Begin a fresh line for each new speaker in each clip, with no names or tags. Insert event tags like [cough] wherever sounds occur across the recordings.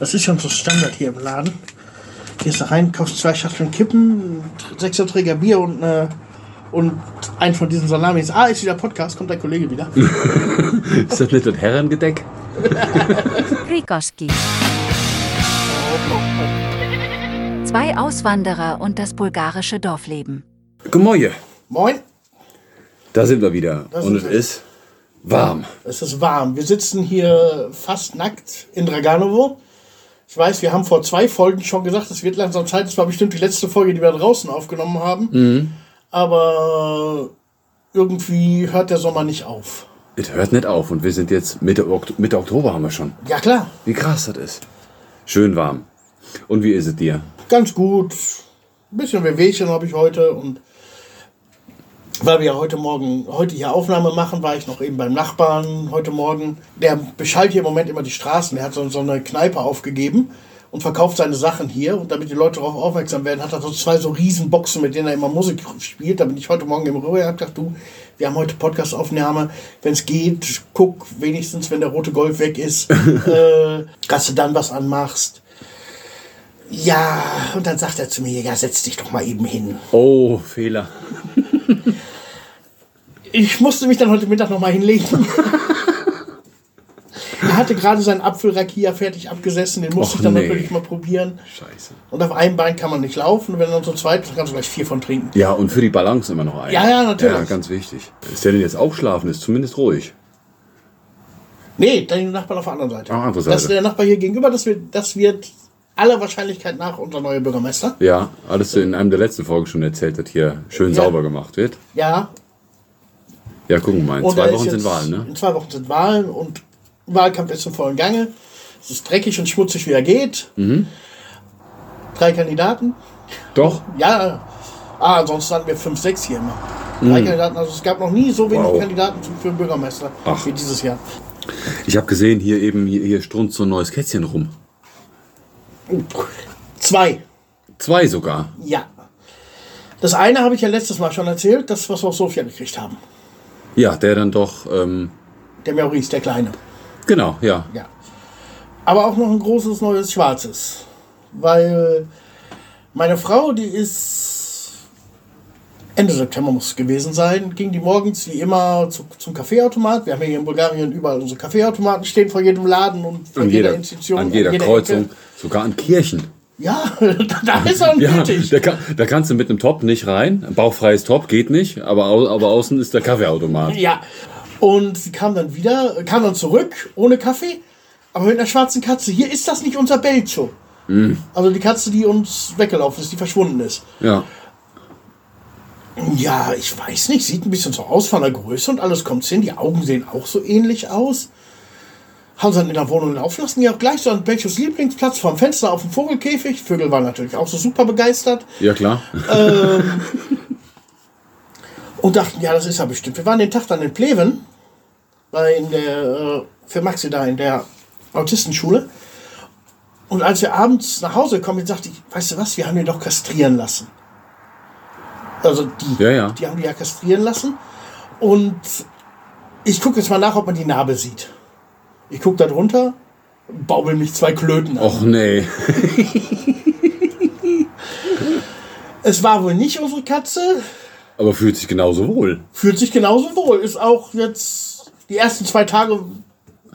Das ist schon so Standard hier im Laden. Gehst da rein, kaufst zwei Schachteln Kippen, sechser Träger Bier und, äh, und einen von diesen Salamis. Ah, ist wieder Podcast, kommt dein Kollege wieder. [laughs]
Ist das nicht das Herrengedeck? [laughs]
Rikoski. Zwei Auswanderer und das bulgarische Dorfleben.
Gemäue.
Moin,
Da sind wir wieder.
Da
Und es ist warm.
es ist warm. Wir sitzen hier fast nackt in Draganovo. Ich weiß, wir haben vor zwei Folgen schon gesagt, es wird langsam Zeit. Das war bestimmt die letzte Folge, die wir draußen aufgenommen haben. Aber irgendwie hört der Sommer nicht auf.
Es hört nicht auf. Und wir sind jetzt Mitte, Mitte Oktober haben wir schon.
Ja klar,
Wie krass das ist. Schön warm. Und wie ist es dir?
ganz gut. Ein bisschen Wehwehchen habe ich heute und weil wir ja heute Morgen, heute hier Aufnahme machen, war ich noch eben beim Nachbarn heute Morgen. Der beschallt hier im Moment immer die Straßen. Der hat so, so eine Kneipe aufgegeben und verkauft seine Sachen hier. Und damit die Leute darauf aufmerksam werden, hat er so zwei so riesen Boxen, mit denen er immer Musik spielt. Da bin ich heute Morgen im Rüber und gedacht, du, wir haben heute Podcast-Aufnahme. Wenn es geht, guck wenigstens, wenn der rote Golf weg ist, [laughs] äh, dass du dann was anmachst. Ja, und dann sagt er zu mir, ja, setz dich doch mal eben hin.
Oh, Fehler. [laughs]
Ich musste mich dann heute Mittag noch mal hinlegen. [laughs] er hatte gerade seinen Apfelrakia fertig abgesessen, den musste
Och,
ich dann
nee.
natürlich mal probieren.
Scheiße.
Und auf einem Bein kann man nicht laufen, und wenn dann so zweit, dann kannst du gleich vier von trinken.
Ja, und für die Balance immer noch ein.
Ja, ja, natürlich.
Ja, ganz wichtig. Ist der denn jetzt auch schlafen? Ist zumindest ruhig.
Nee, dann Nachbarn auf der anderen Seite.
Ah, andere
Das ist
Seite.
der Nachbar hier gegenüber, das wird, das wird aller Wahrscheinlichkeit nach unser neuer Bürgermeister.
Ja, alles in einem der letzten Folgen schon erzählt, dass hier schön
Ja.
sauber gemacht wird.
Ja.
Ja, gucken wir mal. In
Und
zwei Wochen sind Wahlen, ne?
In zwei Wochen sind Wahlen und Wahlkampf ist im vollen Gange. Es ist dreckig und schmutzig, wie er geht.
Mhm.
Drei Kandidaten.
Doch.
Ja, ah, sonst hatten wir fünf, sechs hier immer. Drei Kandidaten, also es gab noch nie so wenig
Mhm. Wow.
Kandidaten für den Bürgermeister
Ach.
wie dieses Jahr.
Ich habe gesehen, hier eben, hier, hier strunzt so ein neues Kätzchen rum.
Zwei,
Zwei sogar.
ja. Das eine habe ich ja letztes Mal schon erzählt, das, was wir aus Sofia gekriegt haben.
Ja, der dann doch, ähm,
Der Maurice, der Kleine.
genau, ja.
Ja. Aber auch noch ein großes neues Schwarzes. Weil meine Frau, die ist Ende September muss es gewesen sein, ging die morgens wie immer zu, zum Kaffeeautomat. Wir haben ja hier in Bulgarien überall unsere Kaffeeautomaten stehen vor jedem Laden und vor
An
jeder,
jeder,
Institution.
an jeder Kreuzung,
Ecke.
sogar an Kirchen.
Ja, [laughs] da ist er
Ja,
nötig.
da, kann, da kannst du mit einem Top nicht rein. Ein bauchfreies Top geht nicht, aber, au, aber außen ist der Kaffeeautomat.
Ja. Und sie kam dann wieder, kam dann zurück, ohne Kaffee, aber mit einer schwarzen Katze. Hier ist das nicht unser Belcho.
Mhm.
Also die Katze, die uns weggelaufen ist, die verschwunden ist.
Ja.
Ja, ich weiß nicht, sieht ein bisschen so aus von der Größe und alles kommt hin. Die Augen sehen auch so ähnlich aus. Haben sie dann in der Wohnung laufen lassen, ja auch gleich so an Belchos Lieblingsplatz vom Fenster auf dem Vogelkäfig. Vögel waren natürlich auch so super begeistert
Ja, klar.
und dachten, ja, das ist ja bestimmt. Wir waren den Tag dann in Pleven, bei in der, äh, für Maxi da in der Autistenschule. Und als wir abends nach Hause kommen, sagte ich, weißt du was, wir haben den doch kastrieren lassen. Also die,
Ja, ja.
die haben die ja kastrieren lassen. Und ich gucke jetzt mal nach, ob man die Narbe sieht. Ich gucke da drunter, baubeln mich zwei Klöten an.
Och nee. [laughs]
Es war wohl nicht unsere Katze,
Aber fühlt sich genauso wohl.
fühlt sich genauso wohl. Ist auch jetzt die ersten zwei Tage,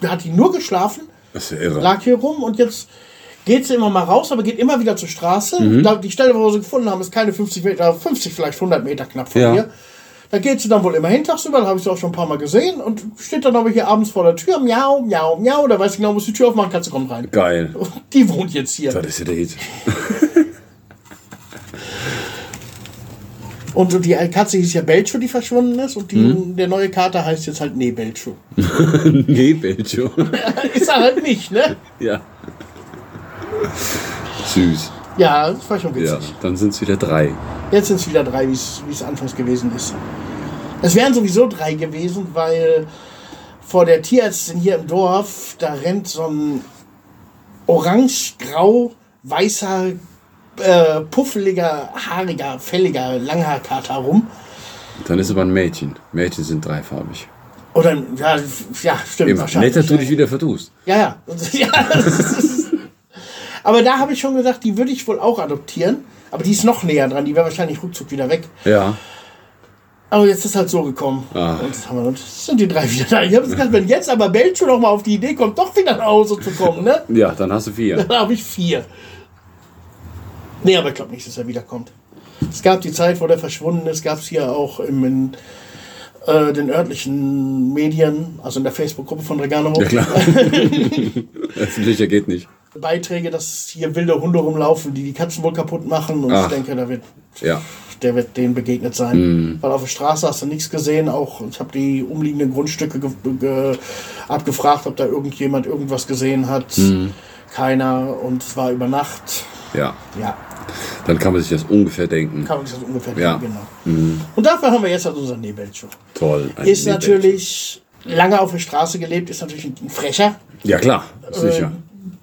hat die nur geschlafen,
Das ist ja irre.
lag hier rum und jetzt geht sie immer mal raus, aber geht immer wieder zur Straße.
Mhm.
Da, die Stelle, wo wir sie gefunden haben, ist keine 50 Meter, 50, vielleicht 100 Meter knapp von
Ja.
hier. Da geht sie dann wohl immer hin tagsüber, da habe ich sie auch schon ein paar Mal gesehen und steht dann aber hier abends vor der Tür, miau, miau, miau, da weiß ich genau, muss die Tür aufmachen, Katze kommt rein.
Geil. [laughs]
Die wohnt jetzt hier.
Das ist ja der Hit. [laughs]
Und die Katze hieß ja Belcho, die verschwunden ist und die,
Mhm.
der neue Kater heißt jetzt halt Nee Belcho. [laughs]
nee, Belcho.
ist er halt nicht, ne?
ja. Süß.
Ja, das war schon
Ja,
witzig.
dann sind es wieder drei.
Jetzt sind es wieder drei, wie es wie es anfangs gewesen ist. Es wären sowieso drei gewesen, weil vor der Tierärztin hier im Dorf, da rennt so ein orange-grau-weißer, äh, puffeliger, haariger, fälliger Langhaarkater rum.
Dann ist aber ein Mädchen. Mädchen sind dreifarbig.
Oder, ja, ja stimmt,
Immer. Nicht, dass du dich wieder vertust.
Ja, ja. [laughs] ja [laughs] Aber da habe ich schon gesagt, die würde ich wohl auch adoptieren. Aber die ist noch näher dran, die wäre wahrscheinlich ruckzuck wieder weg.
Ja.
Aber jetzt ist halt so gekommen.
Ah.
Und jetzt, haben wir, sind die drei wieder da. Ich habe gesagt, wenn jetzt aber Belcho noch mal auf die Idee kommt, doch wieder nach Hause zu kommen, ne? [laughs]
Ja, dann hast du vier.
Dann habe ich vier. Nee, aber ich glaube nicht, dass er wiederkommt. Es gab die Zeit, wo der verschwunden ist, gab es hier auch im, in äh, den örtlichen Medien, also in der Facebook-Gruppe von Regano,
Ja, klar. [laughs] Öffentlicher geht nicht.
Beiträge, dass hier wilde Hunde rumlaufen, die die Katzen wohl kaputt machen. Und
Ach.
ich denke, da wird,
Ja.
Der wird denen begegnet sein.
Mhm.
Weil auf der Straße hast du nichts gesehen. Auch ich habe die umliegenden Grundstücke ge ge abgefragt, ob da irgendjemand irgendwas gesehen hat.
Mhm.
Keiner. Und es war über Nacht.
Ja.
Ja,
Dann kann man sich das ungefähr denken.
kann man sich das ungefähr
Ja.
denken, genau. Und dafür haben wir jetzt halt unser Nebelcho.
Toll.
Ist natürlich lange auf der Straße gelebt, ist natürlich ein Frecher.
Ja, klar. Sicher.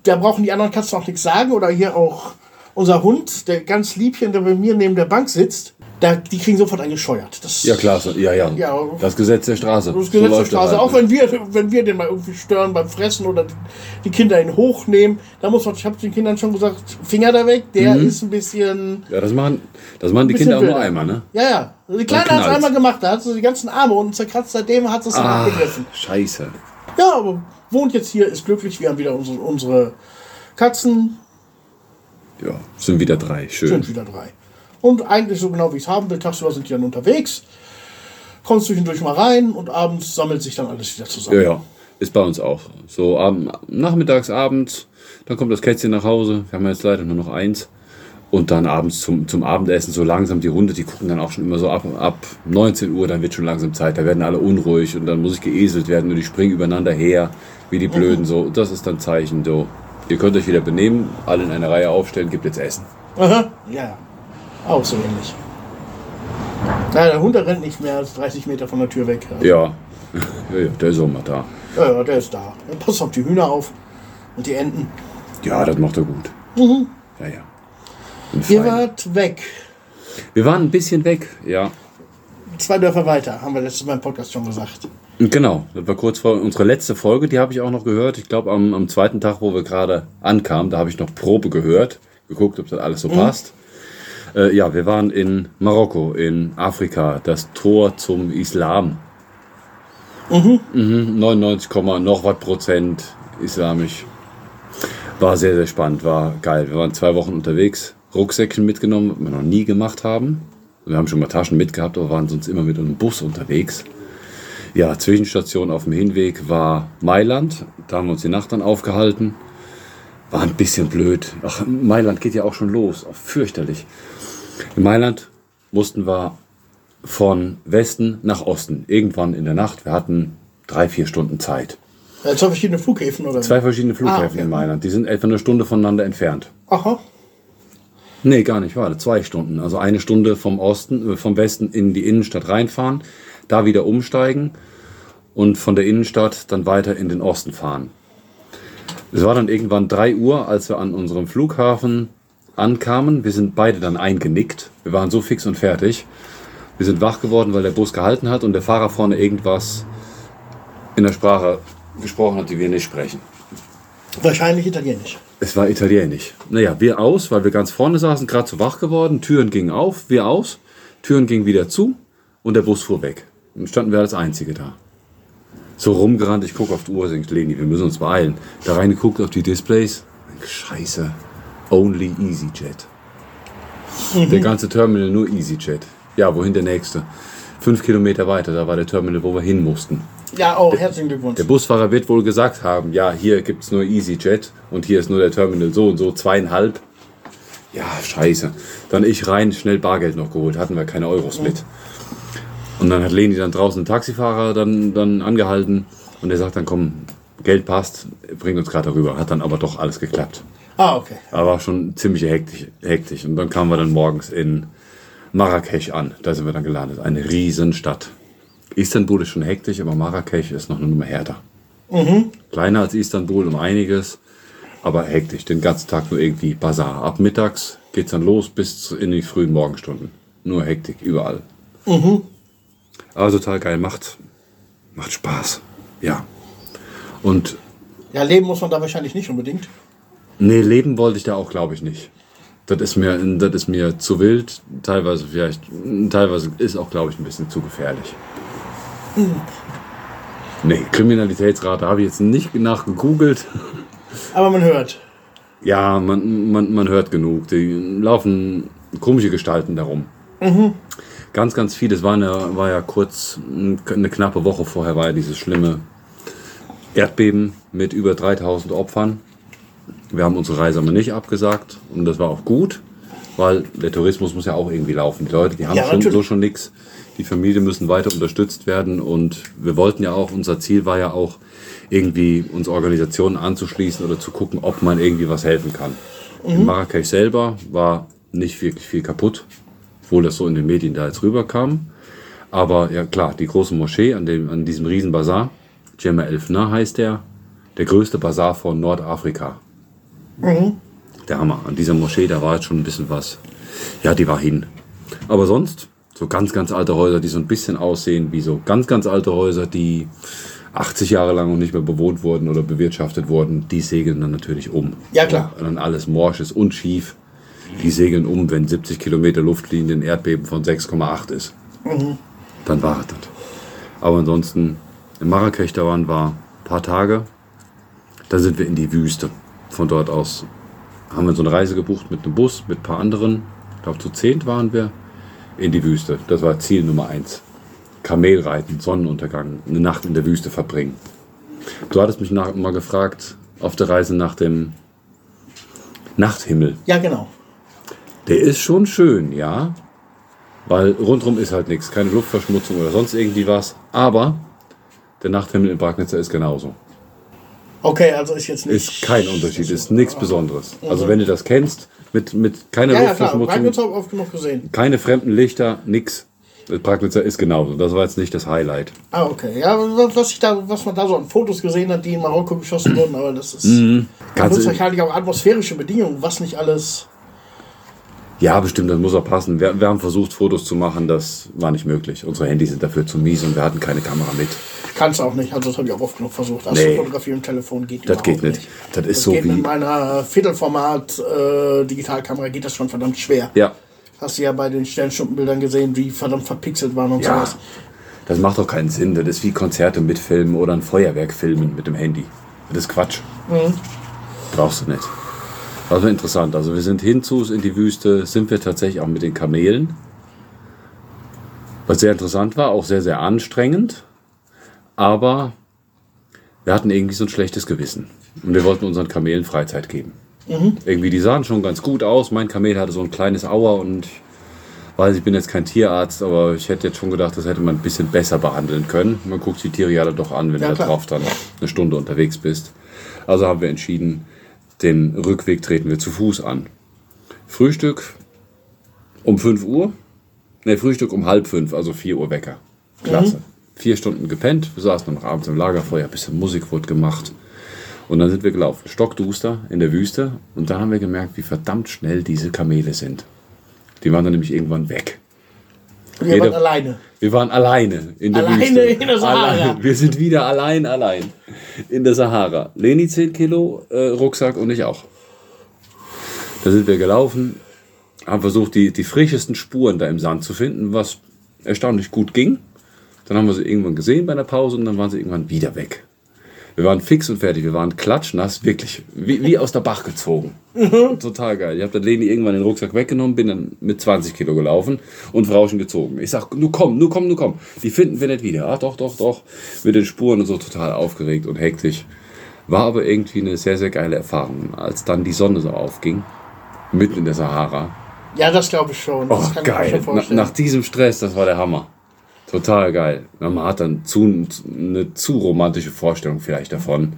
Da brauchen die anderen Katzen auch nichts sagen. Oder hier auch unser Hund, der ganz liebchen, der bei mir neben der Bank sitzt, da, die kriegen sofort eingescheuert. Das,
Ja, klar. so- Ja, ja.
Ja.
Das Gesetz der Straße.
Das Gesetz der
läuft das
Straße.
halt,
Auch
ne?
wenn wir, wenn wir den mal irgendwie stören beim Fressen oder die- Kinder ihn hochnehmen, da muss man, ich habe den Kindern schon gesagt, Finger da weg, der
Mhm.
ist ein bisschen.
Ja, das machen, das machen die Kinder auch nur einmal, ne?
Ja, ja. Also die Kleine hat es einmal gemacht, da hat sie die ganzen Arme unten zerkratzt, seitdem hat sie es
Ah,
abgegriffen.
scheiße.
Ja, aber wohnt jetzt hier, ist glücklich, wir haben wieder unsere, unsere Katzen,
Ja, sind wieder drei. Schön.
sind wieder drei. Und eigentlich so genau wie ich es haben will, tagsüber sind die dann unterwegs, kommt zwischendurch mal rein und abends sammelt sich dann alles wieder zusammen.
Ja, ja. Ist bei uns auch. So abend, nachmittags, abends, dann kommt das Kätzchen nach Hause. Wir haben jetzt leider nur noch eins. Und dann abends zum, zum Abendessen so langsam die Hunde, die gucken dann auch schon immer so ab, ab 19 Uhr, dann wird schon langsam Zeit. Da werden alle unruhig und dann muss ich geeselt werden und die springen übereinander her, wie die Blöden. So, das ist dann Zeichen. So, ihr könnt euch wieder benehmen, alle in eine Reihe aufstellen, gibt jetzt Essen.
Aha, ja, ja. Auch so ähnlich. Ja, der Hund der rennt nicht mehr als 30 Meter von der Tür weg. Also,
Ja, [laughs] ja, ja der ist auch mal da.
ja, ja, der ist da. Er passt auf die Hühner auf und die Enten.
Ja, das macht er gut. Ja, ja. Ein
Ihr wart weg.
Wir waren ein bisschen weg, ja.
Zwei Dörfer weiter, haben wir letztes Mal im Podcast schon gesagt.
Genau, das war kurz vor unserer letzte Folge, die habe ich auch noch gehört. Ich glaube, am, am zweiten Tag, wo wir gerade ankamen, da habe ich noch Probe gehört, geguckt, ob das alles so passt. Äh, ja, wir waren in Marokko, in Afrika, das Tor zum Islam. Mhm. 99, Komma noch was Prozent islamisch. War sehr, sehr spannend, war geil. Wir waren zwei Wochen unterwegs, Rucksäckchen mitgenommen, was wir noch nie gemacht haben. Wir haben schon mal Taschen mitgehabt, aber waren sonst immer mit einem Bus unterwegs. Ja, Zwischenstation auf dem Hinweg war Mailand. Da haben wir uns die Nacht dann aufgehalten. War ein bisschen blöd. Ach, Mailand geht ja auch schon los. Auch fürchterlich. In Mailand mussten wir von Westen nach Osten. Irgendwann in der Nacht. Wir hatten drei, vier Stunden Zeit.
Ja, zwei verschiedene Flughäfen oder
Zwei verschiedene Flughäfen
Ah, okay.
in Mailand. Die sind etwa eine Stunde voneinander entfernt.
Aha.
Nee, gar nicht, warte, zwei Stunden. Also eine Stunde vom Osten, äh, vom Westen in die Innenstadt reinfahren, da wieder umsteigen und von der Innenstadt dann weiter in den Osten fahren. Es war dann irgendwann 3 Uhr, als wir an unserem Flughafen ankamen. Wir sind beide dann eingenickt. Wir waren so fix und fertig. Wir sind wach geworden, weil der Bus gehalten hat und der Fahrer vorne irgendwas in der Sprache gesprochen hat, die wir nicht sprechen.
Wahrscheinlich Italienisch.
Es war italienisch. Naja, wir aus, weil wir ganz vorne saßen, gerade so wach geworden. Türen gingen auf, wir aus, Türen gingen wieder zu und der Bus fuhr weg. Dann standen wir als Einzige da. So rumgerannt, ich gucke auf die Uhr, denke Leni, wir müssen uns beeilen. Da reingeguckt auf die Displays. Scheiße, only EasyJet. Der ganze Terminal nur EasyJet. Ja, wohin der nächste? Fünf Kilometer weiter, da war der Terminal, wo wir hin mussten.
Ja, oh, herzlichen Glückwunsch.
Der Busfahrer wird wohl gesagt haben, ja, hier gibt es nur EasyJet und hier ist nur der Terminal so und so, zweieinhalb. Ja, scheiße. Dann ich rein, schnell Bargeld noch geholt, hatten wir keine Euros mit. Und dann hat Leni dann draußen einen Taxifahrer dann, dann angehalten und der sagt dann, komm, Geld passt, bringt uns gerade darüber. Hat dann aber doch alles geklappt.
Ah, okay.
Aber war schon ziemlich hektisch, hektisch. Und dann kamen wir dann morgens in Marrakesch an. Da sind wir dann gelandet. Eine Riesenstadt. Istanbul ist schon hektisch, aber Marrakesch ist noch eine Nummer härter. Kleiner als Istanbul um einiges, aber hektisch. Den ganzen Tag nur irgendwie Bazar. Ab mittags geht's dann los bis in die frühen Morgenstunden. Nur Hektik, überall. Aber total geil, macht, macht Spaß. Ja. Und
Ja, leben muss man da wahrscheinlich nicht unbedingt.
Nee, leben wollte ich da auch, glaube ich, nicht. Das ist mir, das ist mir zu wild, teilweise vielleicht, teilweise ist auch, glaube ich, ein bisschen zu gefährlich. Nee, Kriminalitätsrate habe ich jetzt nicht nachgegoogelt.
Aber man hört.
Ja, man, man, man hört genug. Die laufen komische Gestalten darum. Ganz, ganz viel. Es war, eine, war ja kurz, eine knappe Woche vorher, war ja dieses schlimme Erdbeben mit über 3000 Opfern. Wir haben unsere Reise aber nicht abgesagt und das war auch gut, weil der Tourismus muss ja auch irgendwie laufen. Die Leute, die haben
Ja,
schon,
natürlich.
so schon nichts. Die Familien müssen weiter unterstützt werden und wir wollten ja auch, unser Ziel war ja auch, irgendwie uns Organisationen anzuschließen oder zu gucken, ob man irgendwie was helfen kann. In Marrakesch selber war nicht wirklich viel kaputt, obwohl das so in den Medien da jetzt rüberkam. Aber ja klar, die große Moschee an, dem, an diesem riesen Bazar, Jemma El Fna heißt der, der größte Bazar von Nordafrika. Der Hammer. An dieser Moschee, da war jetzt schon ein bisschen was. Ja, die war hin. Aber sonst, so ganz, ganz alte Häuser, die so ein bisschen aussehen wie so ganz, ganz alte Häuser, die 80 Jahre lang noch nicht mehr bewohnt wurden oder bewirtschaftet wurden, die segeln dann natürlich um.
Ja, klar.
Und dann alles morsch ist und schief. Die segeln um, wenn 70 Kilometer Luftlinie ein Erdbeben von 6,8 ist. Dann war es das. Aber ansonsten, in Marrakesch da waren wir ein paar Tage. Dann sind wir in die Wüste. Von dort aus haben wir so eine Reise gebucht mit einem Bus, mit ein paar anderen. Ich glaube, zu zehnt waren wir in die Wüste. Das war Ziel Nummer eins. Kamelreiten, Sonnenuntergang, eine Nacht in der Wüste verbringen. Du hattest mich nach, mal gefragt auf der Reise nach dem Nachthimmel.
Ja, genau.
Der ist schon schön, ja. Weil rundherum ist halt nichts, keine Luftverschmutzung oder sonst irgendwie was. Aber der Nachthimmel in Bragnitzer ist genauso.
Okay, also ist jetzt nicht.
Ist kein Unterschied, ist nichts Besonderes. Also wenn du das kennst, mit, mit keiner
Ja, ja, klar.
Luftverschmutzung,
habe ich oft genug gesehen.
keine fremden Lichter, nix. Bragnitzer ist genauso. Das war jetzt nicht das Highlight.
Ah, okay. Ja, was, ich da, was man da so an Fotos gesehen hat, die in Marokko geschossen wurden, aber das ist.
Mhm. Du-
wahrscheinlich auch atmosphärische Bedingungen, was nicht alles.
Ja, bestimmt, das muss auch passen. Wir, wir haben versucht, Fotos zu machen, das war nicht möglich. Unsere Handys sind dafür zu mies und wir hatten keine Kamera mit.
Kannst auch nicht. Also das habe ich auch oft genug versucht.
Nee.
Astrofotografie im Telefon geht
Das geht nicht. Das ist
Das
so
geht mit
wie.
meiner Viertelformat äh, geht das schon verdammt schwer.
Ja,
Hast du ja bei den Sternstundenbildern gesehen, wie verdammt verpixelt waren und
Ja,
sowas.
das macht doch keinen Sinn. Das ist wie Konzerte mitfilmen oder ein Feuerwerk filmen mit dem Handy. Das ist Quatsch. Brauchst du nicht. War interessant. Also wir sind hinzu in die Wüste, sind wir tatsächlich auch mit den Kamelen. Was sehr interessant war, auch sehr, sehr anstrengend. Aber wir hatten irgendwie so ein schlechtes Gewissen. Und wir wollten unseren Kamelen Freizeit geben. Irgendwie, die sahen schon ganz gut aus. Mein Kamel hatte so ein kleines Auer und ich weiß, ich bin jetzt kein Tierarzt, aber ich hätte jetzt schon gedacht, das hätte man ein bisschen besser behandeln können. Man guckt die Tiere ja doch an, wenn
Ja,
du da drauf dann eine Stunde unterwegs bist. Also haben wir entschieden, den Rückweg treten wir zu Fuß an. Frühstück um 5 Uhr. Ne, Frühstück um halb fünf, also 4 Uhr Wecker. Klasse. Vier Stunden gepennt, wir saßen noch abends im Lagerfeuer, ein bisschen Musik wurde gemacht. Und dann sind wir gelaufen, stockduster in der Wüste. Und dann haben wir gemerkt, wie verdammt schnell diese Kamele sind. Die waren dann nämlich irgendwann weg.
Ihr
Jeder-
wart alleine.
Wir waren alleine in der
Alleine
Wüste.
in der Sahara.
Allein. Wir sind wieder allein, allein in der Sahara. Leni 10 Kilo äh, Rucksack und ich auch. Da sind wir gelaufen, haben versucht, die, die frischesten Spuren da im Sand zu finden, was erstaunlich gut ging. Dann haben wir sie irgendwann gesehen bei einer Pause und dann waren sie irgendwann wieder weg. Wir waren fix und fertig, wir waren klatschnass, wirklich wie, wie aus der Bach gezogen. Total geil. Ich habe dann Leni irgendwann den Rucksack weggenommen, bin dann mit 20 Kilo gelaufen und Frauchen gezogen. Ich sag, nur komm, nur komm, nur komm. Die finden wir nicht wieder. Ah, doch, doch, doch. Mit den Spuren und so total aufgeregt und hektisch. War aber irgendwie eine sehr, sehr geile Erfahrung. Als dann die Sonne so aufging, mitten in der Sahara.
Ja, das glaube ich schon. Das
Oh, geil.
schon
Na, nach diesem Stress, das war der Hammer. Total geil. Man hat dann zu, eine zu romantische Vorstellung vielleicht davon.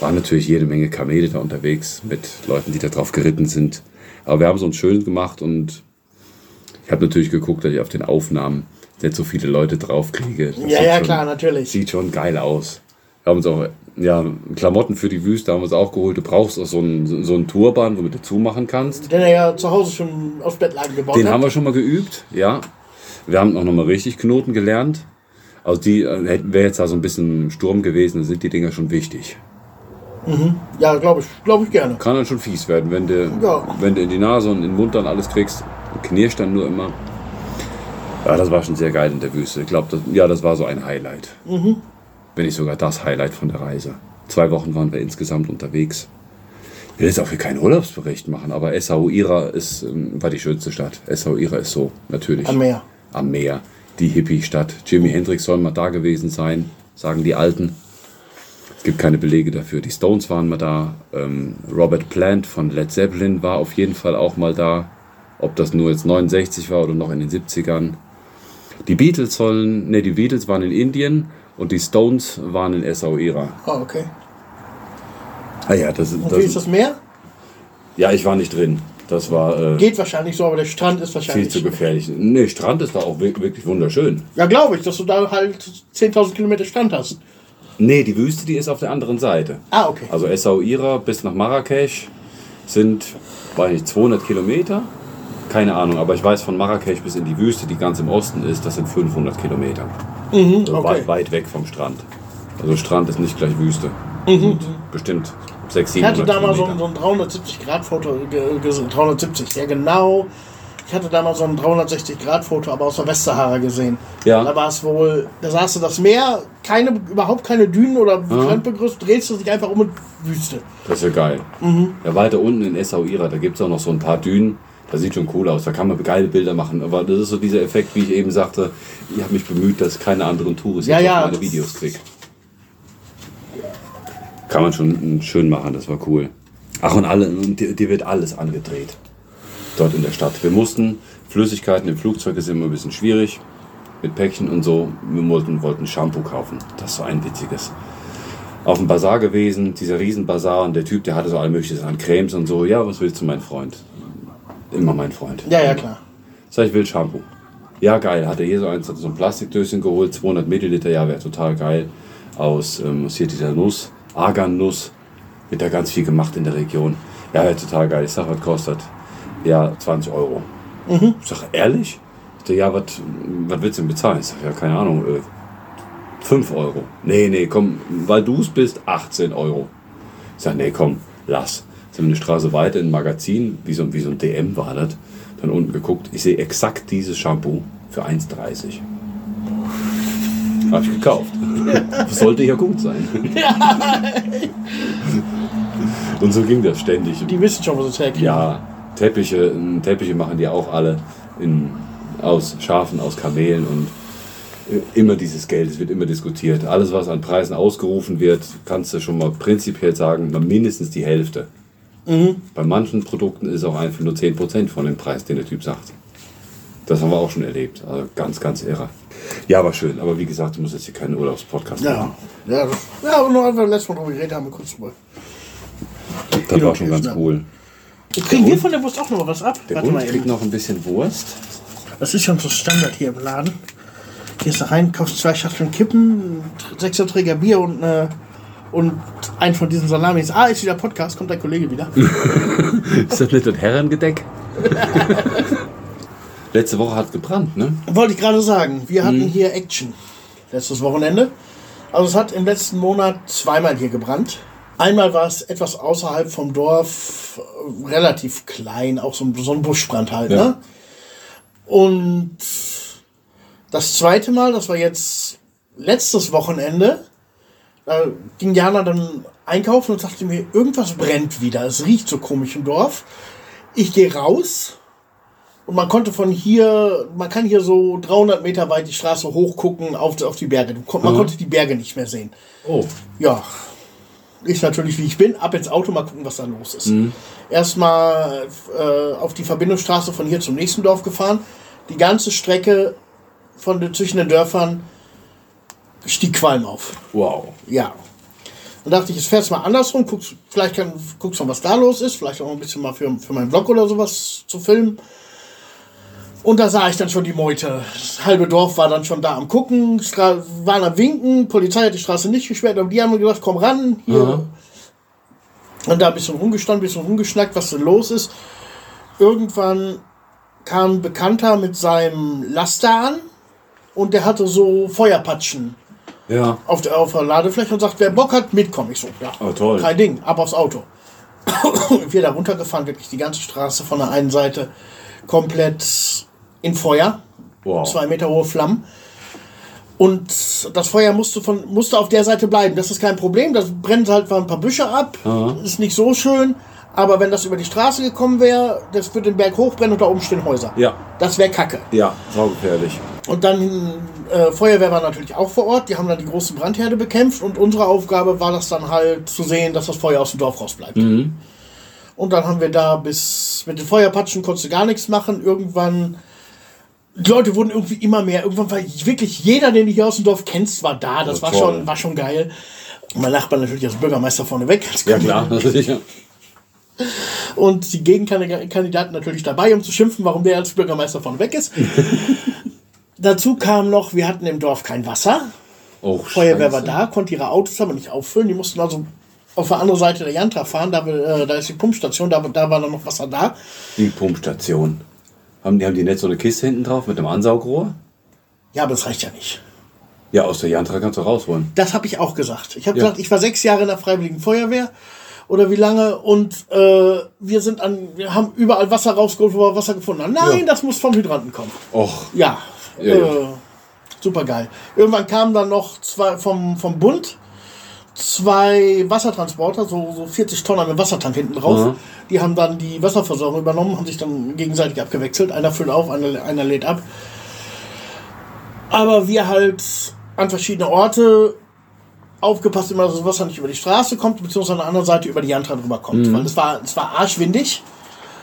Waren natürlich jede Menge Kamele da unterwegs mit Leuten, die da drauf geritten sind. Aber wir haben es uns schön gemacht und ich habe natürlich geguckt, dass ich auf den Aufnahmen nicht so viele Leute drauf kriege. Das
ja, ja,
schon-
klar, natürlich.
Sieht schon geil aus. Wir haben uns auch, ja, Klamotten für die Wüste haben wir uns auch geholt. Du brauchst auch so einen, so einen Turban, womit du zumachen kannst.
Den er ja zu Hause schon auf Bettlaken gebaut
Den
hat.
haben wir schon mal geübt, ja. Wir haben auch nochmal richtig Knoten gelernt. Also die, äh, wäre jetzt da so ein bisschen Sturm gewesen, dann sind die Dinger schon wichtig.
Ja, glaube ich, glaube ich gerne.
Kann dann schon fies werden, wenn du,
Ja.
wenn du in die Nase und in den Mund dann alles kriegst. Knirscht dann nur immer. Ja, das war schon sehr geil in der Wüste. Ich glaube, das, ja, das war so ein Highlight. Wenn nicht sogar das Highlight von der Reise. Zwei Wochen waren wir insgesamt unterwegs. Ich will jetzt auch hier keinen Urlaubsbericht machen, aber Essaouira ist, ähm, war die schönste Stadt. Essaouira ist so, natürlich.
Am Meer.
Am Meer. Die Hippie-Stadt. Jimi Hendrix soll mal da gewesen sein, sagen die Alten. Es gibt keine Belege dafür. Die Stones waren mal da. Ähm, Robert Plant von Led Zeppelin war auf jeden Fall auch mal da. Ob das nur jetzt 69 war oder noch in den 70ern. Die Beatles sollen, ne, die Beatles waren in Indien und die Stones waren in Essaouira.
Ah, okay.
Ah ja, das,
Und wie ist
das,
das Meer?
ja, ich war nicht drin. Das war äh,
Geht wahrscheinlich so, aber der Strand ist
viel
wahrscheinlich.
zu gefährlich. Ne, Strand ist da auch wi- wirklich wunderschön.
Ja, glaube ich, dass du da halt 10.000 Kilometer Strand hast.
Nee, die Wüste, die ist auf der anderen Seite.
Ah, okay.
Also Essaouira bis nach Marrakesch sind, weiß nicht, 200 Kilometer. Keine Ahnung, aber ich weiß von Marrakesch bis in die Wüste, die ganz im Osten ist, das sind 500 Kilometer. also
okay.
weit, weit weg vom Strand. Also Strand ist nicht gleich Wüste. Sind Bestimmt 600,
Ich hatte
700
da mal so, so ein 370-Grad-Foto, ge- ge- 370, ja genau. Ich hatte da mal so ein 360-Grad-Foto, aber aus der Westsahara gesehen.
Ja.
Da war es wohl, da saß du das Meer, keine, überhaupt keine Dünen oder Fremdbegrüßt, drehst du dich einfach um und Wüste.
Das ist ja geil. Ja, weiter unten in Essaouira, da gibt es auch noch so ein paar Dünen. Das sieht schon cool aus. Da kann man geile Bilder machen. Aber das ist so dieser Effekt, wie ich eben sagte. Ich habe mich bemüht, dass keine anderen Touristen
Ja, ja,
meine Videos kriegen. Kann man schon mm, schön machen, das war cool. Ach, und alle, dir, dir wird alles angedreht. Dort in der Stadt. Wir mussten, Flüssigkeiten im Flugzeug ist immer ein bisschen schwierig. Mit Päckchen und so. Wir wollten, wollten Shampoo kaufen. Das war ein witziges auf dem Bazar gewesen, dieser Riesenbazar und der Typ, der hatte so alle möglichen an Cremes und so. Ja, was willst du, mein Freund? Immer mein Freund.
Ja, ja, klar.
Sag ich will Shampoo. Ja, geil. Hat er hier so eins, hat so ein Plastikdöschen geholt, 200 Milliliter, ja, wäre total geil. Aus, ähm, aus hier dieser Nuss, Argan-Nuss, wird da ganz viel gemacht in der Region. Ja, wäre total geil. Ich sag, was kostet? Ja, 20 Euro. Ich sag, ehrlich? Ich sag, ja, was willst du denn bezahlen? Ich sag, ja, keine Ahnung, äh, 5 Euro. Nee, nee, komm, weil du es bist, 18 Euro. Ich sag, nee, komm, lass. Sind wir eine Straße weiter in ein Magazin, wie so, wie so ein DM war das. Dann unten geguckt, ich sehe exakt dieses Shampoo für 1,30. Hab ich gekauft. [laughs] Sollte ja gut sein. [laughs] Und so ging das ständig.
Die wissen schon, was es herkriegt.
Ja, Teppiche, äh, Teppiche machen die auch alle in, aus Schafen, aus Kamelen und äh, immer dieses Geld, es wird immer diskutiert. Alles, was an Preisen ausgerufen wird, kannst du schon mal prinzipiell sagen, mal mindestens die Hälfte. Bei manchen Produkten ist auch einfach nur 10% von dem Preis, den der Typ sagt. Das haben wir auch schon erlebt. Also ganz, ganz irre. Ja, war schön. Aber wie gesagt, du musst jetzt hier keinen Urlaubspodcast
Ja,
machen.
ja, das, ja aber nur einfach letztes Mal drüber geredet haben, wir kurz drüber.
Das war schon ganz cool.
Kriegen wir von der Wurst auch noch was ab?
Der
Warte
Hund
mal
kriegt
eben.
noch ein bisschen Wurst.
Das ist schon so Standard hier im Laden. Gehst da rein, kaufst zwei Schachteln Kippen, sechser Träger Bier und, äh, und einen von diesen Salamis. Ah, ist wieder Podcast, kommt dein Kollege wieder. [laughs]
Ist das nicht das Herrengedeck? [laughs] Letzte Woche hat gebrannt, ne?
Wollte ich gerade sagen, wir hatten hier Action letztes Wochenende. Also es hat im letzten Monat zweimal hier gebrannt. Einmal war es etwas außerhalb vom Dorf, äh, relativ klein, auch so, ein- so ein Buschbrand halt.
Ja.
Ne? Und das zweite Mal, das war jetzt letztes Wochenende, da ging Jana dann einkaufen und sagte mir, irgendwas brennt wieder. Es riecht so komisch im Dorf. Ich gehe raus und man konnte von hier, man kann hier so 300 Meter weit die Straße hochgucken auf, auf die Berge. Man konnte die Berge nicht mehr sehen.
Oh.
Ja, ich natürlich, wie ich bin, ab ins Auto, mal gucken, was da los ist. Erstmal äh, auf die Verbindungsstraße von hier zum nächsten Dorf gefahren. Die ganze Strecke von den, zwischen den Dörfern stieg Qualm auf.
Wow.
Ja. Dann dachte ich, jetzt fährst du mal andersrum, guckst, vielleicht kann, guckst du mal, was da los ist, vielleicht auch ein bisschen mal für, für meinen Blog oder sowas zu filmen. Und da sah ich dann schon die Meute. Das halbe Dorf war dann schon da am Gucken, Stra waren am Winken, Polizei hat die Straße nicht gesperrt, aber die haben mir gesagt, komm ran, hier. Und da ein bisschen rumgestanden, ein bisschen rumgeschnackt, was denn los ist. Irgendwann kam ein Bekannter mit seinem Laster an und der hatte so Feuerpatschen
Ja.
auf der, auf der Ladefläche und sagt, wer Bock hat, mitkommen. Ich so, ja,
Oh, toll.
kein Ding, ab aufs Auto. [coughs] wir da runtergefahren, wirklich die ganze Straße von der einen Seite komplett in Feuer.
Wow.
Zwei Meter hohe Flammen. Und das Feuer musste, von, musste auf der Seite bleiben. Das ist kein Problem. Das brennt halt mal ein paar Büsche ab. Ist nicht so schön. Aber wenn das über die Straße gekommen wäre, das würde den Berg hochbrennen und da oben stehen Häuser.
Ja.
Das wäre Kacke.
Ja, saugefährlich.
Und dann äh, Feuerwehr war natürlich auch vor Ort. Die haben dann die große Brandherde bekämpft. Und unsere Aufgabe war das dann halt zu sehen, dass das Feuer aus dem Dorf rausbleibt. Und dann haben wir da bis mit den Feuerpatschen konntest du gar nichts machen. Irgendwann die Leute wurden irgendwie immer mehr. Irgendwann war wirklich jeder, den du hier aus dem Dorf kennst, war da. Das
Oh,
war
toll.
schon, war schon geil. Und mein Nachbar natürlich als Bürgermeister vorneweg.
Ja, klar.
Und die Gegenkandidaten natürlich dabei, um zu schimpfen, warum der als Bürgermeister vorneweg ist. [laughs] Dazu kam noch, wir hatten im Dorf kein Wasser.
Oh,
Feuerwehr war da, konnte ihre Autos aber nicht auffüllen. Die mussten also auf der anderen Seite der Jantra fahren. Da, äh, da ist die Pumpstation, da, da war dann noch Wasser da.
Die Pumpstation. Haben die, haben die nicht so eine Kiste hinten drauf mit einem Ansaugrohr?
Ja, aber das reicht ja nicht.
Ja, aus der Jantra kannst du rausholen.
Das habe ich auch gesagt. Ich habe
Ja.
gesagt, ich war sechs Jahre in der Freiwilligen Feuerwehr oder wie lange und äh, wir sind an, wir haben überall Wasser rausgeholt, wo wir Wasser gefunden haben. Nein,
Ja.
das muss vom Hydranten kommen.
Och,
Ja,
Ja,
äh,
ja.
super geil. Irgendwann kamen dann noch zwei vom, vom Bund zwei Wassertransporter, so, so 40 Tonnen mit Wassertank hinten drauf.
Mhm.
Die haben dann die Wasserversorgung übernommen, haben sich dann gegenseitig abgewechselt. Einer füllt auf, einer, einer lädt ab. Aber wir halt an verschiedene Orte aufgepasst, immer, dass das Wasser nicht über die Straße kommt, beziehungsweise an der anderen Seite über die Jantra drüber kommt.
Mhm.
Weil es war, es war arschwindig.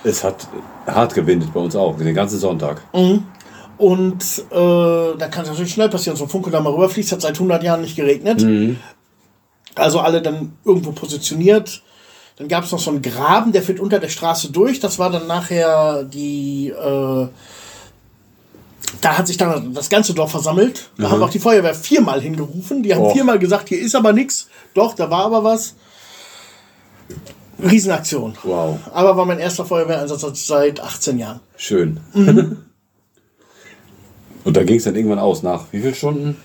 es hat hart gewindet bei uns auch, den ganzen Sonntag.
Und äh, da kann es natürlich schnell passieren, so ein Funke da mal rüberfließt, hat seit 100 Jahren nicht geregnet. Also alle dann irgendwo positioniert. Dann gab es noch so einen Graben, der führt unter der Straße durch. Das war dann nachher die. Äh, da hat sich dann das ganze Dorf versammelt. Da haben auch die Feuerwehr viermal hingerufen. Die haben
Oh.
viermal gesagt, hier ist aber nichts. Doch, da war aber was. Riesenaktion.
Wow,
Aber war mein erster Feuerwehreinsatz seit 18 Jahren.
schön.
Mhm. [laughs]
Und da ging es dann irgendwann aus. Nach wie vielen Stunden?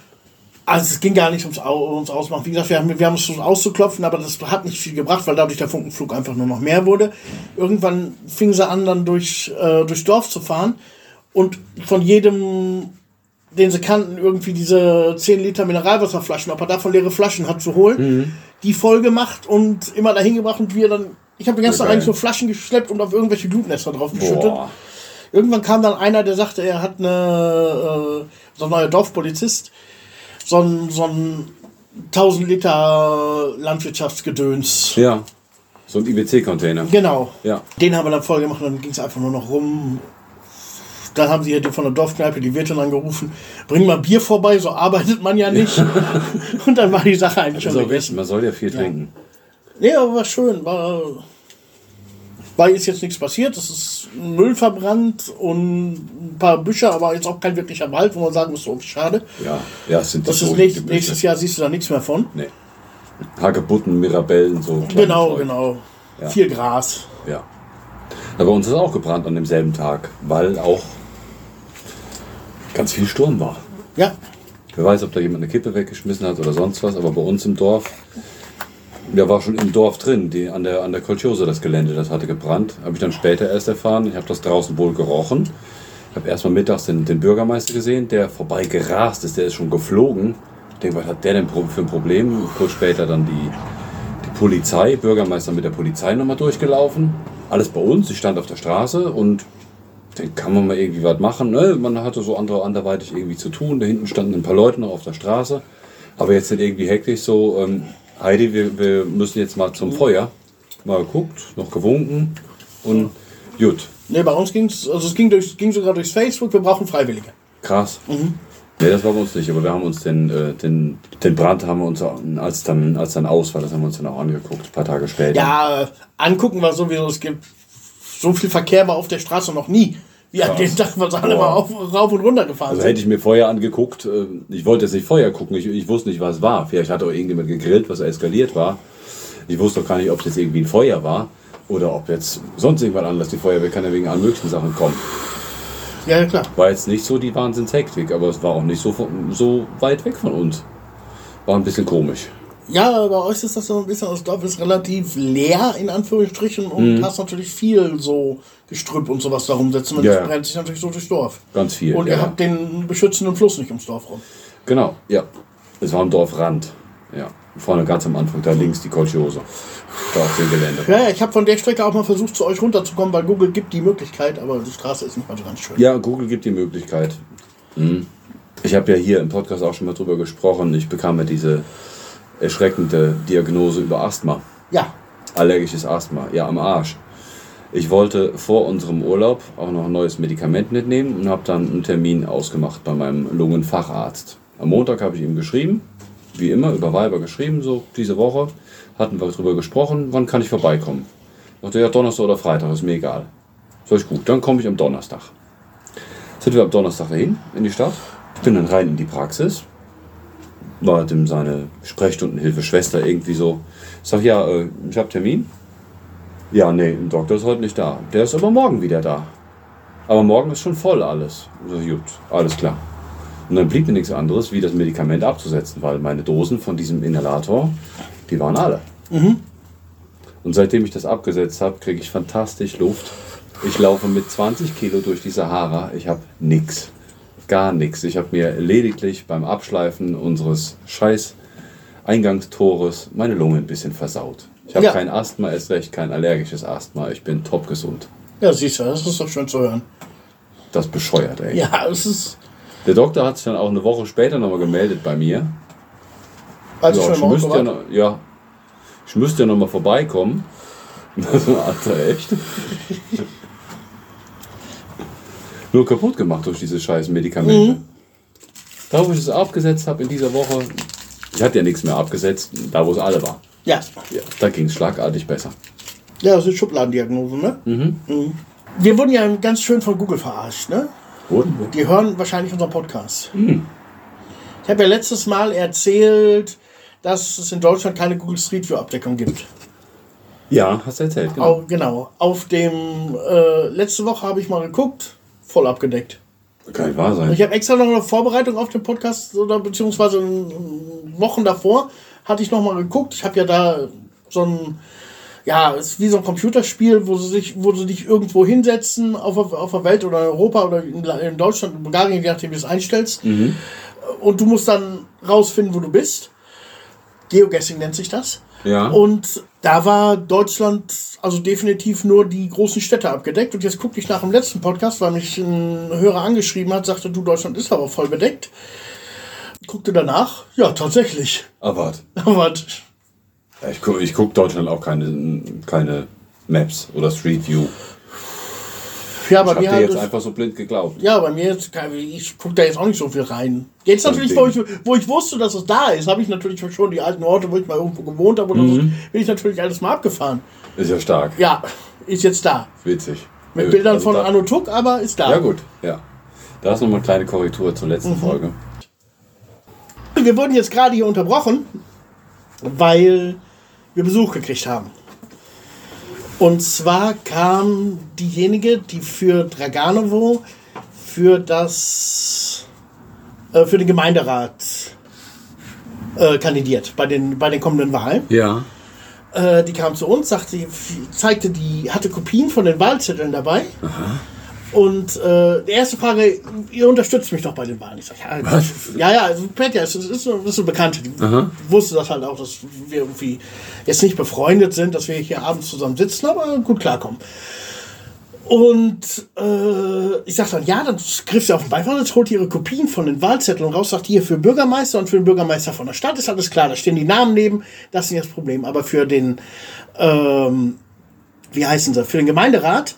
Also es ging gar nicht ums, ums Ausmachen. Wie gesagt, wir haben, wir haben es versucht auszuklopfen, aber das hat nicht viel gebracht, weil dadurch der Funkenflug einfach nur noch mehr wurde. Irgendwann fingen sie an, dann durch, äh, durchs Dorf zu fahren und von jedem, den sie kannten, irgendwie diese 10 Liter Mineralwasserflaschen, ob er davon leere Flaschen hat, zu holen, die voll gemacht und immer dahin gebracht und wir dann, ich habe den ganzen Tag eigentlich nur Flaschen geschleppt und auf irgendwelche Glutnester drauf geschüttet.
Boah.
Irgendwann kam dann einer, der sagte, er hat eine, äh, so ein neuer Dorfpolizist, so ein, so ein 1000 Liter Landwirtschaftsgedöns.
Ja, so ein IBC-Container.
Genau.
Ja.
Den haben wir dann voll gemacht und dann ging es einfach nur noch rum. Dann haben sie hier von der Dorfkneipe die Wirtin angerufen, bring mal Bier vorbei, so arbeitet man ja nicht. [laughs] und dann war die Sache eigentlich
Das
schon gegessen.
man soll ja viel trinken.
Nee, aber war schön. War, war ist jetzt nichts passiert. Es ist Müll verbrannt und ein paar Büsche, aber jetzt auch kein wirklicher Wald, wo man sagen muss, so schade.
Ja, ja, es sind
Das ist
die
nächstes, Jahr siehst du da nichts mehr von.
Nee. Hagebutten, Mirabellen, so.
Genau,
Zeug.
genau.
Ja.
Viel Gras.
Ja. Aber bei uns ist auch gebrannt an demselben Tag, weil auch ganz viel Sturm war.
Ja,
Wer weiß, ob da jemand eine Kippe weggeschmissen hat oder sonst was, aber bei uns im Dorf, der war schon im Dorf drin, die, an der, an der Kolchose das Gelände, das hatte gebrannt. Habe ich dann später erst erfahren. Ich habe das draußen wohl gerochen. Ich habe erstmal mittags den, den Bürgermeister gesehen, der vorbei gerast ist, der ist schon geflogen. Ich denke, was hat der denn für ein Problem? Kurz später dann die, die Polizei, Bürgermeister mit der Polizei nochmal durchgelaufen. Alles bei uns, ich stand auf der Straße und dann kann man mal irgendwie was machen. Ne? Man hatte so andere anderweitig irgendwie zu tun. Da hinten standen ein paar Leute noch auf der Straße. Aber jetzt sind irgendwie hektisch so, ähm, Heidi, wir, wir müssen jetzt mal zum Feuer. Mal geguckt, noch gewunken und gut.
nee, bei uns ging es, also es ging, durch, ging sogar durchs Facebook, wir brauchen Freiwillige.
Krass. Nee, das war bei uns nicht, aber wir haben uns den, äh, den, den Brand haben wir uns, auch- als dann, als dann aus war, das haben wir uns dann auch angeguckt, ein paar Tage später.
Ja, äh, angucken war sowieso, es gibt so viel Verkehr war auf der Straße noch nie. An
Krass.
dem Tag, was alle
Boah.
mal auf, rauf und runter gefahren
Also
sind.
hätte ich mir Feuer angeguckt, äh, ich wollte jetzt nicht Feuer gucken, ich, ich wusste nicht, was es war. Vielleicht hat auch irgendjemand gegrillt, was eskaliert war. Ich wusste doch gar nicht, ob es jetzt irgendwie ein Feuer war oder ob jetzt sonst irgendwas anderes. Die Feuerwehr kann ja wegen allen möglichen Sachen kommen.
Ja, ja, klar.
War jetzt nicht so die Wahnsinnshektik, aber es war auch nicht so, so weit weg von uns. War ein bisschen komisch.
Ja, bei euch ist das so ein bisschen, das Dorf ist relativ leer, in Anführungsstrichen, und
Mhm.
hast natürlich viel so Gestrüpp und sowas da rumsitzen. Und
Ja,
das brennt sich natürlich so durchs Dorf.
Ganz viel.
Und
ja.
ihr habt den beschützenden Fluss nicht ums Dorf rum.
Genau, ja. Es war am Dorfrand. Ja. Vorne ganz am Anfang, da links die Kolchiose. Da auf dem Gelände.
Ja, ja, ich habe von der Strecke auch mal versucht, zu euch runterzukommen, weil Google gibt die Möglichkeit, aber die Straße ist nicht mal so ganz schön.
Ja, Google gibt die Möglichkeit. Mhm. Ich habe ja hier im Podcast auch schon mal drüber gesprochen. Ich bekam ja diese erschreckende Diagnose über Asthma.
Ja,
Allergisches Asthma. Ja, am Arsch. Ich wollte vor unserem Urlaub auch noch ein neues Medikament mitnehmen und habe dann einen Termin ausgemacht bei meinem Lungenfacharzt. Am Montag habe ich ihm geschrieben, wie immer, über Weiber geschrieben, so diese Woche. Hatten wir darüber gesprochen, wann kann ich vorbeikommen. Ich dachte, ja, Donnerstag oder Freitag, ist mir egal. Sag ich, gut, dann komme ich am Donnerstag. Sind wir am Donnerstag dahin, in die Stadt. Ich bin dann rein in die Praxis. War dem seine Sprechstundenhilfe Schwester irgendwie so. Ich sag, ja, äh, ich habe Termin. Ja, nee, der Doktor ist heute nicht da. Der ist aber morgen wieder da. Aber morgen ist schon voll alles. So, gut, alles klar. Und dann blieb mir nichts anderes, wie das Medikament abzusetzen, weil meine Dosen von diesem Inhalator, die waren alle. Und seitdem ich das abgesetzt habe, kriege ich fantastisch Luft. Ich laufe mit 20 Kilo durch die Sahara. Ich habe nix. Gar nichts. Ich habe mir lediglich beim Abschleifen unseres scheiß Eingangstores meine Lunge ein bisschen versaut. Ich habe
Ja.
kein Asthma, erst recht kein allergisches Asthma. Ich bin top gesund.
ja, siehst du, das ist doch schön zu hören.
Das bescheuert, ey.
Ja, es ist,
Der Doktor hat sich dann auch eine Woche später nochmal gemeldet bei mir.
als
Ja,
ich
ich,
schon im
müsste ja, noch, ja, ich müsste ja nochmal vorbeikommen. [laughs] Also, Alter, echt? Nur kaputt gemacht durch diese scheiß Medikamente.
Mhm.
Da, wo ich es abgesetzt habe in dieser Woche, ich hatte ja nichts mehr abgesetzt, da wo es alle war.
Ja.
Ja, da ging es schlagartig besser.
ja, das sind Schubladendiagnosen, ne? Mhm. Wir wurden ja ganz schön von Google verarscht, ne?
Und?
Die hören wahrscheinlich unseren Podcast. Ich habe ja letztes Mal erzählt, dass es in Deutschland keine Google Street View Abdeckung gibt.
Ja, hast du erzählt, genau.
Au- genau. Auf dem äh, letzte Woche habe ich mal geguckt, voll abgedeckt.
Kann nicht wahr sein.
Ich habe extra noch eine Vorbereitung auf den Podcast oder beziehungsweise Wochen davor hatte ich noch mal geguckt. Ich habe ja da so ein ja, es ist wie so ein Computerspiel, wo sie sich, wo sie dich irgendwo hinsetzen auf, der- auf der Welt oder in Europa oder in, in Deutschland, in Bulgarien, je nachdem wie du es einstellst. Und du musst dann rausfinden, wo du bist. Geoguessing nennt sich das.
Ja.
Und da war Deutschland also definitiv nur die großen Städte abgedeckt. Und jetzt guckte ich nach dem letzten Podcast, weil mich ein Hörer angeschrieben hat, sagte, du, Deutschland ist aber voll bedeckt. Guckte danach, ja, tatsächlich.
Aber warte. [laughs]
Aber
Ja, ich gucke ich guck Deutschland auch keine, keine Maps oder Street View.
Ja,
Ich
bei
habe
mir halt
jetzt einfach so blind geglaubt.
Ja, bei mir jetzt, ich gucke da jetzt auch nicht so viel rein. Jetzt natürlich, wo ich, wo ich wusste, dass es da ist, habe ich natürlich schon die alten Orte, wo ich mal irgendwo gewohnt habe oder so, bin ich natürlich alles mal abgefahren.
Ist ja stark.
Ja, ist jetzt da.
Witzig.
Mit
Äh,
Bildern
also
von
da-
Anno Tuck, aber ist da.
Ja, gut, ja. Da ist nochmal eine kleine Korrektur zur
Mhm.
letzten Folge.
Wir wurden jetzt gerade hier unterbrochen, weil wir Besuch gekriegt haben. Und zwar kam diejenige, die für Draganovo für das äh, für den Gemeinderat äh, kandidiert bei den bei den kommenden Wahlen.
Ja.
Äh, die kam zu uns, sagte, zeigte die, hatte Kopien von den Wahlzetteln dabei. Und äh, die erste Frage, ihr unterstützt mich doch bei den Wahlen. Ich sag, ja,
Was?
ja, ja, also Petja, es ist, ist, so- ist so Bekannte. Die wusste das halt auch, dass wir irgendwie jetzt nicht befreundet sind, dass wir hier abends zusammen sitzen, aber gut klarkommen. Und äh, ich sag dann, ja, dann griff sie auf den Beifahrersitz, holt ihre Kopien von den Wahlzetteln raus, sagt hier für Bürgermeister und für den Bürgermeister von der Stadt ist alles klar, da stehen die Namen neben, das ist nicht das Problem. Aber für den, ähm, wie heißen sie, für den Gemeinderat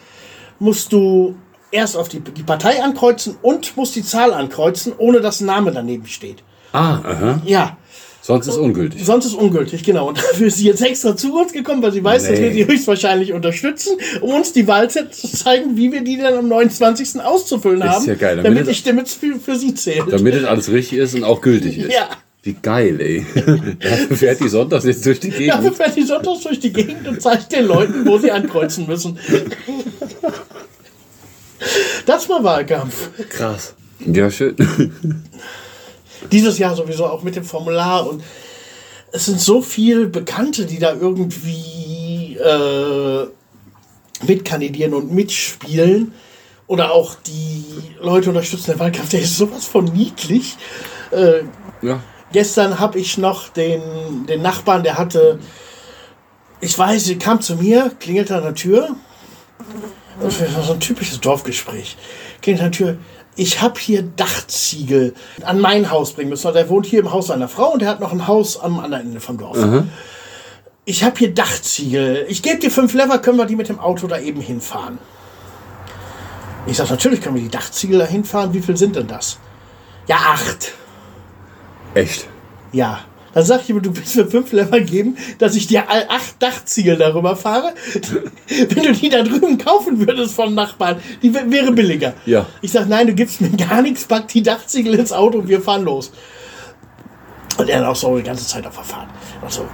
musst du erst auf die, die Partei ankreuzen und musst die Zahl ankreuzen, ohne dass ein Name daneben steht.
Ah, aha.
Ja,
Sonst ist ungültig.
sonst ist ungültig, genau. Und dafür ist sie jetzt extra zu uns gekommen, weil sie weiß, dass wir
Nee.
sie höchstwahrscheinlich unterstützen, um uns die Wahlzettel zu zeigen, wie wir die dann am 29. auszufüllen
Ist
haben,
ja geil, damit
damit die Stimme für, für sie zählt.
Damit es alles richtig ist und auch gültig ist.
Ja.
Wie geil, ey. [laughs] Dafür fährt die sonntags jetzt durch die
Dafür
Gegend.
fährt die sonntags durch die Gegend und zeigt den Leuten, wo sie ankreuzen müssen. Das war Wahlkampf.
Krass. Ja, schön. [laughs]
Dieses Jahr sowieso auch mit dem Formular und es sind so viele Bekannte, die da irgendwie äh, mitkandidieren und mitspielen. Oder auch die Leute unterstützen den Wahlkampf, der ist sowas von niedlich. Äh,
Ja.
gestern habe ich noch den, den Nachbarn, der hatte, ich weiß, sie kam zu mir, klingelte an der Tür. Das war so ein typisches Dorfgespräch. Klingelt an Tür. Ich habe hier Dachziegel an mein Haus bringen müssen. Der wohnt hier im Haus seiner Frau und der hat noch ein Haus am anderen Ende vom Dorf. Ich habe hier Dachziegel. Ich gebe dir fünf Lever, können wir die mit dem Auto da eben hinfahren. Ich sage, natürlich können wir die Dachziegel da hinfahren. Wie viel sind denn das? Ja, acht.
Echt?
Ja. Dann sag ich ihm, du willst mir fünf Lever geben, dass ich dir all acht Dachziegel darüber fahre. [laughs] Wenn du die da drüben kaufen würdest vom Nachbarn, die wär- wäre billiger.
Ja.
Ich sag, nein, du gibst mir gar nichts, pack die Dachziegel ins Auto und wir fahren los. Und er hat auch so die ganze Zeit auf der Fahrt. Also,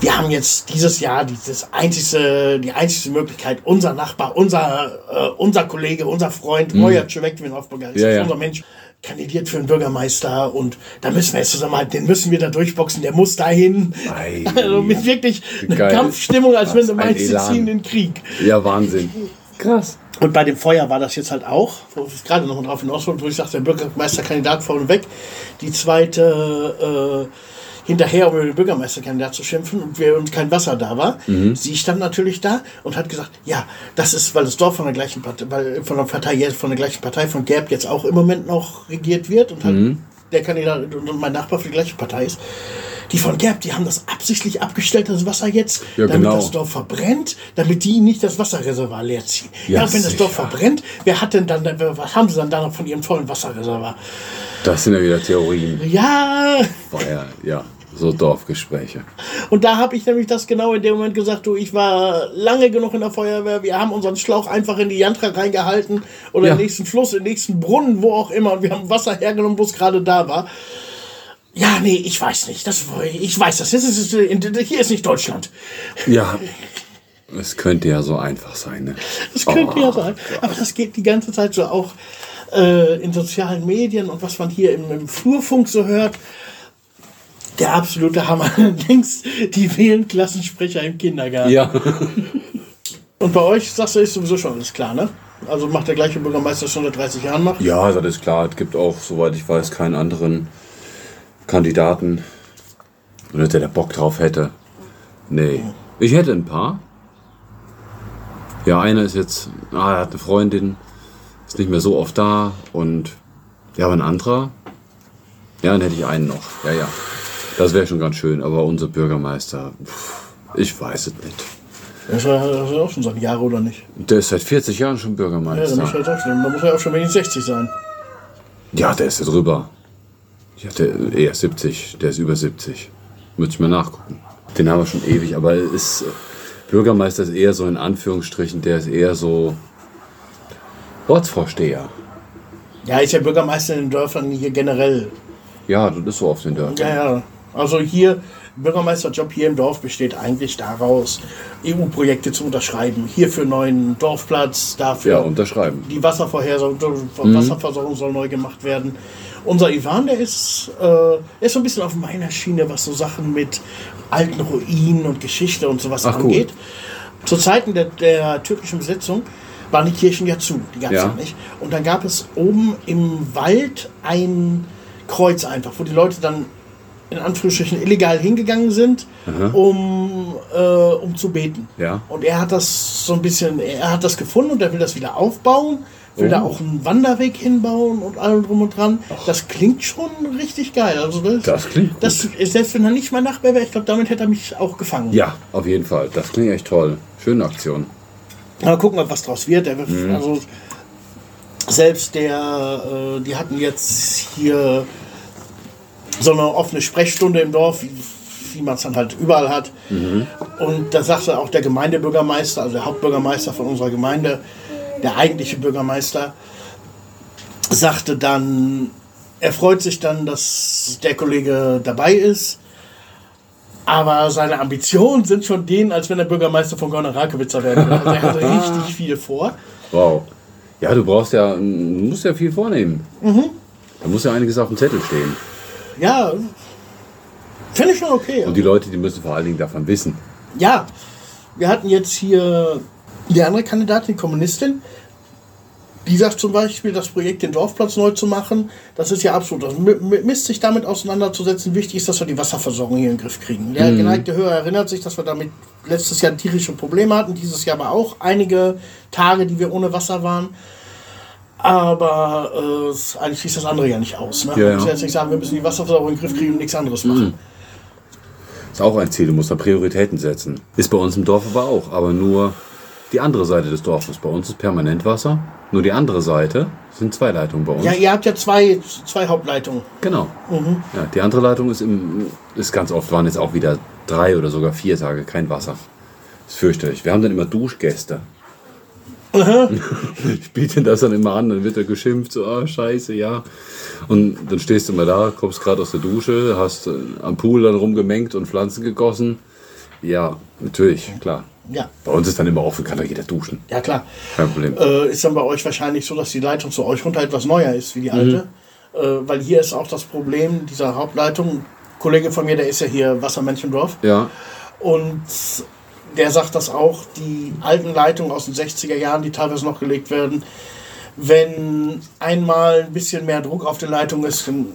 wir haben jetzt dieses Jahr dieses einzigste, die einzige Möglichkeit, unser Nachbar, unser, äh, unser Kollege, unser Freund, Royer Czewek, den Aufbegeistert,
Ja, ja.
unser Mensch, kandidiert für einen Bürgermeister und da müssen wir jetzt zusammenhalten, den müssen wir da durchboxen, der muss dahin.
Ei. [laughs]
Also mit wirklich einer. Kampfstimmung, als wenn du
ein
meinst, sie
Elan.
ziehen den Krieg.
Ja, Wahnsinn. Krass.
Und bei dem Feuer war das jetzt halt auch, wo ich gerade noch mal drauf hinaus wollte, wo ich sagte, der Bürgermeisterkandidat vorne weg, die zweite äh, hinterher, um über den Bürgermeisterkandidat zu schimpfen und wir uns kein Wasser da war. Sie stand natürlich da und hat gesagt, ja, das ist, weil das Dorf von der gleichen Partei, weil von der Partei jetzt von der gleichen Partei von Gerb jetzt auch im Moment noch regiert wird und halt der Kandidat und mein Nachbar für die gleiche Partei ist. Die von Gerb, die haben das absichtlich abgestellt, das Wasser jetzt,
Ja,
damit
genau.
das Dorf verbrennt, damit die nicht das Wasserreservoir leer ziehen.
Ja,
Ja, und wenn das Dorf
sicher.
verbrennt, wer hat denn dann, was haben sie dann da noch von ihrem tollen Wasserreservoir?
Das sind ja wieder Theorien.
Ja,
War ja, ja, so Dorfgespräche.
und da habe ich nämlich das genau in dem Moment gesagt, du, ich war lange genug in der Feuerwehr, wir haben unseren Schlauch einfach in die Jantra reingehalten oder
Ja.
im nächsten Fluss, im nächsten Brunnen, wo auch immer, und wir haben Wasser hergenommen, wo es gerade da war. Ja, nee, ich weiß nicht. Das, ich weiß das. das ist, hier ist nicht Deutschland.
Ja. Es könnte ja so einfach sein, ne?
Das könnte ja sein. Aber das geht die ganze Zeit so auch äh, in sozialen Medien und was man hier im, im Flurfunk so hört. Der absolute Hammer. [laughs] Links die wählen Klassensprecher im Kindergarten.
Ja.
Und bei euch, sagst du, ist sowieso schon alles klar, ne? Also macht der gleiche Bürgermeister schon seit 30 Jahren macht.
Ja, das ist klar. Es gibt auch, soweit ich weiß, keinen anderen Kandidaten, oder der da Bock drauf hätte. Nee. Ich hätte ein paar. Ja, einer ist jetzt, ah, er hat eine Freundin, ist nicht mehr so oft da und ja, aber ein anderer, ja, dann hätte ich einen noch. Ja, ja. Das wäre schon ganz schön, aber unser Bürgermeister, pff, ich weiß es nicht.
Das ist ja ist ja auch schon seit Jahren, oder nicht?
Der ist seit 40 Jahren schon
Ja,
Bürgermeister.
muss er jetzt auch schon, dann muss er auch schon wenigstens 60 sein.
Ja, der ist da drüber. Ja, der eher 70, der ist über 70. Müsste ich mal nachgucken. Den haben wir schon ewig, aber ist, Bürgermeister ist eher so in Anführungsstrichen, der ist eher so Ortsvorsteher.
Ja, ist ja Bürgermeister in den Dörfern hier generell.
Ja, das ist so auf den Dörfern.
Ja, ja. Also hier, Bürgermeisterjob hier im Dorf besteht eigentlich daraus, EU-Projekte zu unterschreiben. Hier für neuen Dorfplatz, dafür
Ja, unterschreiben.
die Wasservorhersage, Wasserversorgung soll neu gemacht werden. Unser Ivan, der ist, äh, ist so ein bisschen auf meiner Schiene, was so Sachen mit alten Ruinen und Geschichte und sowas
Ach, cool.
angeht. Zu Zeiten der, der türkischen Besetzung waren die Kirchen ja zu, die gab es ja.
Ja.
nicht. Und dann gab es oben im Wald ein Kreuz einfach, wo die Leute dann in Anführungsstrichen illegal hingegangen sind, um, äh, um zu beten.
Ja.
Und er hat das so ein bisschen, er hat das gefunden und er will das wieder aufbauen, will
Oh.
da auch einen Wanderweg hinbauen und allem drum und dran. Das klingt schon richtig geil. Also das,
Das klingt gut.
Das, selbst wenn er nicht mein Nachbar wäre, ich glaube, damit hätte er mich auch gefangen.
Ja, auf jeden Fall. Das klingt echt toll. Schöne Aktion.
Mal gucken, was draus wird. Wird-
Mhm.
Also selbst der, äh, die hatten jetzt hier so eine offene Sprechstunde im Dorf, wie, wie man es dann halt überall hat.
Mhm.
Und da sagte auch der Gemeindebürgermeister, also der Hauptbürgermeister von unserer Gemeinde, der eigentliche Bürgermeister, sagte dann, er freut sich dann, dass der Kollege dabei ist. Aber seine Ambitionen sind schon denen, als wenn er Bürgermeister von Gorner-Rakowitzer werden würde. Also er hat [laughs] richtig viel vor.
Wow. Ja, du brauchst ja, du musst ja viel vornehmen.
Mhm.
Da muss ja einiges auf dem Zettel stehen.
Ja, finde ich schon okay.
Und die Leute, die müssen vor allen Dingen davon wissen.
Ja, wir hatten jetzt hier die andere Kandidatin, die Kommunistin, die sagt zum Beispiel, das Projekt, den Dorfplatz neu zu machen, das ist ja absolut. Das Mist, sich damit auseinanderzusetzen. Wichtig ist, dass wir die Wasserversorgung hier in den Griff kriegen. Der geneigte Hörer erinnert sich, dass wir damit letztes Jahr tierische Probleme hatten, dieses Jahr aber auch einige Tage, die wir ohne Wasser waren. Aber äh, eigentlich schließt das andere ja nicht aus. Ne?
Ja,
Wir müssen
ja.
jetzt nicht sagen, wir müssen die Wasserversorgung in den Griff kriegen und nichts anderes machen.
Ist auch ein Ziel, du musst da Prioritäten setzen. Ist bei uns im Dorf aber auch, aber nur die andere Seite des Dorfes. Bei uns ist permanent Wasser, nur die andere Seite sind zwei Leitungen bei uns.
Ja, ihr habt ja zwei, zwei Hauptleitungen.
Genau. Ja, die andere Leitung ist, im, ist ganz oft, waren jetzt auch wieder drei oder sogar vier Tage kein Wasser. Das ist fürchterlich. Wir haben dann immer Duschgäste. Ich biete das dann immer an, dann wird er geschimpft, so, ah, scheiße, ja. Und dann stehst du immer da, kommst gerade aus der Dusche, hast äh, am Pool dann rumgemengt und Pflanzen gegossen. Ja, natürlich, klar.
Ja,
Bei uns ist dann immer offen, kann da jeder duschen.
ja klar.
Kein Problem.
Äh, ist dann bei euch wahrscheinlich so, dass die Leitung zu euch runter etwas neuer ist wie die alte. Äh, weil hier ist auch das Problem dieser Hauptleitung. Ein Kollege von mir, der ist ja hier Wassermännchen-Dorf.
Ja,
Und der sagt das auch, die alten Leitungen aus den 60er Jahren, die teilweise noch gelegt werden, wenn einmal ein bisschen mehr Druck auf der Leitung ist, dann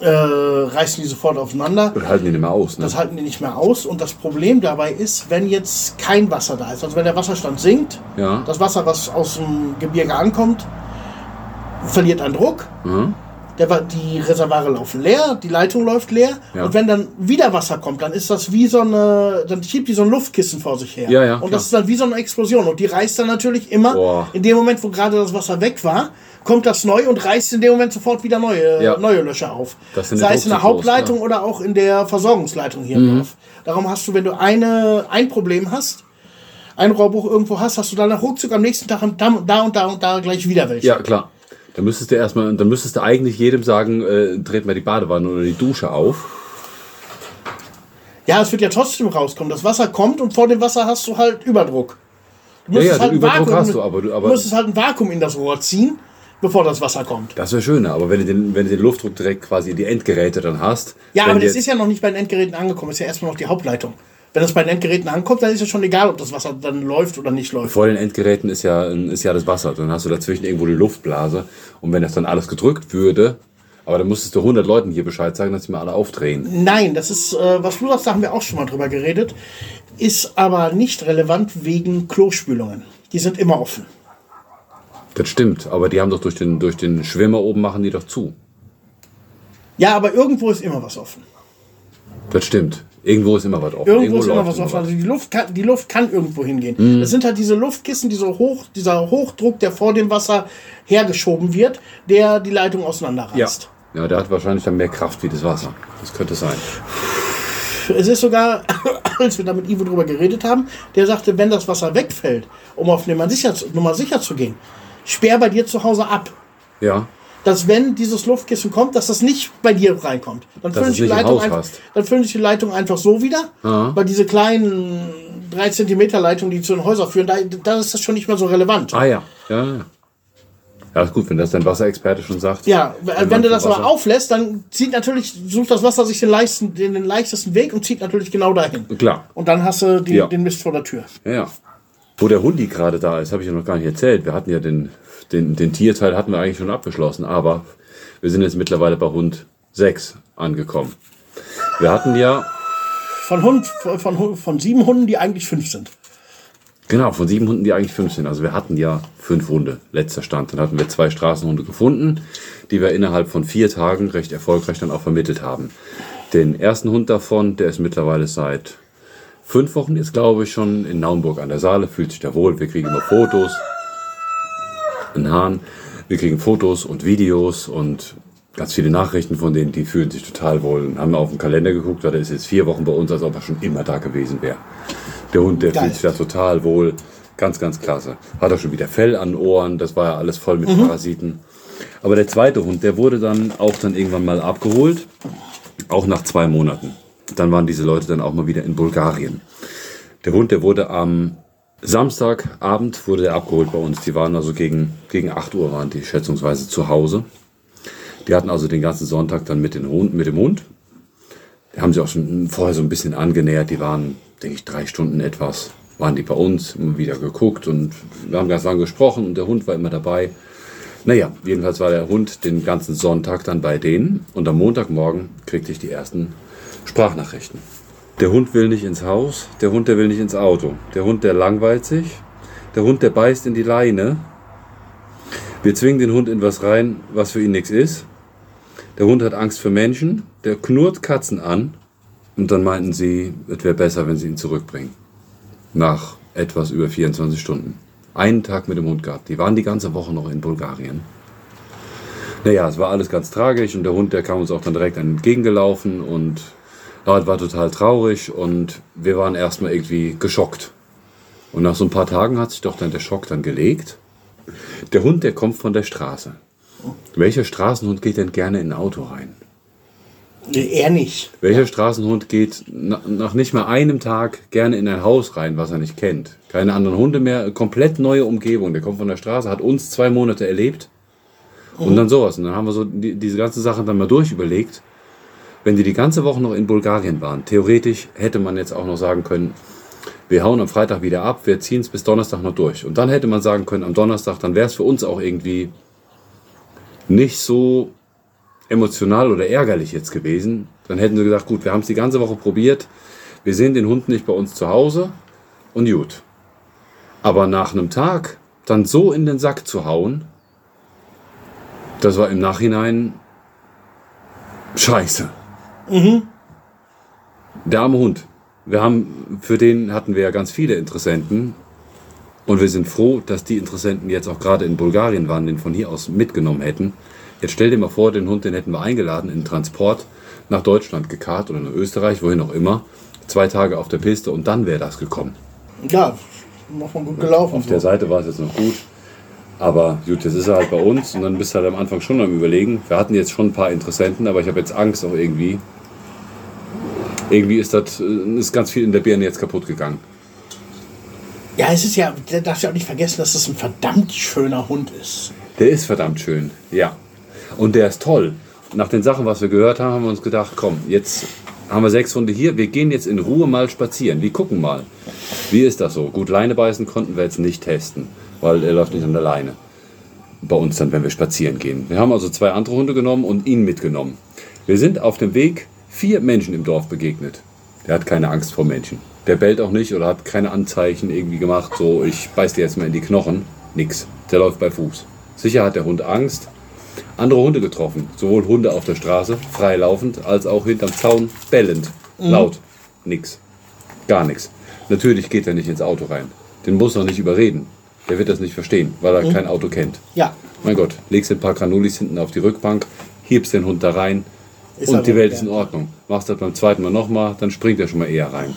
äh, reißen die sofort aufeinander.
und halten die nicht mehr aus, ne?
Das halten die nicht mehr aus. Und das Problem dabei ist, wenn jetzt kein Wasser da ist, also wenn der Wasserstand sinkt,
Ja.
das Wasser, was aus dem Gebirge ankommt, verliert an Druck.
Mhm.
Der, die Reservoire laufen leer, die Leitung läuft leer.
Ja.
Und wenn dann wieder Wasser kommt, dann ist das wie so eine, dann schiebt die so ein Luftkissen vor sich her.
Ja, ja,
Und
klar.
das ist dann wie so eine Explosion. Und die reißt dann natürlich immer,
Boah.
in dem Moment, wo gerade das Wasser weg war, kommt das neu und reißt in dem Moment sofort wieder neue,
Ja.
neue Löcher auf.
Das sind
Sei es in der Hauptleitung
ja.
oder auch in der Versorgungsleitung hier
Mhm.
Dorf. Darum hast du, wenn du eine, ein Problem hast, ein Rohrbruch irgendwo hast, hast du dann nach ruckzuck am nächsten Tag da da und da und da gleich wieder welche.
Ja, klar. Dann müsstest du erstmal, dann müsstest du eigentlich jedem sagen, äh, dreht mal die Badewanne oder die Dusche auf.
Ja, es wird ja trotzdem rauskommen. Das Wasser kommt und vor dem Wasser hast du halt Überdruck. Du
Ja, ja, den
ein
Überdruck
Vakuum-
hast du, aber du- aber-
du müsstest halt ein Vakuum in das Rohr ziehen, bevor das Wasser kommt.
Das wäre schöner, aber wenn du, den, wenn du den Luftdruck direkt quasi in die Endgeräte dann hast.
Ja, aber das ist ja noch nicht bei den Endgeräten angekommen. ist ja erstmal noch die Hauptleitung. Wenn das bei den Endgeräten ankommt, dann ist ja schon egal, ob das Wasser dann läuft oder nicht läuft.
Vor den Endgeräten ist ja, ist ja das Wasser. Dann hast du dazwischen irgendwo die Luftblase. Und wenn das dann alles gedrückt würde, aber dann müsstest du 100 Leuten hier Bescheid sagen, dass sie mal alle aufdrehen.
Nein, das ist, äh, was du sagst, da haben wir auch schon mal drüber geredet, ist aber nicht relevant wegen Klospülungen. Die sind immer offen.
Das stimmt, aber die haben doch durch den, durch den Schwimmer oben machen die doch zu.
Ja, aber irgendwo ist immer was offen.
Das stimmt. Irgendwo ist immer was offen.
Irgendwo ist immer was offen. Also die Luft kann, die Luft kann irgendwo hingehen.
Mhm.
Das sind halt diese Luftkissen, diese Hoch, dieser Hochdruck, der vor dem Wasser hergeschoben wird, der die Leitung
Ja.
auseinanderreißt.
ja, der hat wahrscheinlich dann mehr Kraft wie das Wasser. Das könnte sein.
Es ist sogar, [coughs] als wir da mit Ivo drüber geredet haben, der sagte, wenn das Wasser wegfällt, um auf Nummer sicher, zu- Nummer sicher zu gehen, sperr bei dir zu Hause ab.
Ja,
Dass wenn dieses Luftkissen kommt, dass das nicht bei dir reinkommt. Dann füllen die Leitung einfach, dann füllen die Leitung einfach so wieder. Weil diese kleinen 3 cm Leitungen, die zu den Häusern führen, da, da ist das schon nicht mehr so relevant.
Ah ja. Ja, ja. Ja, ist gut, wenn das dein Wasserexperte schon sagt.
Ja, wenn
man
du das aber auflässt, dann zieht natürlich, sucht das Wasser sich den, leichtesten, den, den leichtesten Weg und zieht natürlich genau dahin.
Klar.
Und dann hast du die,
Ja.
den Mist vor der Tür.
Ja, ja. Wo der Hundi gerade da ist, habe ich ja noch gar nicht erzählt. Wir hatten ja den, den, den Tierteil hatten wir eigentlich schon abgeschlossen, aber wir sind jetzt mittlerweile bei Hund 6 angekommen. Wir hatten ja,
Von, Hund, von, von sieben Hunden, die eigentlich fünf sind.
genau, von sieben Hunden, die eigentlich fünf sind. Also wir hatten ja fünf Hunde, letzter Stand. Dann hatten wir zwei Straßenhunde gefunden, die wir innerhalb von vier Tagen recht erfolgreich dann auch vermittelt haben. Den ersten Hund davon, der ist mittlerweile seit fünf Wochen jetzt, glaube ich, schon in Naumburg an der Saale, fühlt sich da wohl. Wir kriegen immer Fotos. Ein Hahn. Wir kriegen Fotos und Videos und ganz viele Nachrichten von denen, die fühlen sich total wohl. Und haben auf den Kalender geguckt, weil der ist jetzt vier Wochen bei uns, als ob er schon immer da gewesen wäre. Der Hund, der
Geil.
fühlt sich da total wohl. Ganz, ganz klasse. Hat er schon wieder Fell an Ohren, das war ja alles voll mit Parasiten. Aber der zweite Hund, der wurde dann auch dann irgendwann mal abgeholt, auch nach zwei Monaten. Dann waren diese Leute dann auch mal wieder in Bulgarien. Der Hund, der wurde am Samstagabend wurde der abgeholt bei uns. Die waren also gegen, gegen 8 Uhr waren die schätzungsweise zu Hause. Die hatten also den ganzen Sonntag dann mit, den Hund, mit dem Hund. Die haben sich auch schon vorher so ein bisschen angenähert. Die waren, denke ich, drei Stunden etwas. Waren die bei uns, immer wieder geguckt und wir haben ganz lange gesprochen und der Hund war immer dabei. Naja, jedenfalls war der Hund den ganzen Sonntag dann bei denen und am Montagmorgen kriegte ich die ersten Sprachnachrichten. Der Hund will nicht ins Haus, der Hund, der will nicht ins Auto. Der Hund, der langweilt sich, der Hund, der beißt in die Leine. Wir zwingen den Hund in was rein, was für ihn nichts ist. Der Hund hat Angst für Menschen, der knurrt Katzen an. Und dann meinten sie, es wäre besser, wenn sie ihn zurückbringen. Nach etwas über 24 Stunden. Einen Tag mit dem Hund gehabt. Die waren die ganze Woche noch in Bulgarien. Naja, es war alles ganz tragisch und der Hund, der kam uns auch dann direkt entgegengelaufen und es war total traurig und wir waren erstmal irgendwie geschockt. Und nach so ein paar Tagen hat sich doch dann der Schock dann gelegt. Der Hund, der kommt von der Straße. Welcher Straßenhund geht denn gerne in ein Auto rein?
Nee, er nicht.
Welcher Straßenhund geht na- nach nicht mal einem Tag gerne in ein Haus rein, was er nicht kennt? Keine anderen Hunde mehr, komplett neue Umgebung. Der kommt von der Straße, hat uns zwei Monate erlebt und dann sowas. Und dann haben wir so die, diese ganzen Sachen dann mal durchüberlegt. Wenn die die ganze Woche noch in Bulgarien waren, theoretisch hätte man jetzt auch noch sagen können, wir hauen am Freitag wieder ab, wir ziehen es bis Donnerstag noch durch. Und dann hätte man sagen können, am Donnerstag, dann wäre es für uns auch irgendwie nicht so emotional oder ärgerlich jetzt gewesen. Dann hätten sie gesagt, gut, wir haben es die ganze Woche probiert, wir sehen den Hund nicht bei uns zu Hause und gut. Aber nach einem Tag dann so in den Sack zu hauen, das war im Nachhinein scheiße. Der arme Hund. Wir haben, für den hatten wir ja ganz viele Interessenten. Und wir sind froh, dass die Interessenten jetzt auch gerade in Bulgarien waren, den von hier aus mitgenommen hätten. Jetzt stell dir mal vor, den Hund, den hätten wir eingeladen in Transport nach Deutschland gekarrt oder nach Österreich, wohin auch immer. Zwei Tage auf der Piste und dann wäre das gekommen.
Ja, noch mal gut gelaufen.
Auf der Seite war es jetzt noch gut. Aber gut, jetzt ist er halt bei uns und dann bist du halt am Anfang schon am Überlegen. Wir hatten jetzt schon ein paar Interessenten, aber ich habe jetzt Angst auch irgendwie. Irgendwie ist das äh, ist ganz viel in der Birne jetzt kaputt gegangen.
Ja, es ist ja, der darf ja auch nicht vergessen, dass das ein verdammt schöner Hund ist.
Der ist verdammt schön, ja. Und der ist toll. Nach den Sachen, was wir gehört haben, haben wir uns gedacht, komm, jetzt haben wir sechs Hunde hier, wir gehen jetzt in Ruhe mal spazieren. Wir gucken mal. Wie ist das so? Gut, Leine beißen konnten wir jetzt nicht testen, weil er läuft nicht an der Leine. Bei uns dann, wenn wir spazieren gehen. Wir haben also zwei andere Hunde genommen und ihn mitgenommen. Wir sind auf dem Weg vier Menschen im Dorf begegnet. Der hat keine Angst vor Menschen. Der bellt auch nicht oder hat keine Anzeichen irgendwie gemacht, so ich beiß dir jetzt mal in die Knochen. Nix. Der läuft bei Fuß. Sicher hat der Hund Angst. Andere Hunde getroffen. Sowohl Hunde auf der Straße, freilaufend, als auch hinterm Zaun, bellend. Laut. Nix. Gar nichts. Natürlich geht er nicht ins Auto rein. Den muss er nicht überreden. Der wird das nicht verstehen, weil er kein Auto kennt.
Ja,
Mein Gott, legst ein paar Granulis hinten auf die Rückbank, hebst den Hund da rein
Ist
und die Welt ist in Ordnung. Machst das beim zweiten Mal nochmal, dann springt er schon mal eher rein.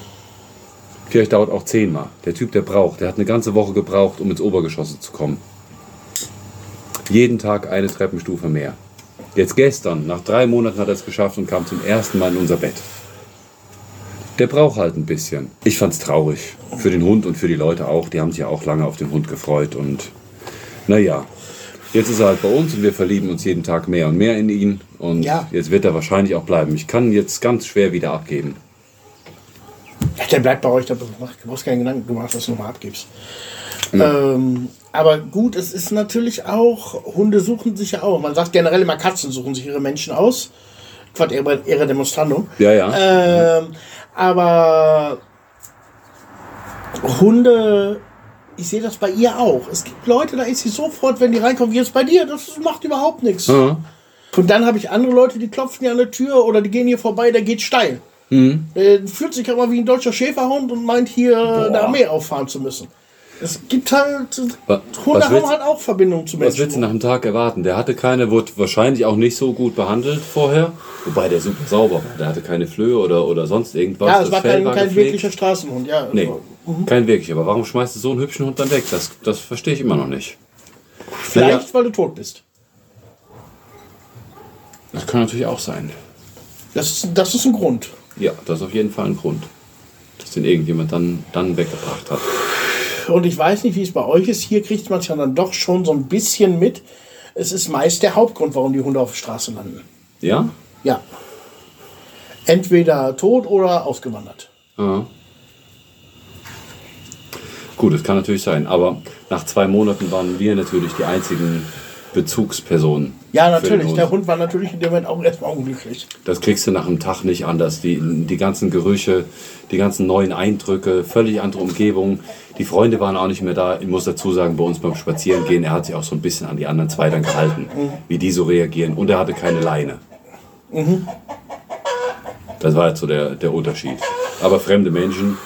Vielleicht dauert auch zehnmal. Der Typ, der braucht, der hat eine ganze Woche gebraucht, um ins Obergeschosse zu kommen. Jeden Tag eine Treppenstufe mehr. Jetzt gestern, nach drei Monaten hat er es geschafft und kam zum ersten Mal in unser Bett. Der braucht halt ein bisschen. Ich fand's traurig. Für den Hund und für die Leute auch. Die haben sich ja auch lange auf den Hund gefreut. Und naja, jetzt ist er halt bei uns und wir verlieben uns jeden Tag mehr und mehr in ihn. Und
Ja.
jetzt wird er wahrscheinlich auch bleiben. Ich kann jetzt ganz schwer wieder abgeben.
Ja, der bleibt bei euch, da brauchst keinen Gedanken gemacht, dass du nochmal abgibst. Ähm, aber gut, es ist natürlich auch, Hunde suchen sich ja auch. Man sagt generell immer, Katzen suchen sich ihre Menschen aus. Quatsch, ihre, ihre Demonstrando.
Ja, ja.
Ähm, aber Hunde, ich sehe das bei ihr auch. Es gibt Leute, da ist sie sofort, wenn die reinkommen, wie jetzt bei dir, das macht überhaupt nichts.
Ja.
Und dann habe ich andere Leute, die klopfen hier an der Tür oder die gehen hier vorbei, der geht steil.
Mhm.
Der fühlt sich aber wie ein deutscher Schäferhund und meint hier eine Armee auffahren zu müssen. Es gibt halt, Hunde
was
haben halt auch Verbindungen zu
Was
Menschen.
willst du nach einem Tag erwarten? Der hatte keine, wurde wahrscheinlich auch nicht so gut behandelt vorher. Wobei der super sauber war. Der hatte keine Flöhe oder, oder sonst irgendwas.
ja, es war kein, kein
gepflegt.
wirklicher Straßenhund. Ja,
Nee,
also,
kein wirklich. Aber warum schmeißt du so einen hübschen Hund dann weg? Das, das verstehe ich immer noch nicht.
vielleicht, weil du tot bist.
Das kann natürlich auch sein.
Das ist, das ist ein Grund.
Ja, das ist auf jeden Fall ein Grund. Dass den irgendjemand dann, dann weggebracht hat.
Und ich weiß nicht, wie es bei euch ist. Hier kriegt man es ja dann doch schon so ein bisschen mit. es ist meist der Hauptgrund, warum die Hunde auf der Straße landen.
Ja?
Ja. Entweder tot oder ausgewandert.
Ja. Gut, das kann natürlich sein. Aber nach zwei Monaten waren wir natürlich die einzigen Bezugspersonen.
Ja, natürlich.
Hund.
Der Hund war natürlich in dem Moment auch erstmal unglücklich.
Das kriegst du nach einem Tag nicht anders. Die, die ganzen Gerüche, die ganzen neuen Eindrücke, völlig andere Umgebung. Die Freunde waren auch nicht mehr da. Ich muss dazu sagen, bei uns beim Spazierengehen, er hat sich auch so ein bisschen an die anderen zwei dann gehalten, wie die so reagieren. Und er hatte keine Leine. Das war jetzt so der, der Unterschied. Aber fremde Menschen,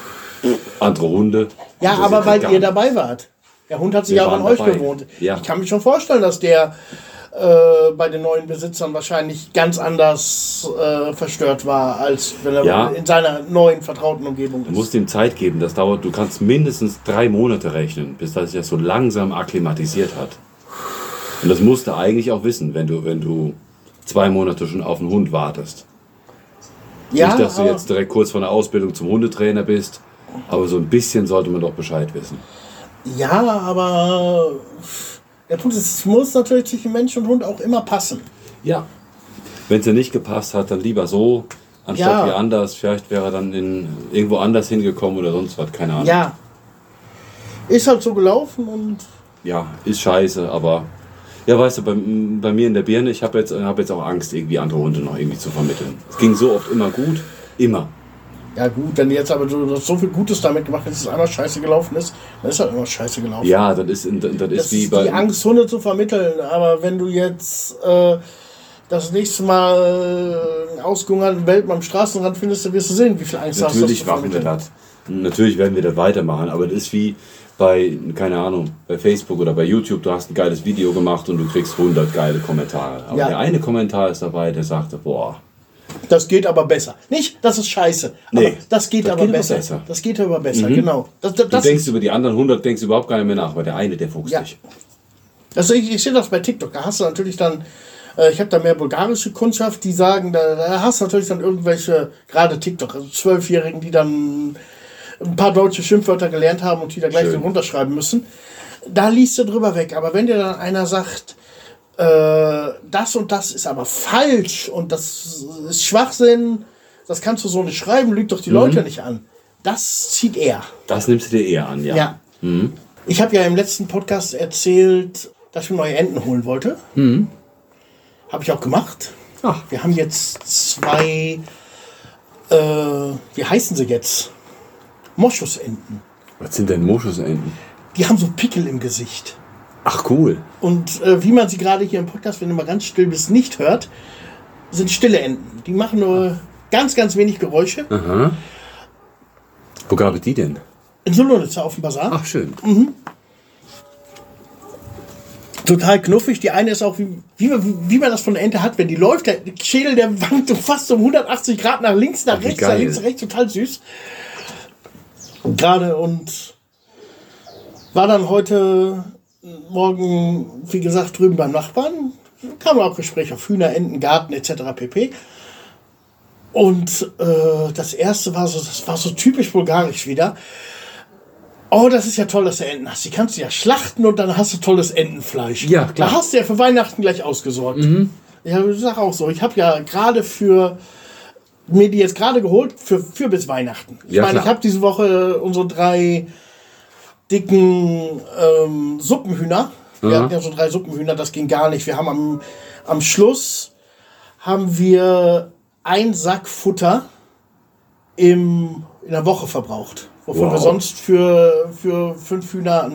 andere Hunde.
Ja, aber weil ihr dabei wart. Der Hund hat sich ja auch an euch
dabei.
gewohnt.
Ja.
Ich kann mir schon vorstellen, dass der äh, bei den neuen Besitzern wahrscheinlich ganz anders äh, verstört war, als wenn er
Ja.
in seiner neuen vertrauten Umgebung
Du
ist.
musst ihm Zeit geben. Das dauert, du kannst mindestens drei Monate rechnen, bis das sich das so langsam akklimatisiert hat. Und das musst du eigentlich auch wissen, wenn du, wenn du zwei Monate schon auf einen Hund wartest.
ja,
Nicht, dass du jetzt direkt kurz vor der Ausbildung zum Hundetrainer bist, aber so ein bisschen sollte man doch Bescheid wissen.
ja, aber der Punkt ist, es muss natürlich zwischen Mensch und Hund auch immer passen.
Ja. Wenn es dir nicht gepasst hat, dann lieber so, anstatt
Ja.
wie anders. Vielleicht wäre er dann in, irgendwo anders hingekommen oder sonst was, keine Ahnung.
Ja. Ist halt so gelaufen und
ja, ist scheiße, aber ja, weißt du, bei, bei mir in der Birne, ich habe jetzt, hab jetzt auch Angst, irgendwie andere Hunde noch irgendwie zu vermitteln. Es ging so oft immer gut, immer.
Ja gut, wenn jetzt aber du so viel Gutes damit gemacht hast, dass es einmal scheiße gelaufen ist, dann ist halt immer scheiße gelaufen.
Ja, das ist, das ist
das
wie bei.
die Angst, Hunde zu vermitteln. Aber wenn du jetzt äh, das nächste Mal äh, einen ausgehungerten Welpen am Straßenrand findest, dann wirst du sehen, wie viel Angst hast du
Natürlich machen wir das. Natürlich werden wir das weitermachen, aber das ist wie bei, keine Ahnung, bei Facebook oder bei YouTube, du hast ein geiles Video gemacht und du kriegst 100 geile Kommentare. Aber
Ja.
der eine Kommentar ist dabei, der sagte, boah,
Das geht aber besser. Nicht, das ist scheiße. Aber
Nee,
das geht
das
aber
geht aber
besser.
besser. Mhm.
Das geht aber besser, genau. Das, das,
du denkst über die anderen 100, denkst überhaupt gar nicht mehr nach, aber der eine, der fuchst
Ja.
dich.
Also ich, ich sehe das bei TikTok. Da hast du natürlich dann, äh, ich habe da mehr bulgarische Kundschaft, die sagen, da, da hast du natürlich dann irgendwelche, gerade TikTok, also Zwölfjährigen, die dann ein paar deutsche Schimpfwörter gelernt haben und die da gleich
Schön.
runterschreiben müssen. Da liest du drüber weg. Aber wenn dir dann einer sagt, äh, das und das ist aber falsch und das ist Schwachsinn, das kannst du so nicht schreiben, lügt doch die Leute nicht an. Das zieht er.
Das nimmst du dir eher an, ja.
Ja. Ich habe ja im letzten Podcast erzählt, dass ich mir neue Enten holen wollte. Habe ich auch gemacht.
Ach.
Wir haben jetzt zwei, äh, wie heißen sie jetzt? Moschusenten.
Was sind denn Moschusenten?
Die haben so Pickel im Gesicht.
Ach cool.
Und äh, wie man sie gerade hier im Podcast, wenn du mal ganz still bist, nicht hört, sind stille Enten. Die machen nur ganz, ganz wenig Geräusche.
Aha. Wo gab es die denn?
In Solonitz auf dem Bazar.
Ach schön.
total knuffig. Die eine ist auch, wie, wie, man- wie man das von der Ente hat, wenn die läuft, der Schädel, der wankt fast um 180 Grad nach links, nach
Wie
rechts, nach links, nach rechts, total süß. Gerade und war dann heute Morgen, wie gesagt, drüben beim Nachbarn. Kam auch Gespräch auf Hühner, Enten, Garten etc. pp. Und äh, das erste war so, das war so typisch bulgarisch wieder. Oh, das ist ja toll, dass du Enten hast. Die kannst du ja schlachten und dann hast du tolles Entenfleisch.
Ja, klar.
Da hast du ja für Weihnachten gleich ausgesorgt. Ja, ich sag auch so. Ich habe ja gerade für mir die jetzt gerade geholt für, für bis Weihnachten. Ich
Ja,
meine,
klar.
ich habe diese Woche unsere drei dicken ähm, Suppenhühner. Wir hatten ja so drei Suppenhühner, das ging gar nicht. Wir haben am, am Schluss haben wir ein Sack Futter im, in der Woche verbraucht. Wovon
Wow.
wir sonst für, für fünf Hühner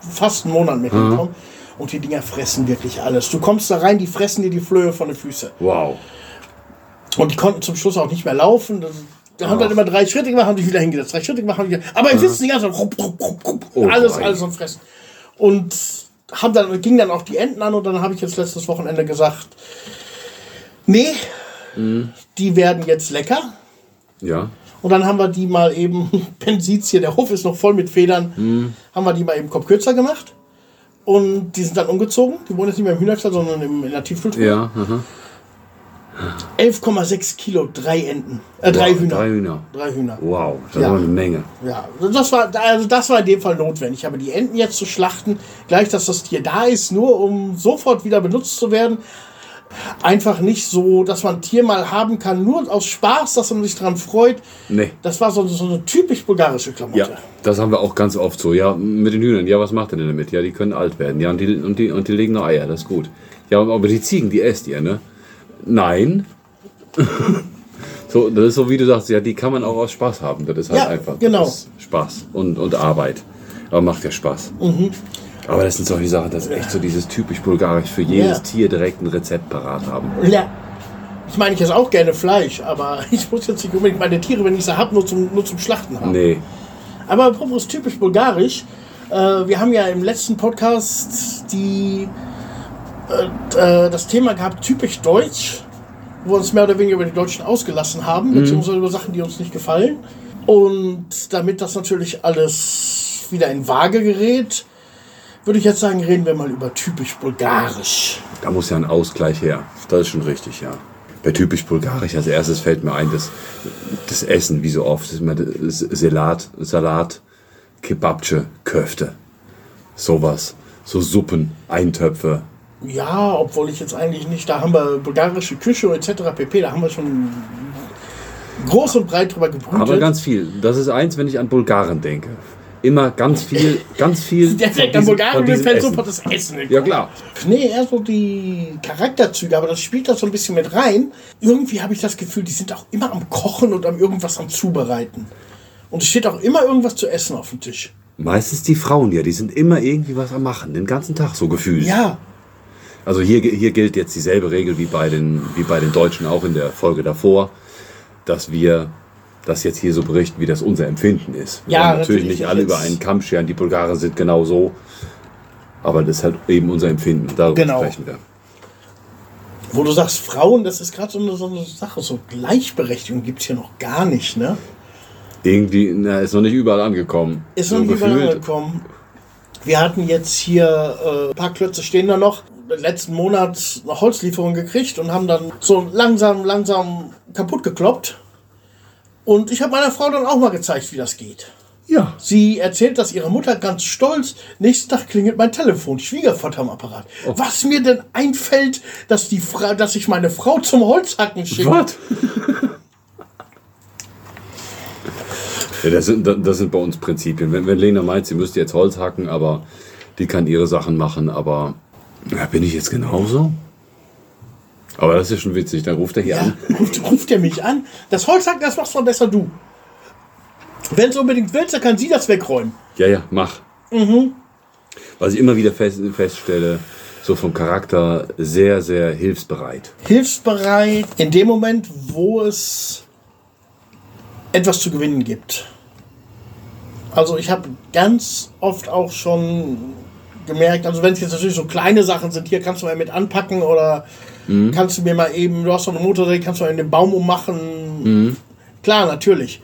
fast einen Monat mit hinkommen. Und die Dinger fressen wirklich alles. Du kommst da rein, die fressen dir die Flöhe von den Füßen.
Wow.
Und die konnten zum Schluss auch nicht mehr laufen. Die haben dann immer drei Schritte gemacht, haben sich wieder hingesetzt. Drei Schritte gemacht, haben wieder, aber im Sitzen die ganze Zeit, rup, rup, rup, rup,
Oh
alles, alles am Fressen. Und haben dann, ging dann auch die Enten an und dann habe ich jetzt letztes Wochenende gesagt, nee,
Mhm.
die werden jetzt lecker.
Ja.
Und dann haben wir die mal eben, [laughs] Ben sieht's hier, der Hof ist noch voll mit Federn,
Mhm.
haben wir die mal eben Kopf kürzer gemacht. Und die sind dann umgezogen. Die wohnen jetzt nicht mehr im Hühnerstall, sondern im, in der Tiefkühltruhe.
Ja. Aha.
11,6 Kilo, drei Enten. Äh, drei
Wow,
Hühner.
Drei Hühner.
Drei Hühner.
Wow, das
Ja.
aber eine Menge.
Ja, das war, also das war in dem Fall notwendig. Aber die Enten jetzt zu schlachten, gleich, dass das Tier da ist, nur um sofort wieder benutzt zu werden, einfach nicht so, dass man ein Tier mal haben kann, nur aus Spaß, dass man sich dran freut.
Nee.
Das war so, so eine typisch bulgarische Klamotte.
Ja, das haben wir auch ganz oft so. Ja, mit den Hühnern. Ja, was macht ihr denn damit? Ja, die können alt werden. Ja, und die, und die, und die legen noch Eier. Das ist gut. Ja, aber die Ziegen, die esst ihr, ne? Nein. [laughs] so, das ist so, wie du sagst, ja, die kann man auch aus Spaß haben. Das ist halt
Ja,
einfach
genau.
Spaß und, und Arbeit. Aber macht ja Spaß. Aber das sind solche Sachen, das ist echt so dieses typisch bulgarisch für jedes
Ja.
Tier direkt ein Rezept parat haben.
Ja. Ich meine, ich esse auch gerne Fleisch, aber [laughs] ich muss jetzt nicht unbedingt meine Tiere, wenn ich sie habe, nur zum, nur zum Schlachten haben.
Nee.
Aber apropos typisch bulgarisch, äh, wir haben ja im letzten Podcast die, äh, äh, das Thema gehabt, typisch deutsch, wo wir uns mehr oder weniger über die Deutschen ausgelassen haben, beziehungsweise über Sachen, die uns nicht gefallen. Und damit das natürlich alles wieder in Waage gerät, würde ich jetzt sagen, reden wir mal über typisch bulgarisch.
Da muss ja ein Ausgleich her. Das ist schon richtig, ja. Bei typisch bulgarisch als erstes fällt mir ein, das, das Essen, wie so oft, ist immer Salat, Salat, Kebabche, Köfte. Sowas. So Suppen, Eintöpfe.
Ja, obwohl ich jetzt eigentlich nicht, da haben wir bulgarische Küche etc. pp, da haben wir schon groß und breit drüber gebrütet.
Aber ganz viel. Das ist eins, wenn ich an Bulgaren denke. Immer ganz viel, ganz [laughs] viel.
Der denkt an mir
diesem
fällt sofort das Essen.
Ja, klar.
Nee, eher so die Charakterzüge, aber das spielt da so ein bisschen mit rein. Irgendwie habe ich das Gefühl, die sind auch immer am Kochen und am irgendwas am Zubereiten. Und es steht auch immer irgendwas zu essen auf dem Tisch.
Meistens die Frauen ja, die sind immer irgendwie was am Machen, den ganzen Tag so gefühlt.
Ja,
Also hier, hier gilt jetzt dieselbe Regel wie bei, den, wie bei den Deutschen auch in der Folge davor, dass wir das jetzt hier so berichten, wie das unser Empfinden ist. Wir
Ja,
natürlich
natürlich
nicht alle über einen Kamm scheren, die Bulgaren sind genau so, aber das ist halt eben unser Empfinden. Darüber
Genau.
sprechen wir.
wo du sagst, Frauen, das ist gerade so eine, so eine Sache, so Gleichberechtigung gibt es hier noch gar nicht, ne?
Irgendwie, na, ist noch nicht überall angekommen.
Ist
so
noch nicht überall angekommen. Wir hatten jetzt hier äh, ein paar Klötze stehen da noch. Letzten Monat eine Holzlieferung gekriegt und haben dann so langsam, langsam kaputt gekloppt. Und ich habe meiner Frau dann auch mal gezeigt, wie das geht.
Ja.
Sie erzählt das ihrer Mutter ganz stolz. Nächsten Tag klingelt mein Telefon, Schwiegervater am Apparat.
Oh.
Was mir denn einfällt, dass, die Fra dass ich meine Frau zum Holzhacken schicke.
Was? [laughs] ja, das sind, das sind bei uns Prinzipien. Wenn, wenn Lena meint, sie müsste jetzt Holz hacken, aber die kann ihre Sachen machen, aber ja, bin ich jetzt genauso? Aber das ist schon witzig, dann ruft er hier
Ja,
an. [laughs]
ruft, ruft er mich an. Das Holzhacken, das machst du besser du. Wenn du unbedingt willst, dann kann sie das wegräumen.
Ja, ja, mach. Was ich immer wieder fest, feststelle, so vom Charakter sehr, sehr hilfsbereit.
Hilfsbereit in dem Moment, wo es etwas zu gewinnen gibt. Also ich habe ganz oft auch schon gemerkt, also wenn es jetzt natürlich so kleine Sachen sind, hier kannst du mal mit anpacken oder kannst du mir mal eben, du hast so eine Motorsäge, kannst du mal in den Baum ummachen. Klar, natürlich.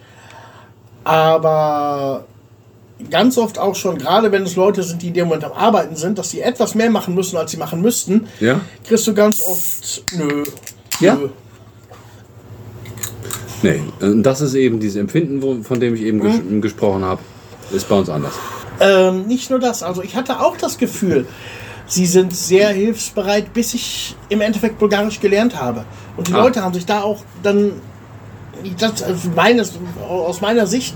Aber ganz oft auch schon, gerade wenn es Leute sind, die in dem Moment am Arbeiten sind, dass sie etwas mehr machen müssen, als sie machen müssten,
Ja?
kriegst du ganz oft, nö.
Ja?
Nö.
Nee, das ist eben dieses Empfinden, von dem ich eben ges gesprochen habe, ist bei uns anders.
Ähm, nicht nur das, also ich hatte auch das Gefühl, sie sind sehr hilfsbereit, bis ich im Endeffekt Bulgarisch gelernt habe. Und die
Ah.
Leute haben sich da auch dann, das, also meines, aus meiner Sicht,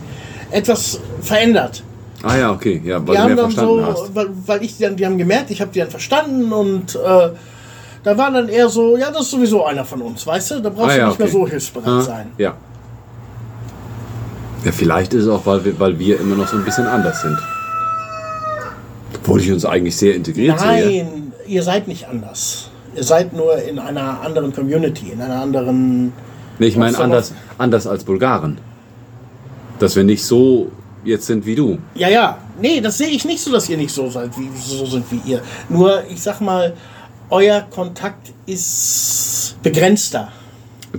etwas verändert.
Ah ja, okay, ja, weil
Die
du
haben
mehr
dann so,
hast.
weil, weil ich die dann, die haben gemerkt, ich habe die dann verstanden und äh, da war dann eher so, ja, das ist sowieso einer von uns, weißt du? Da brauchst
Ah,
du
ja,
nicht mehr
okay.
so hilfsbereit
Ah,
sein.
Ja. Ja, vielleicht ist es auch, weil wir, weil wir immer noch so ein bisschen anders sind. Obwohl ich uns eigentlich sehr integriert sehe.
Nein, ihr seid nicht anders. Ihr seid nur in einer anderen Community, in einer anderen.
Nee, ich meine anders, anders als Bulgaren. Dass wir nicht so jetzt sind wie du.
Ja, ja. Nee, das sehe ich nicht so, dass ihr nicht so seid, wie so sind wie ihr. Nur, ich sag mal, euer Kontakt ist begrenzter.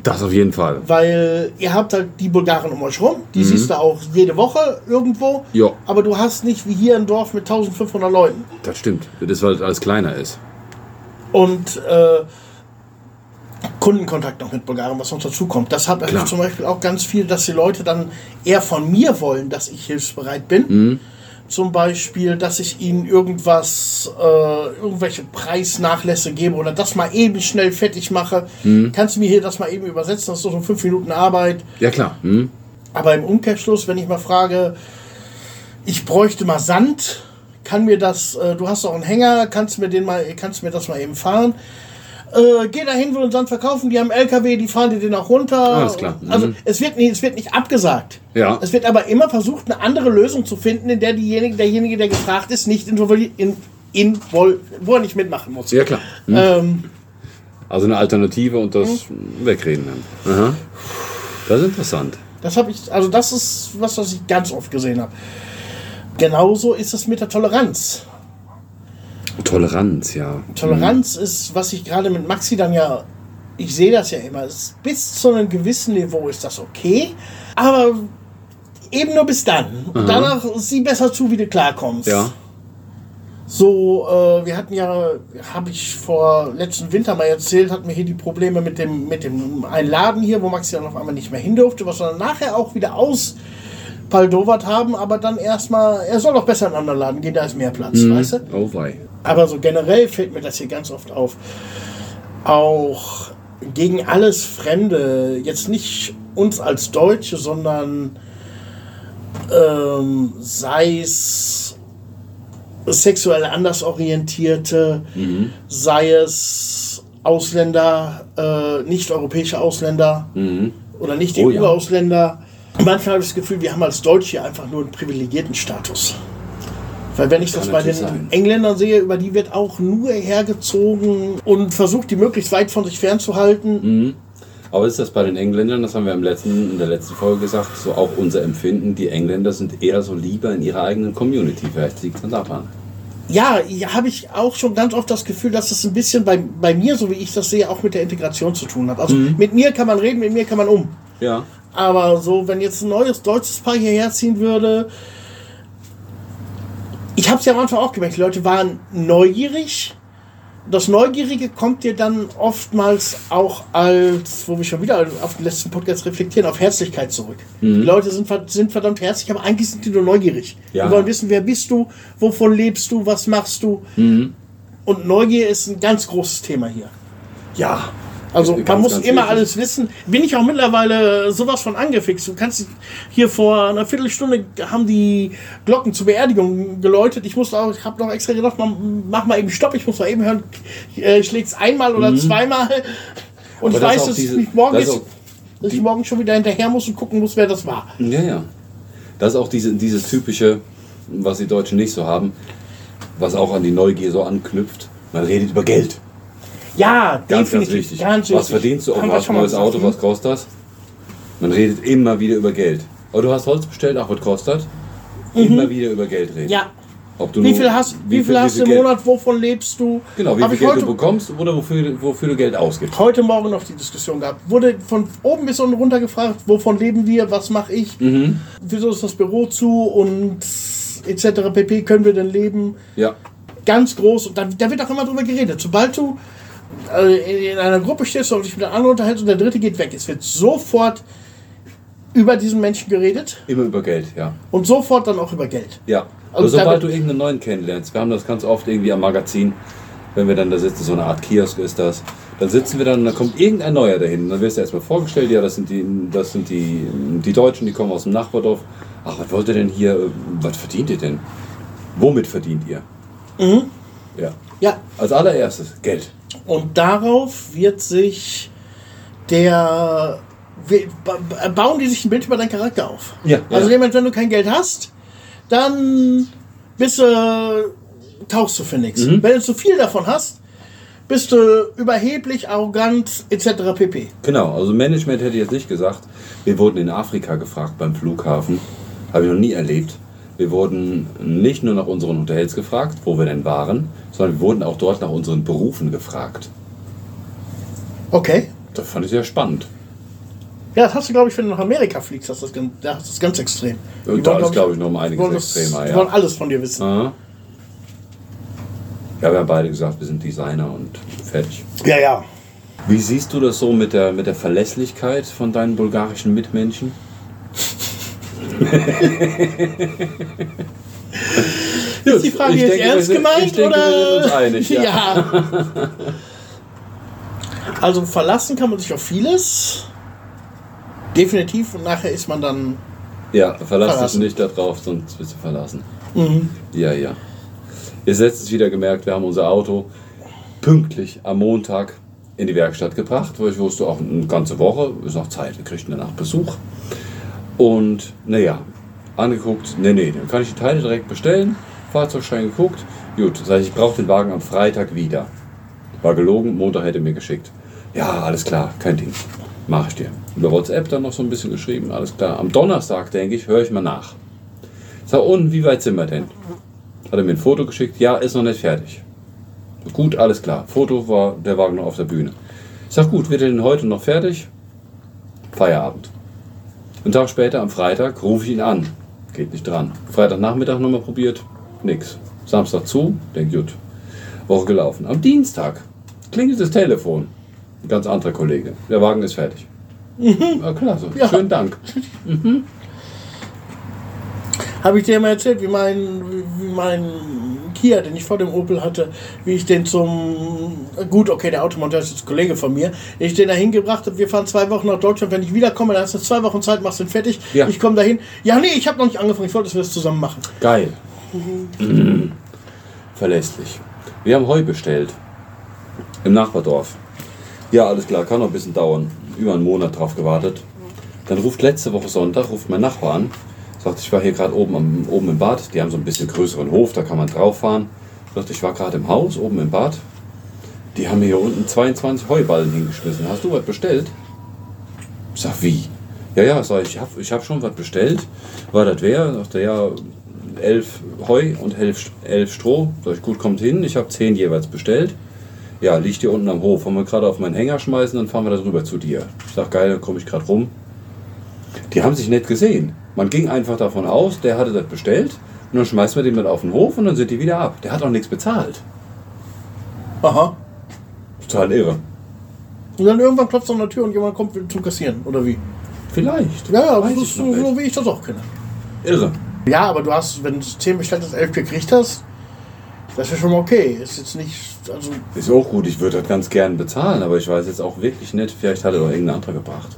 Das auf jeden Fall.
Weil ihr habt halt die Bulgaren um euch rum, die siehst du auch jede Woche irgendwo.
Mhm. Ja.
Aber du hast nicht wie hier ein Dorf mit 1500 Leuten.
Das stimmt. Das ist, weil es alles kleiner ist.
Und äh, Kundenkontakt noch mit Bulgarien, was noch dazu kommt. Das hat
Klar.
zum Beispiel auch ganz viel, dass die Leute dann eher von mir wollen, dass ich hilfsbereit bin.
Mhm.
Zum Beispiel, dass ich ihnen irgendwas, äh, irgendwelche Preisnachlässe gebe oder das mal eben schnell fertig mache.
Mhm.
Kannst du mir hier das mal eben übersetzen? Das ist doch so fünf Minuten Arbeit.
Ja, klar. Hm?
Aber im Umkehrschluss, wenn ich mal frage, ich bräuchte mal Sand, kann mir das, äh, du hast doch einen Hänger, kannst mir den mal, kannst mir das mal eben fahren. Äh, geh dahin, wo den Sand verkaufen, die haben LKW, die fahren dir den auch runter.
Alles klar. Mhm.
Also es wird nicht, es wird nicht abgesagt.
Ja.
Es wird aber immer versucht, eine andere Lösung zu finden, in der diejenige, derjenige, der gefragt ist, nicht invol, in, invol, wo er nicht mitmachen muss.
Ja, klar. Hm?
Ähm,
Also eine Alternative und das Wegreden dann. Aha. Das ist interessant.
Das habe ich, also das ist was, was ich ganz oft gesehen habe. Genauso ist es mit der Toleranz.
Toleranz, ja.
Toleranz ist, was ich gerade mit Maxi dann ja, ich sehe das ja immer, bis zu einem gewissen Niveau ist das okay, aber eben nur bis dann. Und danach sieh besser zu, wie du klarkommst.
Ja.
So, äh, wir hatten ja, habe ich vor letzten Winter mal erzählt, hatten wir hier die Probleme mit dem, mit dem einen Laden hier, wo Maxi dann auf einmal nicht mehr hin durfte, was wir dann nachher auch wieder auspaldowert haben, aber dann erstmal, er soll doch besser in einen anderen Laden gehen, da ist mehr Platz, weißt du?
Oh wei.
Aber so generell fällt mir das hier ganz oft auf. Auch gegen alles Fremde, jetzt nicht uns als Deutsche, sondern ähm, sei es sexuell anders orientierte, sei es Ausländer, äh, nicht europäische Ausländer oder nicht
Oh ja.
EU-Ausländer. Manchmal habe ich das Gefühl, wir haben als Deutsche hier einfach nur einen privilegierten Status. Weil wenn ich das bei den
sein.
Engländern sehe, über die wird auch nur hergezogen und versucht, die möglichst weit von sich fernzuhalten.
Aber ist das bei den Engländern, das haben wir im letzten, in der letzten Folge gesagt, so auch unser Empfinden, die Engländer sind eher so lieber in ihrer eigenen Community. Vielleicht liegt es daran.
Ja, ja habe ich auch schon ganz oft das Gefühl, dass es ein bisschen bei, bei mir, so wie ich das sehe, auch mit der Integration zu tun hat. Also mit mir kann man reden, mit mir kann man um.
Ja.
Aber so, wenn jetzt ein neues deutsches Paar hierher ziehen würde, ich habe es ja am Anfang auch gemerkt, die Leute waren neugierig. Das Neugierige kommt dir dann oftmals auch als, wo wir schon wieder auf den letzten Podcast reflektieren, auf Herzlichkeit zurück. Die Leute sind, sind verdammt herzlich, aber eigentlich sind die nur neugierig.
Ja.
Die wollen wissen, wer bist du, wovon lebst du, was machst du. Und Neugier ist ein ganz großes Thema hier. Ja. Also man muss immer
wichtig.
alles wissen. Bin ich auch mittlerweile sowas von angefixt. Du kannst hier vor einer Viertelstunde haben die Glocken zur Beerdigung geläutet. Ich musste auch, ich habe noch extra gedacht, mach mal eben Stopp. Ich muss mal eben hören, äh, schlägt's einmal oder zweimal. Und
Mhm. Aber
ich weiß, dass,
diese-
ich morgen
das ist
dass ich morgen schon wieder hinterher muss und gucken muss, wer das war.
Ja, ja. Das ist auch diese, dieses typische, was die Deutschen nicht so haben, was auch an die Neugier so anknüpft. Man redet über Geld.
Ja,
Ganz, ganz
definitiv.
wichtig.
Ganz
was verdienst du? Oh, hast ein neues Auto, was kostet das? Man redet immer wieder über Geld. Oh, du hast Holz bestellt, ach, was kostet das? Immer wieder über Geld reden.
Mhm. Ja.
Ob du
Wie viel hast, wie viel hast du im
Geld-
Monat? Wovon lebst du?
Genau, wie
Hab
viel Geld
heute,
du bekommst oder wofür, wofür du Geld ausgibst.
heute Morgen noch die Diskussion gehabt. Wurde von oben bis unten runter gefragt, wovon leben wir, was mache ich,
Mhm.
wieso ist das Büro zu und etc. pp. Können wir denn leben?
Ja.
Ganz groß. Und da, da wird auch immer drüber geredet. Sobald du äh, in einer Gruppe stehst und dich mit der anderen unterhältst und der dritte geht weg, es wird sofort über diesen Menschen geredet
Immer über Geld, ja.
und sofort dann auch über Geld.
Ja.
Also
Also sobald du irgendeinen neuen kennenlernst, wir haben das ganz oft irgendwie am Magazin, wenn wir dann da sitzen, so eine Art Kiosk ist das, dann sitzen wir dann und dann kommt irgendein Neuer dahin. Dann wirst du erstmal vorgestellt, ja, das sind die, das sind die, die Deutschen, die kommen aus dem Nachbardorf. Ach, was wollt ihr denn hier, was verdient ihr denn? Womit verdient ihr? Ja.
Ja,
Als allererstes Geld.
Und darauf wird sich der. Bauen die sich ein Bild über deinen Charakter auf.
Ja,
Also
ja.
jemand, wenn du kein Geld hast, dann bist du, tauchst du für nichts.
Mhm.
Wenn du zu viel davon hast, bist du überheblich, arrogant, etc. pp.
Genau, also Management hätte ich jetzt nicht gesagt. Wir wurden in Afrika gefragt beim Flughafen. Habe ich noch nie erlebt. Wir wurden nicht nur nach unseren Hotels gefragt, wo wir denn waren, sondern wir wurden auch dort nach unseren Berufen gefragt.
Okay.
Das fand ich sehr spannend.
Ja, das hast du, glaube ich, wenn du nach Amerika fliegst, hast du das, das ganz extrem. Die
da
wollen,
ist, glaube ich, noch
die
einiges
wollen, das,
extremer.
die wollen
Ja.
alles von dir wissen.
Aha. ja, wir haben beide gesagt, wir sind Designer und fertig.
Ja, ja.
Wie siehst du das so mit der, mit der Verlässlichkeit von deinen bulgarischen Mitmenschen?
Ist die Frage
Ich
jetzt
denke,
ernst gemeint
ich denke,
oder?
wir sind uns einig, ja. [laughs]
ja. Also verlassen kann man sich auf vieles. Definitiv und nachher ist man dann.
Ja, verlass
Verlassen.
dich nicht darauf, sonst wirst du verlassen. Ja, ja. Ihr letztens wieder gemerkt, wir haben unser Auto pünktlich am Montag in die Werkstatt gebracht, weil ich wusste auch eine ganze Woche, ist noch Zeit, wir kriegen danach Besuch. Und naja, angeguckt, nee, nee, dann kann ich die Teile direkt bestellen, Fahrzeugschein geguckt, gut, das heißt, ich brauche den Wagen am Freitag wieder. War gelogen, Montag hätte mir geschickt. Ja, alles klar, kein Ding. Mach ich dir. Über WhatsApp dann noch so ein bisschen geschrieben, alles klar. Am Donnerstag, denke ich, höre ich mal nach. Sag, und wie weit sind wir denn? Hat er mir ein Foto geschickt? Ja, ist noch nicht fertig. Gut, alles klar. Foto war der Wagen noch auf der Bühne. Ich sag, gut, wird er denn heute noch fertig? Feierabend. Einen Tag später, am Freitag, rufe ich ihn an. Geht nicht dran. Freitagnachmittag nochmal probiert. Nix. Samstag zu, denk gut. Woche gelaufen. Am Dienstag klingelt das Telefon. Ein ganz anderer Kollege. Der Wagen ist fertig. [laughs] Ja, klasse.
Ja.
Schönen Dank. [laughs]
Habe ich dir mal erzählt, wie mein, wie mein Kia, den ich vor dem Opel hatte, wie ich den zum. Gut, okay, der Automonteur ist jetzt ein Kollege von mir. Ich den da hingebracht habe. Wir fahren zwei Wochen nach Deutschland. Wenn ich wiederkomme, dann hast du zwei Wochen Zeit, machst den fertig.
Ja.
Ich komme dahin. Ja, nee, ich habe noch nicht angefangen. Ich wollte, dass wir das zusammen machen.
Geil. [clears throat] Verlässlich. Wir haben Heu bestellt. Im Nachbardorf. Ja, alles klar, kann noch ein bisschen dauern. Über einen Monat drauf gewartet. Dann ruft letzte Woche Sonntag, ruft mein Nachbar an. Sagt, ich war hier gerade oben, oben im Bad. Die haben so ein bisschen größeren Hof, da kann man drauf fahren. Sagt, ich war gerade im Haus, oben im Bad. Die haben mir hier unten 22 Heuballen hingeschmissen. Hast du was bestellt? Ich sag, wie? Ja, ja, sag ich, ich habe ich hab schon was bestellt. War das wer? Sagt er, ja, elf Heu und elf, elf Stroh. Sag ich, gut, kommt hin. Ich habe zehn jeweils bestellt. Ja, liegt hier unten am Hof. Wollen wir gerade auf meinen Hänger schmeißen, dann fahren wir da rüber zu dir. Ich sag, geil, dann komme ich gerade rum. Die haben sich nicht gesehen. Man ging einfach davon aus, der hatte das bestellt. Und dann schmeißen wir den mit auf den Hof und dann sind die wieder ab. Der hat auch nichts bezahlt.
Aha.
Total irre.
Und dann irgendwann klopft es an der Tür und jemand kommt zum Kassieren, oder wie?
Vielleicht.
Ja, ja, das ist so, so wie ich das auch kenne.
Irre.
Ja, aber du hast, wenn du 10 bestellt hast, 11 gekriegt hast, das ist schon mal okay. Ist jetzt nicht, also,
Ist auch gut, ich würde das ganz gern bezahlen, aber ich weiß jetzt auch wirklich nicht, vielleicht hat er doch irgendein anderer gebracht.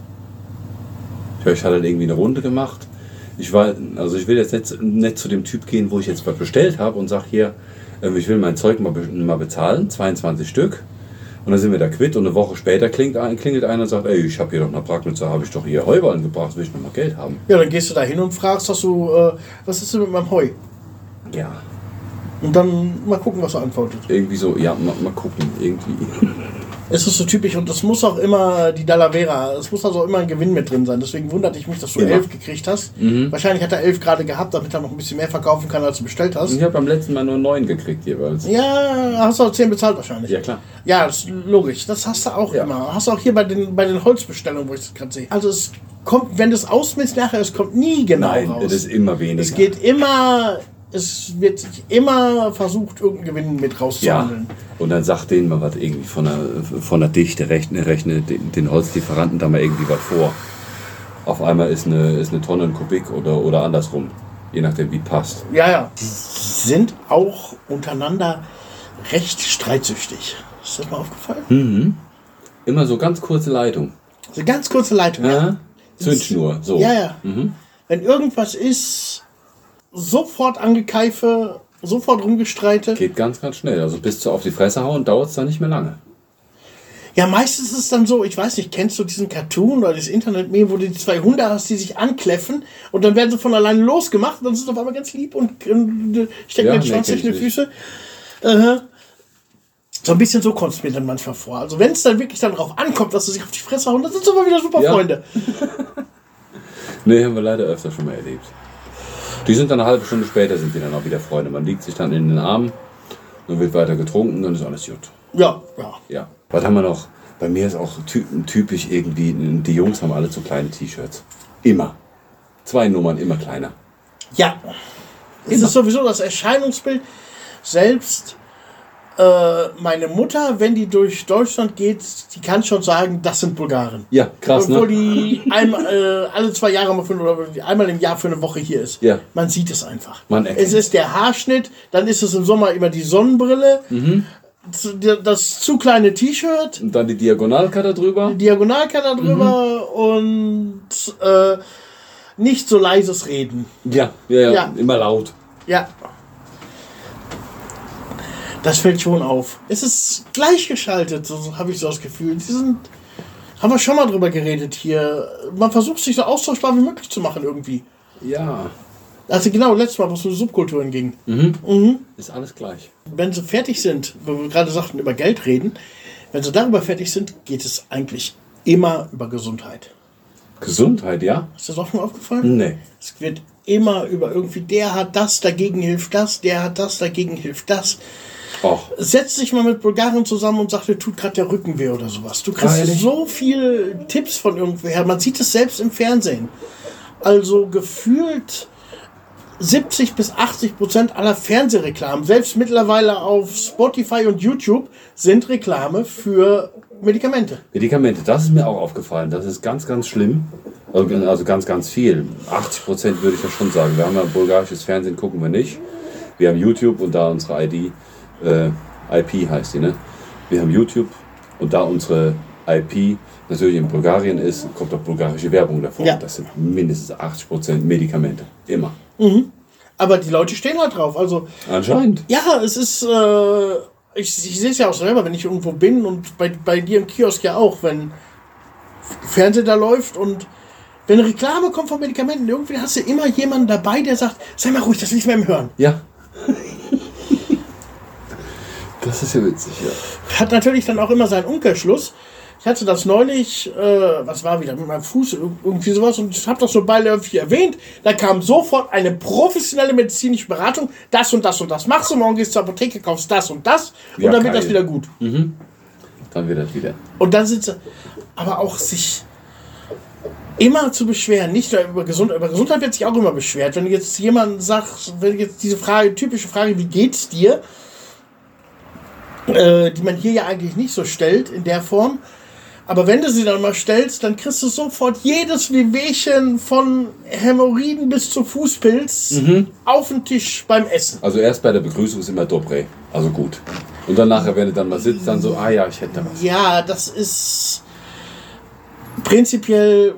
Vielleicht hat er irgendwie eine Runde gemacht. Ich war, also ich will jetzt nicht, nicht zu dem Typ gehen, wo ich jetzt was bestellt habe und sage hier, ähm, ich will mein Zeug mal, mal bezahlen, 22 Stück. Und dann sind wir da quitt und eine Woche später klingt ein, klingelt einer und sagt, ey, ich habe hier doch eine Pragnitzer, habe ich doch hier Heuballen gebracht, will ich noch mal Geld haben.
ja, dann gehst du da hin und fragst, hast du, äh, was ist denn mit meinem Heu?
Ja.
Und dann mal gucken, was er antwortet.
Irgendwie so, ja, mal, mal gucken, irgendwie. [laughs]
Es ist so typisch und das muss auch immer die Dallavera, es muss also immer ein Gewinn mit drin sein. Deswegen wundert ich mich, dass du
Immer.
elf gekriegt hast. Wahrscheinlich hat er elf gerade gehabt, damit er noch ein bisschen mehr verkaufen kann, als du bestellt hast.
Ich habe beim letzten Mal nur neun gekriegt jeweils.
Ja, hast du auch zehn bezahlt wahrscheinlich.
Ja, klar.
Ja, das ist logisch. Das hast du auch
Ja.
immer. Hast du auch hier bei den, bei den Holzbestellungen, wo ich das gerade sehe. Also es kommt, wenn du es ausmisst nachher, es kommt nie genau
Nein,
raus.
das ist immer weniger.
es geht immer, es wird sich immer versucht, irgendeinen Gewinn mit
Ja,
rauszuhandeln.
und dann sagt denen mal was irgendwie von der, von der Dichte, rechne, rechne den, den Holzlieferanten da mal irgendwie was vor. Auf einmal ist eine, ist eine Tonne ein Kubik oder, oder andersrum, je nachdem wie passt.
Ja, ja. Die sind auch untereinander recht streitsüchtig. Ist das mal aufgefallen?
Immer so ganz kurze Leitung.
So ganz kurze Leitung.
Ja? Zündschnur, so.
Ja, ja. Wenn irgendwas ist, sofort angekeife, sofort rumgestreite.
Geht ganz, ganz schnell. Also bis zu auf die Fresse hauen dauert es dann nicht mehr lange.
Ja, meistens ist es dann so, ich weiß nicht, kennst du diesen Cartoon oder das Internet-Meme, wo du die zwei Hunde hast, die sich ankläffen und dann werden sie von alleine losgemacht und dann sind sie auf einmal ganz lieb und, und äh, stecken
Ja,
den Schwanz
ich
die Füße. Aha. So ein bisschen so kommt es mir dann manchmal vor. Also wenn es dann wirklich dann drauf ankommt, dass sie sich auf die Fresse hauen, dann sind sie aber wieder super
Ja.
Freunde. [laughs]
Nee, haben wir leider öfter schon mal erlebt. Die sind dann eine halbe Stunde später, sind die dann auch wieder Freunde. Man liegt sich dann in den Armen, dann wird weiter getrunken, dann ist alles gut.
Ja, ja.
Ja. Was haben wir noch? Bei mir ist auch ty typisch irgendwie, die Jungs haben alle so kleine T-Shirts. Immer. Zwei Nummern, immer kleiner.
Ja. Es ist sowieso das Erscheinungsbild, selbst meine Mutter, wenn die durch Deutschland geht, die kann schon sagen, das sind Bulgaren.
Ja, krass,
Obwohl
ne?
die einmal, äh, alle zwei Jahre mal für, oder einmal im Jahr für eine Woche hier ist.
Ja.
Man sieht es einfach.
Man erkennt
es ist der Haarschnitt, dann ist es im Sommer immer die Sonnenbrille,
Mhm.
das zu kleine T-Shirt,
Und dann die Diagonalcutter drüber.
Diagonalkanal drüber
Mhm.
und äh, nicht so leises Reden.
Ja, ja, ja,
Ja.
immer laut.
Ja. Das fällt schon auf. Es ist gleichgeschaltet, so habe ich so das Gefühl. Die sind. Haben wir schon mal drüber geredet hier. Man versucht sich so austauschbar wie möglich zu machen irgendwie.
Ja.
Also genau, letztes Mal, wo es um Subkulturen ging.
Ist alles gleich.
Wenn sie fertig sind, wo wir gerade sagten, über Geld reden, wenn sie darüber fertig sind, geht es eigentlich immer über Gesundheit.
Gesundheit, ja?
Ist das auch schon aufgefallen?
Nee.
Es wird immer über irgendwie, der hat das, dagegen hilft das, der hat das, dagegen hilft das.
Och.
Setz dich mal mit Bulgaren zusammen und sag, dir tut gerade der Rücken weh oder sowas. Du kriegst
ehrlich?
so viel Tipps von irgendwoher. Man sieht es selbst im Fernsehen. Also gefühlt 70 bis 80 Prozent aller Fernsehreklamen, selbst mittlerweile auf Spotify und YouTube, sind Reklame für Medikamente.
Medikamente, das ist mir auch aufgefallen. Das ist ganz, ganz schlimm. Also also ganz, ganz viel. 80 Prozent würde ich ja schon sagen. Wir haben ja bulgarisches Fernsehen, gucken wir nicht. Wir haben YouTube und da unsere ID, äh, IP heißt die, ne? Wir haben YouTube und da unsere IP natürlich in Bulgarien ist, kommt auch bulgarische Werbung davor.
Ja.
Das sind mindestens 80 Prozent Medikamente. Immer.
Aber die Leute stehen halt drauf. Also
Anscheinend.
Ja, es ist, äh, ich, ich sehe es ja auch selber, wenn ich irgendwo bin und bei, bei dir im Kiosk ja auch, wenn Fernseher da läuft und wenn eine Reklame kommt von Medikamenten, irgendwie hast du immer jemanden dabei, der sagt, sei mal ruhig, das will ich mehr im Hören.
Ja. [laughs] das ist ja witzig, ja.
Hat natürlich dann auch immer seinen Umkehrschluss. Ich hatte das neulich, äh, was war wieder, mit meinem Fuß, ir- irgendwie sowas, und ich habe das so beiläufig erwähnt. Da kam sofort eine professionelle medizinische Beratung. Das und das und das machst du, morgen gehst du zur Apotheke, kaufst das und das und
Ja,
dann wird das wieder gut.
Dann wird das wieder.
Und dann sind sie, aber auch sich immer zu beschweren, nicht nur über Gesundheit, über Gesundheit wird sich auch immer beschwert. Wenn jetzt jemand sagt, wenn jetzt diese Frage, typische Frage, wie geht's dir, äh, die man hier ja eigentlich nicht so stellt in der Form, aber wenn du sie dann mal stellst, dann kriegst du sofort jedes Wehwehchen von Hämorrhoiden bis zu Fußpilz auf den Tisch beim Essen.
Also erst bei der Begrüßung ist immer Dobre. Also gut. Und dann nachher, wenn du dann mal sitzt, dann so, ah ja, ich hätte da was.
Ja, das ist prinzipiell,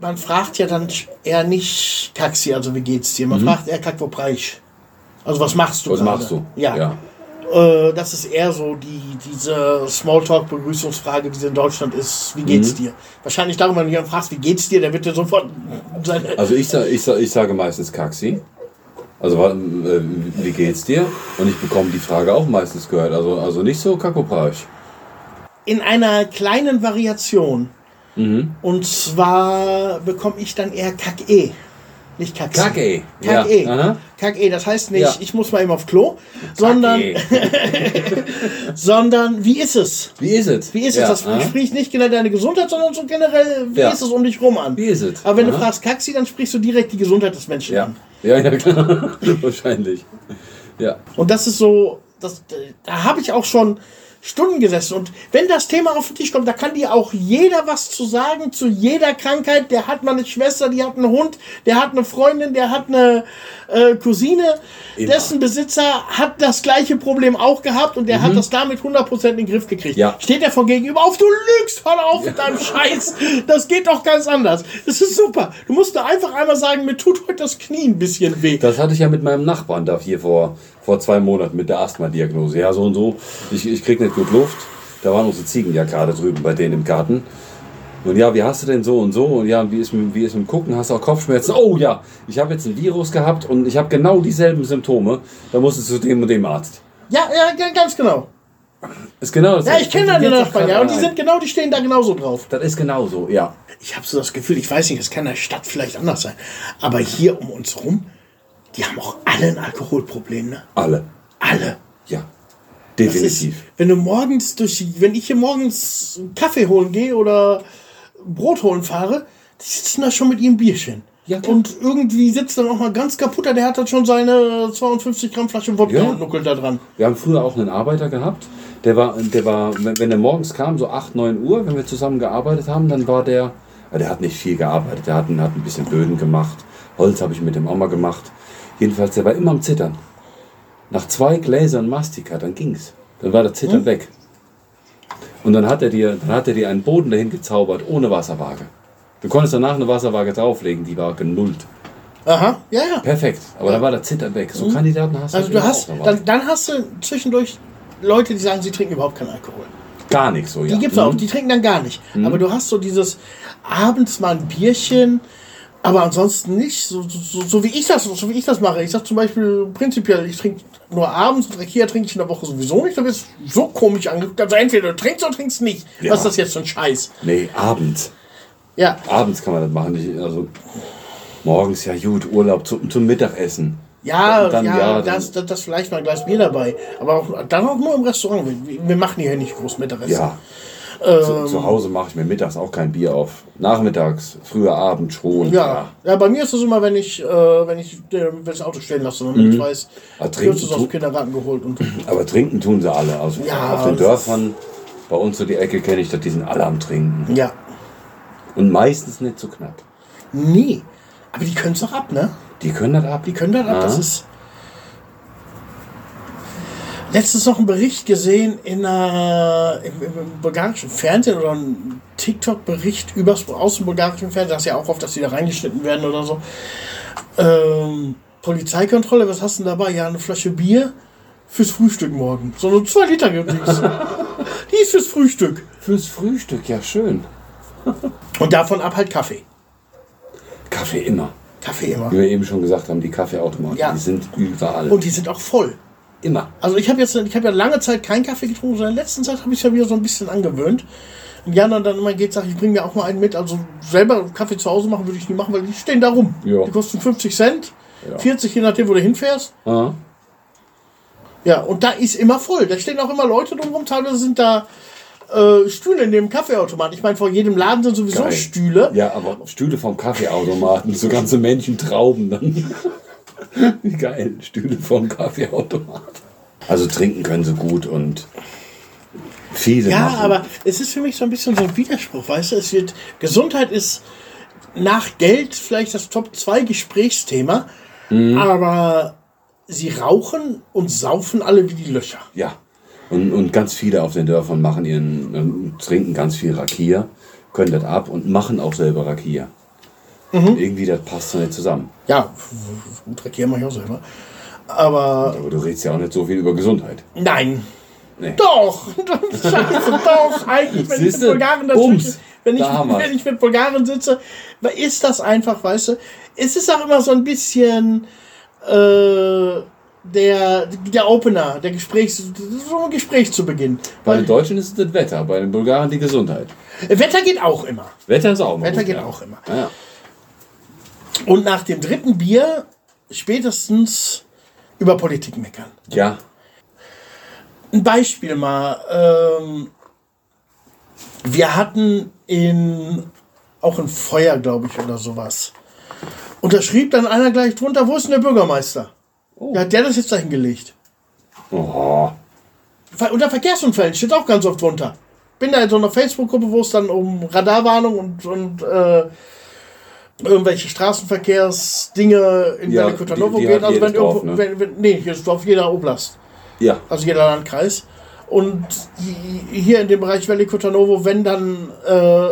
man fragt ja dann eher nicht Kaxi, also wie geht's dir? Man fragt eher Kack, wo. Also was machst du
Mhm. Was
gerade?
machst du?
Ja.
ja.
Äh, das ist eher so die, diese Smalltalk-Begrüßungsfrage, die in Deutschland ist, wie
Mhm.
geht's dir? Wahrscheinlich darum, wenn du jemanden fragst, wie geht's dir, der wird dir sofort seine...
Also ich, sa- ich, sa- ich sage meistens Kaxi. Also äh, wie geht's dir? Und ich bekomme die Frage auch meistens gehört. Also, also nicht so kakopraisch.
in einer kleinen Variation.
Mhm.
Und zwar bekomme ich dann eher Kack-E. Nicht Kack.
Kack-E.
Kack-E.
Ja, aha.
Kack-E, das heißt nicht,
Ja.
ich muss mal eben auf Klo, sondern,
Kack-E. [laughs] [laughs]
sondern wie ist es?
Wie ist es?
Wie ist
ja,
es? Das
aha.
spricht nicht generell deine Gesundheit, sondern so generell, wie
Ja.
ist es um dich rum an?
Wie ist es?
Aber wenn du
Aha.
fragst Kaxi, dann sprichst du direkt die Gesundheit des Menschen
Ja.
an.
ja, ja, klar. [laughs] Wahrscheinlich. Ja.
Und das ist so, das, da habe ich auch schon Stunden gesessen. Und wenn das Thema auf den Tisch kommt, da kann dir auch jeder was zu sagen zu jeder Krankheit. Der hat mal eine Schwester, die hat einen Hund, der hat eine Freundin, der hat eine äh, Cousine.
Immer.
Dessen Besitzer hat das gleiche Problem auch gehabt und der hat das damit 100% in den Griff gekriegt.
Mhm. Ja.
Steht er von gegenüber auf, du lügst, hör auf mit deinem Scheiß. Das geht doch ganz anders. Das ist super. Du musst da einfach einmal sagen, mir tut heute das Knie ein bisschen weh.
Das hatte ich ja mit meinem Nachbarn da hier vor, vor zwei Monaten mit der Asthma-Diagnose. Ja, so und so. Ich, ich krieg nicht gut Luft. Da waren unsere Ziegen ja gerade drüben bei denen im Garten. Und ja, wie hast du denn so und so? Und ja, wie ist mit, wie ist mit dem Gucken? Hast du auch Kopfschmerzen? Oh ja, ich habe jetzt ein Virus gehabt und ich habe genau dieselben Symptome. Da musst du zu dem und dem Arzt.
Ja, ja, ga- ganz genau.
Ist genau das.
Ja, ich kenne deine Nachbarn, ja. Und die sind genau, die stehen da genauso drauf.
Das ist genau so, ja.
Ich habe so das Gefühl, ich weiß nicht, es kann in der Stadt vielleicht anders sein. Aber hier um uns rum, die haben auch alle ein Alkoholproblem, ne?
Alle.
Alle.
Ja.
Das ist,
Definitiv.
wenn du morgens durch, die- wenn ich hier morgens Kaffee holen gehe oder Brot holen fahre, die sitzen da schon mit ihrem Bierchen.
Ja, klar.
und irgendwie sitzt dann auch mal ganz kaputt. Der hat dann schon seine 52 Gramm Flasche Wodka
Ja.
und nuckelt da dran.
Wir haben früher auch einen Arbeiter gehabt, der war, der war, wenn er morgens kam, so 8, 9 Uhr, wenn wir zusammen gearbeitet haben, dann war der, der hat nicht viel gearbeitet, der hat, ein- hat ein bisschen Böden gemacht, Holz habe ich mit dem auch mal gemacht. Jedenfalls, der war immer am Zittern. Nach zwei Gläsern Mastika, dann ging's. Dann war der Zittern weg. Und dann hat er dir, dann hat er dir einen Boden dahin gezaubert, ohne Wasserwaage. Du konntest danach eine Wasserwaage drauflegen, die war genullt.
Aha, ja, ja.
Perfekt. Aber dann war der Zittern weg. So Kandidaten hast
Also
du
du
eben
hast, dann, dann hast du zwischendurch Leute, die sagen, sie trinken überhaupt keinen Alkohol.
Gar nichts so, ja.
Die gibt's
Mhm.
auch, die trinken dann gar nicht. Aber du hast so dieses abends mal ein Bierchen, aber ansonsten nicht, so, so, so wie ich das, so wie ich das mache. Ich sag zum Beispiel prinzipiell, ich trinke nur abends und Rakia trinke ich in der Woche sowieso nicht. Da wird so komisch angeguckt. Also entweder du trinkst oder trinkst nicht.
Ja.
Was ist das jetzt für ein Scheiß?
Nee, abends.
Ja,
Abends kann man das machen. Ich, also morgens ja gut, Urlaub zum, zum Mittagessen.
ja,
Dann-
ja,
ja,
das, das, das vielleicht mal ein Glas Bier dabei. Aber auch, dann auch nur im Restaurant. Wir, wir machen hier nicht groß Mittagessen.
Ja.
Ähm.
zu, zu Hause mache ich mir mittags auch kein Bier auf. Nachmittags, früher Abend schon.
Ja. ja, bei mir ist es immer, wenn ich, äh, wenn ich äh, das Auto stellen lasse, damit ich weiß, du
trinken
hast es aus dem Kindergarten geholt und [laughs]
Aber trinken tun sie alle. Also
Ja,
auf den
das
Dörfern, bei uns so die Ecke kenne ich das, die sind alle am Trinken.
ja.
Und meistens nicht so knapp.
Nee. Aber die können es auch ab, ne?
Die können das ab.
Die können das ab. Das ist. Letztens noch einen Bericht gesehen in einer, im, im, bulgarischen Fernsehen oder ein TikTok-Bericht übers, aus dem bulgarischen Fernsehen. Das ist ja auch oft, dass die da reingeschnitten werden oder so. Ähm, Polizeikontrolle, was hast du denn dabei? Ja, eine Flasche Bier fürs Frühstück morgen. So eine 2 Liter Gewicht. [laughs] Die ist fürs Frühstück.
Fürs Frühstück, ja schön.
Und davon ab halt Kaffee.
Kaffee immer.
Kaffee immer.
Wie wir eben schon gesagt haben, die Kaffeeautomaten,
Ja.
die sind überall.
Und die sind auch voll.
Immer.
Also ich habe jetzt, ich habe ja lange Zeit keinen Kaffee getrunken, sondern in der letzten Zeit habe ich es ja wieder so ein bisschen angewöhnt. Und Jana dann immer geht, sagt, ich bringe mir auch mal einen mit. Also selber Kaffee zu Hause machen würde ich nie machen, weil die stehen da rum.
Ja.
Die kosten 50 Cent,
Ja.
40, je nachdem, wo du hinfährst.
Aha.
Ja, und da ist immer voll. Da stehen auch immer Leute drumherum. Teilweise sind da äh, Stühle in dem Kaffeeautomat. Ich meine, vor jedem Laden sind sowieso
Geil.
Stühle.
Ja, aber Stühle vom Kaffeeautomaten, so ganze Männchen Trauben dann. Wie [laughs] geil, Stühle vom Kaffeeautomat. Also trinken können sie gut und viele
Ja,
machen.
aber es ist für mich so ein bisschen so ein Widerspruch, weißt du? Es wird, Gesundheit ist nach Geld vielleicht das Top 2 Gesprächsthema,
Mhm.
aber sie rauchen und saufen alle wie die Löcher.
Ja. Und, und ganz viele auf den Dörfern machen ihren, äh, trinken ganz viel Rakia, können das ab und machen auch selber Rakia.
Mhm.
Irgendwie, das passt so nicht zusammen.
Ja, gut, Rekier mache ich auch selber. Aber
Aber du redest ja auch nicht so viel über Gesundheit.
nein.
Nee.
Doch, [laughs] Scheiße, doch, eigentlich, wenn ich mit? Bulgaren
Bums.
dazwischen, wenn ich, wenn ich mit Bulgaren sitze, ist das einfach, weißt du, es ist auch immer so ein bisschen äh, der, der Opener, der Gesprächs, so ein Gespräch zu Beginn.
Bei den Deutschen ist es das Wetter, bei den Bulgaren die Gesundheit.
Wetter geht auch immer.
Wetter ist auch mal
Wetter
gut,
geht
ja.
auch immer.
Ja.
Und nach dem dritten Bier spätestens über Politik meckern.
ja.
Ein Beispiel mal. Ähm, wir hatten in auch ein Feuer, glaube ich, oder sowas. Und da schrieb dann einer gleich drunter, wo ist denn der Bürgermeister? Ja, hat der das jetzt da hingelegt?
Oh.
Unter Verkehrsunfällen steht auch ganz oft drunter. Bin da in so einer Facebook-Gruppe, wo es dann um Radarwarnung und, und äh, irgendwelche Straßenverkehrsdinge in
Ja,
Velikotanovo
hat
Also wenn
jedes Dorf,
irgendwo,
ne?
wenn, wenn, nee, hier ist auf jeder Oblast.
Ja.
also jeder Landkreis. Und hi- hier in dem Bereich Velikotanovo, wenn dann äh,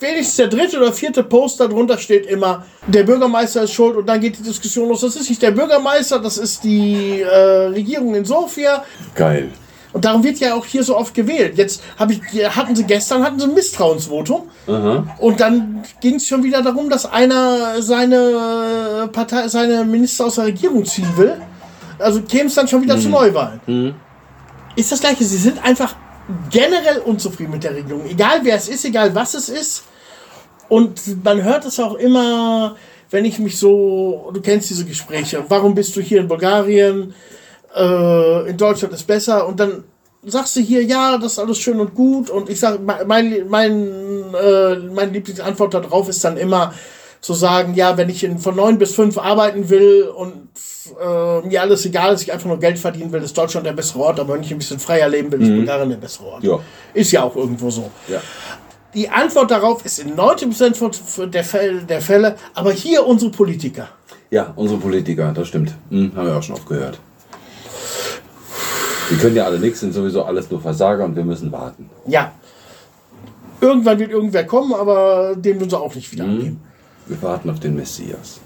wenigstens der dritte oder vierte Post darunter steht immer, der Bürgermeister ist schuld und dann geht die Diskussion los. Das ist nicht der Bürgermeister, das ist die äh, Regierung in Sofia.
Geil.
Und darum wird ja auch hier so oft gewählt. Jetzt ich, hatten sie gestern hatten sie ein Misstrauensvotum.
Aha.
Und dann ging es schon wieder darum, dass einer seine Partei, seine Minister aus der Regierung ziehen will. Also käme es dann schon wieder zu Neuwahlen. Ist das gleiche. Sie sind einfach generell unzufrieden mit der Regierung. Egal wer es ist, egal was es ist. Und man hört es auch immer, wenn ich mich so, du kennst diese Gespräche, warum bist du hier in Bulgarien? Äh, in Deutschland ist besser. Und dann sagst du hier, ja, das ist alles schön und gut. Und ich sage, mein, mein, äh, meine Lieblingsantwort darauf ist dann immer, zu sagen, ja, wenn ich in, von neun bis fünf arbeiten will und äh, mir alles egal ist, ich einfach nur Geld verdienen will, ist Deutschland der bessere Ort, aber wenn ich ein bisschen freier leben will, ist Bulgarien der bessere Ort.
Ja.
Ist ja auch irgendwo so.
Ja.
Die Antwort darauf ist in 90% von- von der Fälle, der Fälle, aber hier unsere Politiker.
Ja, unsere Politiker, das stimmt. Hm, haben wir auch schon oft gehört. Die können ja alle nichts, sind sowieso alles nur Versager und wir müssen warten.
Ja. Irgendwann wird irgendwer kommen, aber den müssen sie auch nicht wieder annehmen.
Wir warten auf den Messias.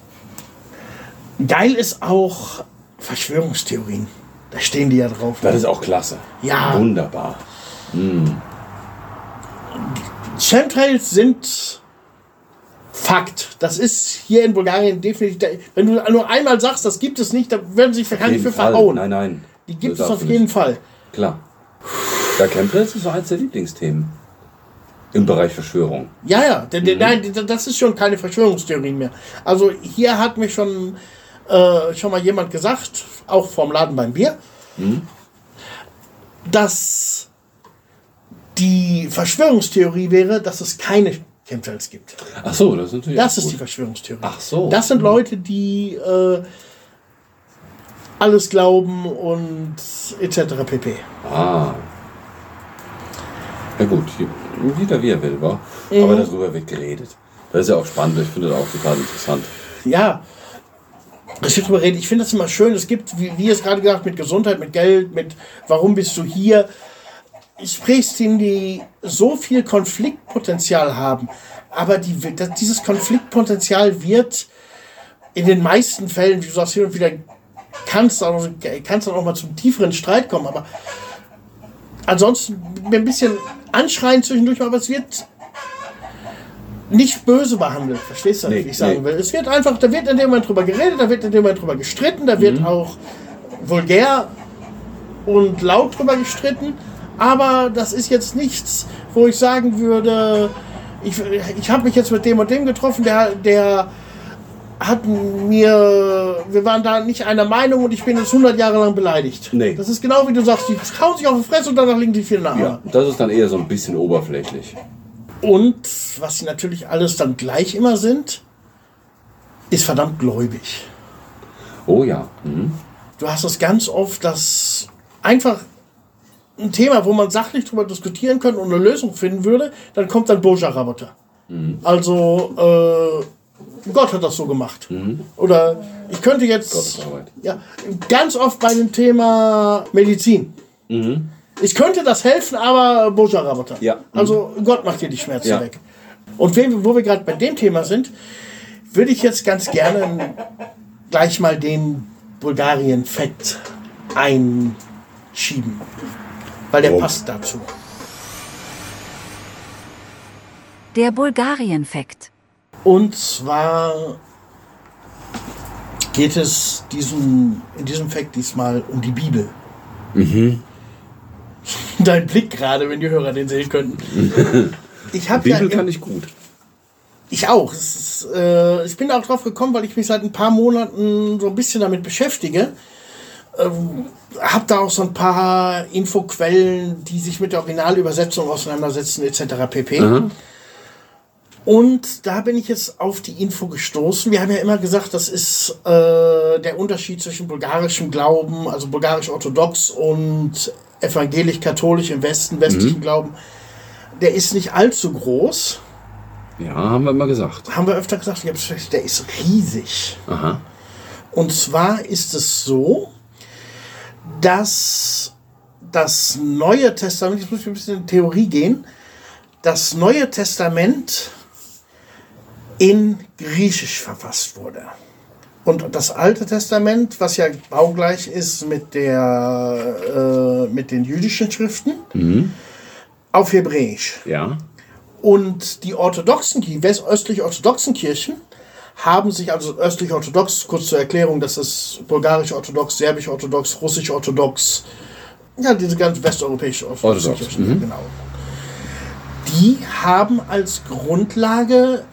Geil ist auch Verschwörungstheorien. Da stehen die ja drauf.
Das ist auch klasse.
Ja.
Wunderbar.
Chemtrails sind Fakt. Das ist hier in Bulgarien definitiv. Wenn du nur einmal sagst, das gibt es nicht, dann werden sie wahrscheinlich für verhauen.
Nein, nein.
Die gibt es auf jeden. Fall.
Klar. Ja, Chemtrails ist so eins der Lieblingsthemen. Im Bereich Verschwörung.
Ja, ja, denn, denn, nein, das ist schon keine Verschwörungstheorie mehr. Also hier hat mir schon, äh, schon mal jemand gesagt, auch vom Laden beim Bier, dass die Verschwörungstheorie wäre, dass es keine Chemtrails gibt.
Ach so, das ist natürlich
Das ist die
gut.
Verschwörungstheorie.
Ach so.
Das sind Leute, die äh, alles glauben und etc. pp.
Ah. Ja gut, jeder wie er will, wa?
Mhm.
Aber darüber wird geredet. Das ist ja auch spannend, ich finde das auch total interessant.
Ja, ich finde das immer schön. Es gibt, wie, wie es gerade gesagt, mit Gesundheit, mit Geld, mit warum bist du hier? Gesprächsthemen, die so viel Konfliktpotenzial haben. Aber die, dieses Konfliktpotenzial wird in den meisten Fällen, wie du sagst, hin und wieder kannst auch, kannst dann auch mal zum tieferen Streit kommen. Aber ansonsten ein bisschen anschreien zwischendurch, aber es wird nicht böse behandelt. Verstehst du,
Nee,
wie ich sagen
nee.
will? Es wird einfach, da wird in dem Moment drüber geredet, da wird in dem Moment drüber gestritten, da wird auch vulgär und laut drüber gestritten. Aber das ist jetzt nichts, wo ich sagen würde, ich, ich habe mich jetzt mit dem und dem getroffen, der, der hat mir, wir waren da nicht einer Meinung und ich bin jetzt 100 Jahre lang beleidigt.
Nee.
Das ist genau wie du sagst, die hauen sich auf die Fresse und danach liegen die in der
Ja, das ist dann eher so ein bisschen oberflächlich.
Und was sie natürlich alles dann gleich immer sind, ist verdammt gläubig.
Oh ja. Mhm.
Du hast das ganz oft, dass einfach ein Thema, wo man sachlich drüber diskutieren könnte und eine Lösung finden würde, dann kommt dann Boja-Raboter. Also, äh, Gott hat das so gemacht. Oder ich könnte jetzt. Ja, ganz oft bei dem Thema Medizin. Ich könnte das helfen, aber Boja-Raboter.
Ja.
Also Gott macht dir die Schmerzen
Ja.
weg. Und wenn, wo wir gerade bei dem Thema sind, würde ich jetzt ganz gerne gleich mal den Bulgarien-Fact einschieben. Weil der
Oh.
passt dazu.
Der Bulgarien-Fakt.
Und zwar geht es diesem, in diesem Fact diesmal um die Bibel. [laughs] Dein Blick gerade, wenn die Hörer den sehen könnten. [laughs] Ich habe ja
Bibel kann ich gut.
Ich auch. Ist, äh, ich bin auch drauf gekommen, weil ich mich seit ein paar Monaten so ein bisschen damit beschäftige. Ähm, hab da auch so ein paar Infoquellen, die sich mit der Originalübersetzung auseinandersetzen, etc. pp. Und da bin ich jetzt auf die Info gestoßen. Wir haben ja immer gesagt, das ist äh, der Unterschied zwischen bulgarischem Glauben, also bulgarisch-orthodox und evangelisch-katholisch im Westen, westlichen Glauben. Der ist nicht allzu groß.
Ja, haben wir immer gesagt.
Haben wir öfter gesagt, der ist riesig.
Aha.
Und zwar ist es so, dass das Neue Testament, jetzt muss ich ein bisschen in Theorie gehen, das Neue Testament in Griechisch verfasst wurde. Und das Alte Testament, was ja baugleich ist mit, der, äh, mit den jüdischen Schriften, auf Hebräisch.
Ja.
Und die orthodoxen, die westöstlich-orthodoxen Kirchen haben sich, also östlich-orthodox, kurz zur Erklärung, das ist bulgarisch-orthodox, serbisch-orthodox, russisch-orthodox, ja, diese ganzen westeuropäischen orthodoxen
Orthodox,
Kirchen,
mhm.
genau. Die haben als Grundlage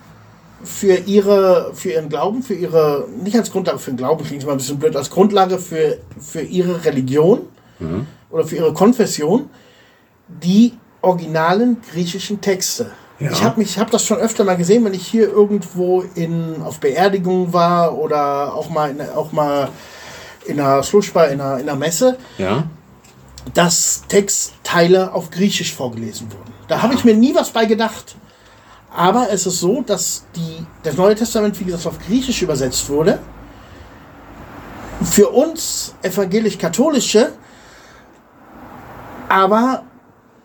für ihre, für ihren Glauben, für ihre, nicht als Grundlage für den Glauben, klingt immer ein bisschen blöd, als Grundlage für, für ihre Religion oder für ihre Konfession die originalen griechischen Texte
Ja.
Ich habe hab das schon öfter mal gesehen, wenn ich hier irgendwo in, auf Beerdigung war oder auch mal in, auch mal in einer Slushbar, in einer, in einer Messe,
Ja?
dass Textteile auf Griechisch vorgelesen wurden. Da habe ich mir nie was bei gedacht. Aber es ist so, dass die, das Neue Testament, wie gesagt, auf Griechisch übersetzt wurde. Für uns evangelisch-katholische, aber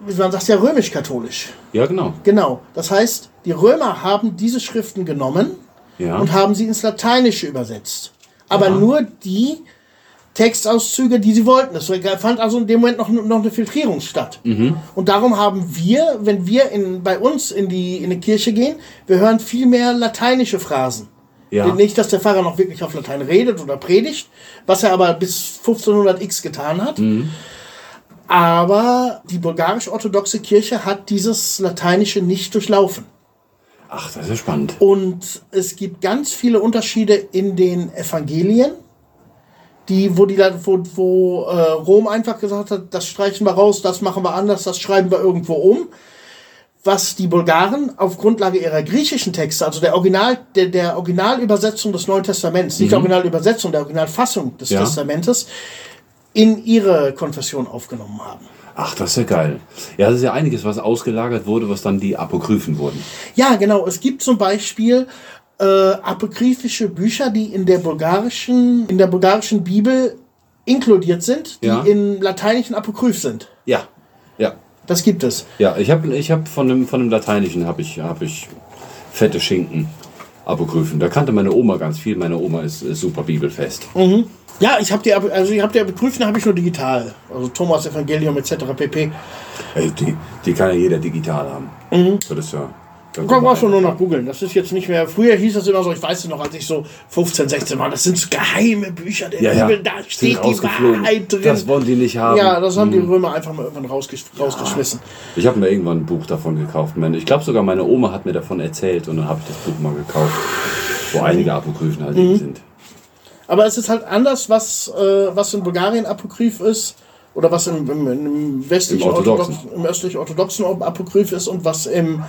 man sagt ja römisch-katholisch.
Ja, genau.
Genau. Das heißt, die Römer haben diese Schriften genommen
Ja.
und haben sie ins Lateinische übersetzt. Aber
Aha.
nur die Textauszüge, die sie wollten. Es fand also in dem Moment noch, noch eine Filtrierung statt.
Mhm.
Und darum haben wir, wenn wir in, bei uns in die, in die Kirche gehen, wir hören viel mehr lateinische Phrasen.
Ja.
Nicht, dass der Pfarrer noch wirklich auf Latein redet oder predigt, was er aber bis 1500x getan hat.
Mhm.
Aber die bulgarisch-orthodoxe Kirche hat dieses Lateinische nicht durchlaufen.
Ach, das ist ja spannend.
Und es gibt ganz viele Unterschiede in den Evangelien, die, wo, die, wo, wo äh, Rom einfach gesagt hat, das streichen wir raus, das machen wir anders, das schreiben wir irgendwo um. Was die Bulgaren auf Grundlage ihrer griechischen Texte, also der, Original, der, der Originalübersetzung des Neuen Testaments, nicht der Originalübersetzung, der Originalfassung des
Ja.
Testamentes, in ihre Konfession aufgenommen haben.
Ach, das ist ja geil. Ja, das ist ja einiges, was ausgelagert wurde, was dann die Apokryphen wurden.
Ja, genau. Es gibt zum Beispiel äh, apokryphische Bücher, die in der bulgarischen, in der bulgarischen Bibel inkludiert sind, die
Ja.
in lateinischen Apokryph sind.
Ja. Ja.
Das gibt es.
Ja, ich habe ich hab von, dem, von dem Lateinischen habe ich, hab ich fette Schinken Apokryphen. Da kannte meine Oma ganz viel. Meine Oma ist, ist super bibelfest.
Ja, ich habe die, also ich habe die Apokryphen habe ich nur digital. Also Thomas Evangelium etc. pp.
Ey, die, die kann ja jeder digital haben. Das ist ja. Da
Komm, brauchst du
man-
nur noch googeln. Das ist jetzt nicht mehr. Früher hieß das immer so, ich weiß es noch, als ich so 15, 16 war, das sind so geheime Bücher der
ja, ja.
Bibel, da steht die. Wahrheit drin.
Das wollen die nicht haben.
ja, das haben die Römer einfach mal irgendwann rausgesch rausgeschmissen.
Ich habe mir irgendwann ein Buch davon gekauft. Ich glaube sogar meine Oma hat mir davon erzählt und dann habe ich das Buch mal gekauft, wo einige Apokryphen halt
Mhm.
sind.
Aber es ist halt anders, was, äh, was in Bulgarien Apokryph ist oder was im, im, im westlichen
Im Orthodoxen.
Orthodox, im östlich orthodoxen Apokryph ist und was im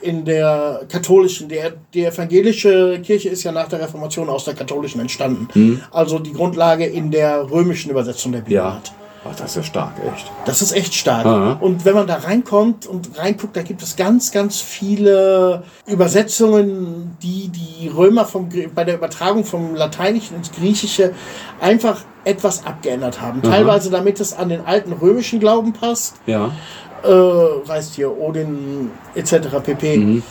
in der katholischen, der, die evangelische Kirche ist ja nach der Reformation aus der katholischen entstanden. Also die Grundlage in der römischen Übersetzung der Bibel
Mhm. Ja.
hat.
Ach, das ist ja stark, echt.
Das ist echt stark.
Aha.
Und wenn man da reinkommt und reinguckt, da gibt es ganz, ganz viele Übersetzungen, die die Römer vom, bei der Übertragung vom Lateinischen ins Griechische einfach etwas abgeändert haben. Teilweise damit es an den alten römischen Glauben passt.
Ja.
Äh, weißt hier, Odin etc. pp.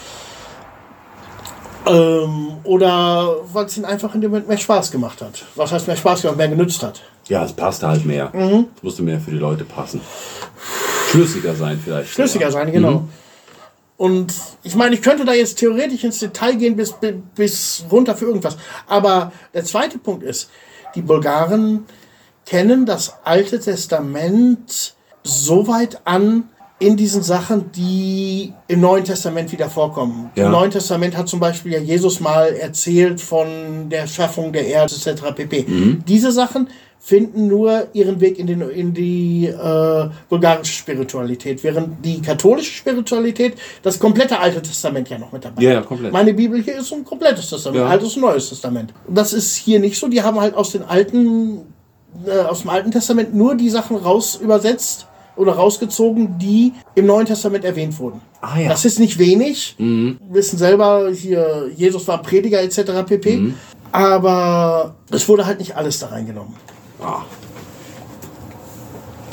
Ähm, oder weil es ihnen einfach in dem Moment mehr Spaß gemacht hat. Was heißt mehr Spaß gemacht, mehr genützt hat.
Ja, es passte halt mehr.
Mhm.
Es musste mehr für die Leute passen. Schlüssiger sein vielleicht.
Flüssiger sein, genau. Und ich meine, ich könnte da jetzt theoretisch ins Detail gehen bis- bis runter für irgendwas. Aber der zweite Punkt ist, die Bulgaren kennen das Alte Testament so weit an in diesen Sachen, die im Neuen Testament wieder vorkommen.
Ja.
Im Neuen Testament hat zum Beispiel ja Jesus mal erzählt von der Schaffung der Erde etc. pp. Diese Sachen finden nur ihren Weg in, den, in die äh, bulgarische Spiritualität, während die katholische Spiritualität das komplette Alte Testament ja noch mit dabei
Ja, ja, komplett.
Meine Bibel hier ist ein komplettes Testament,
Ja.
altes und neues Testament. Das ist hier nicht so. Die haben halt aus den alten, äh, aus dem Alten Testament nur die Sachen raus übersetzt oder rausgezogen, die im Neuen Testament erwähnt wurden.
Ah, ja.
Das ist nicht wenig. Wir wissen selber, hier, Jesus war Prediger etc. pp. Aber es wurde halt nicht alles da reingenommen.
Ah,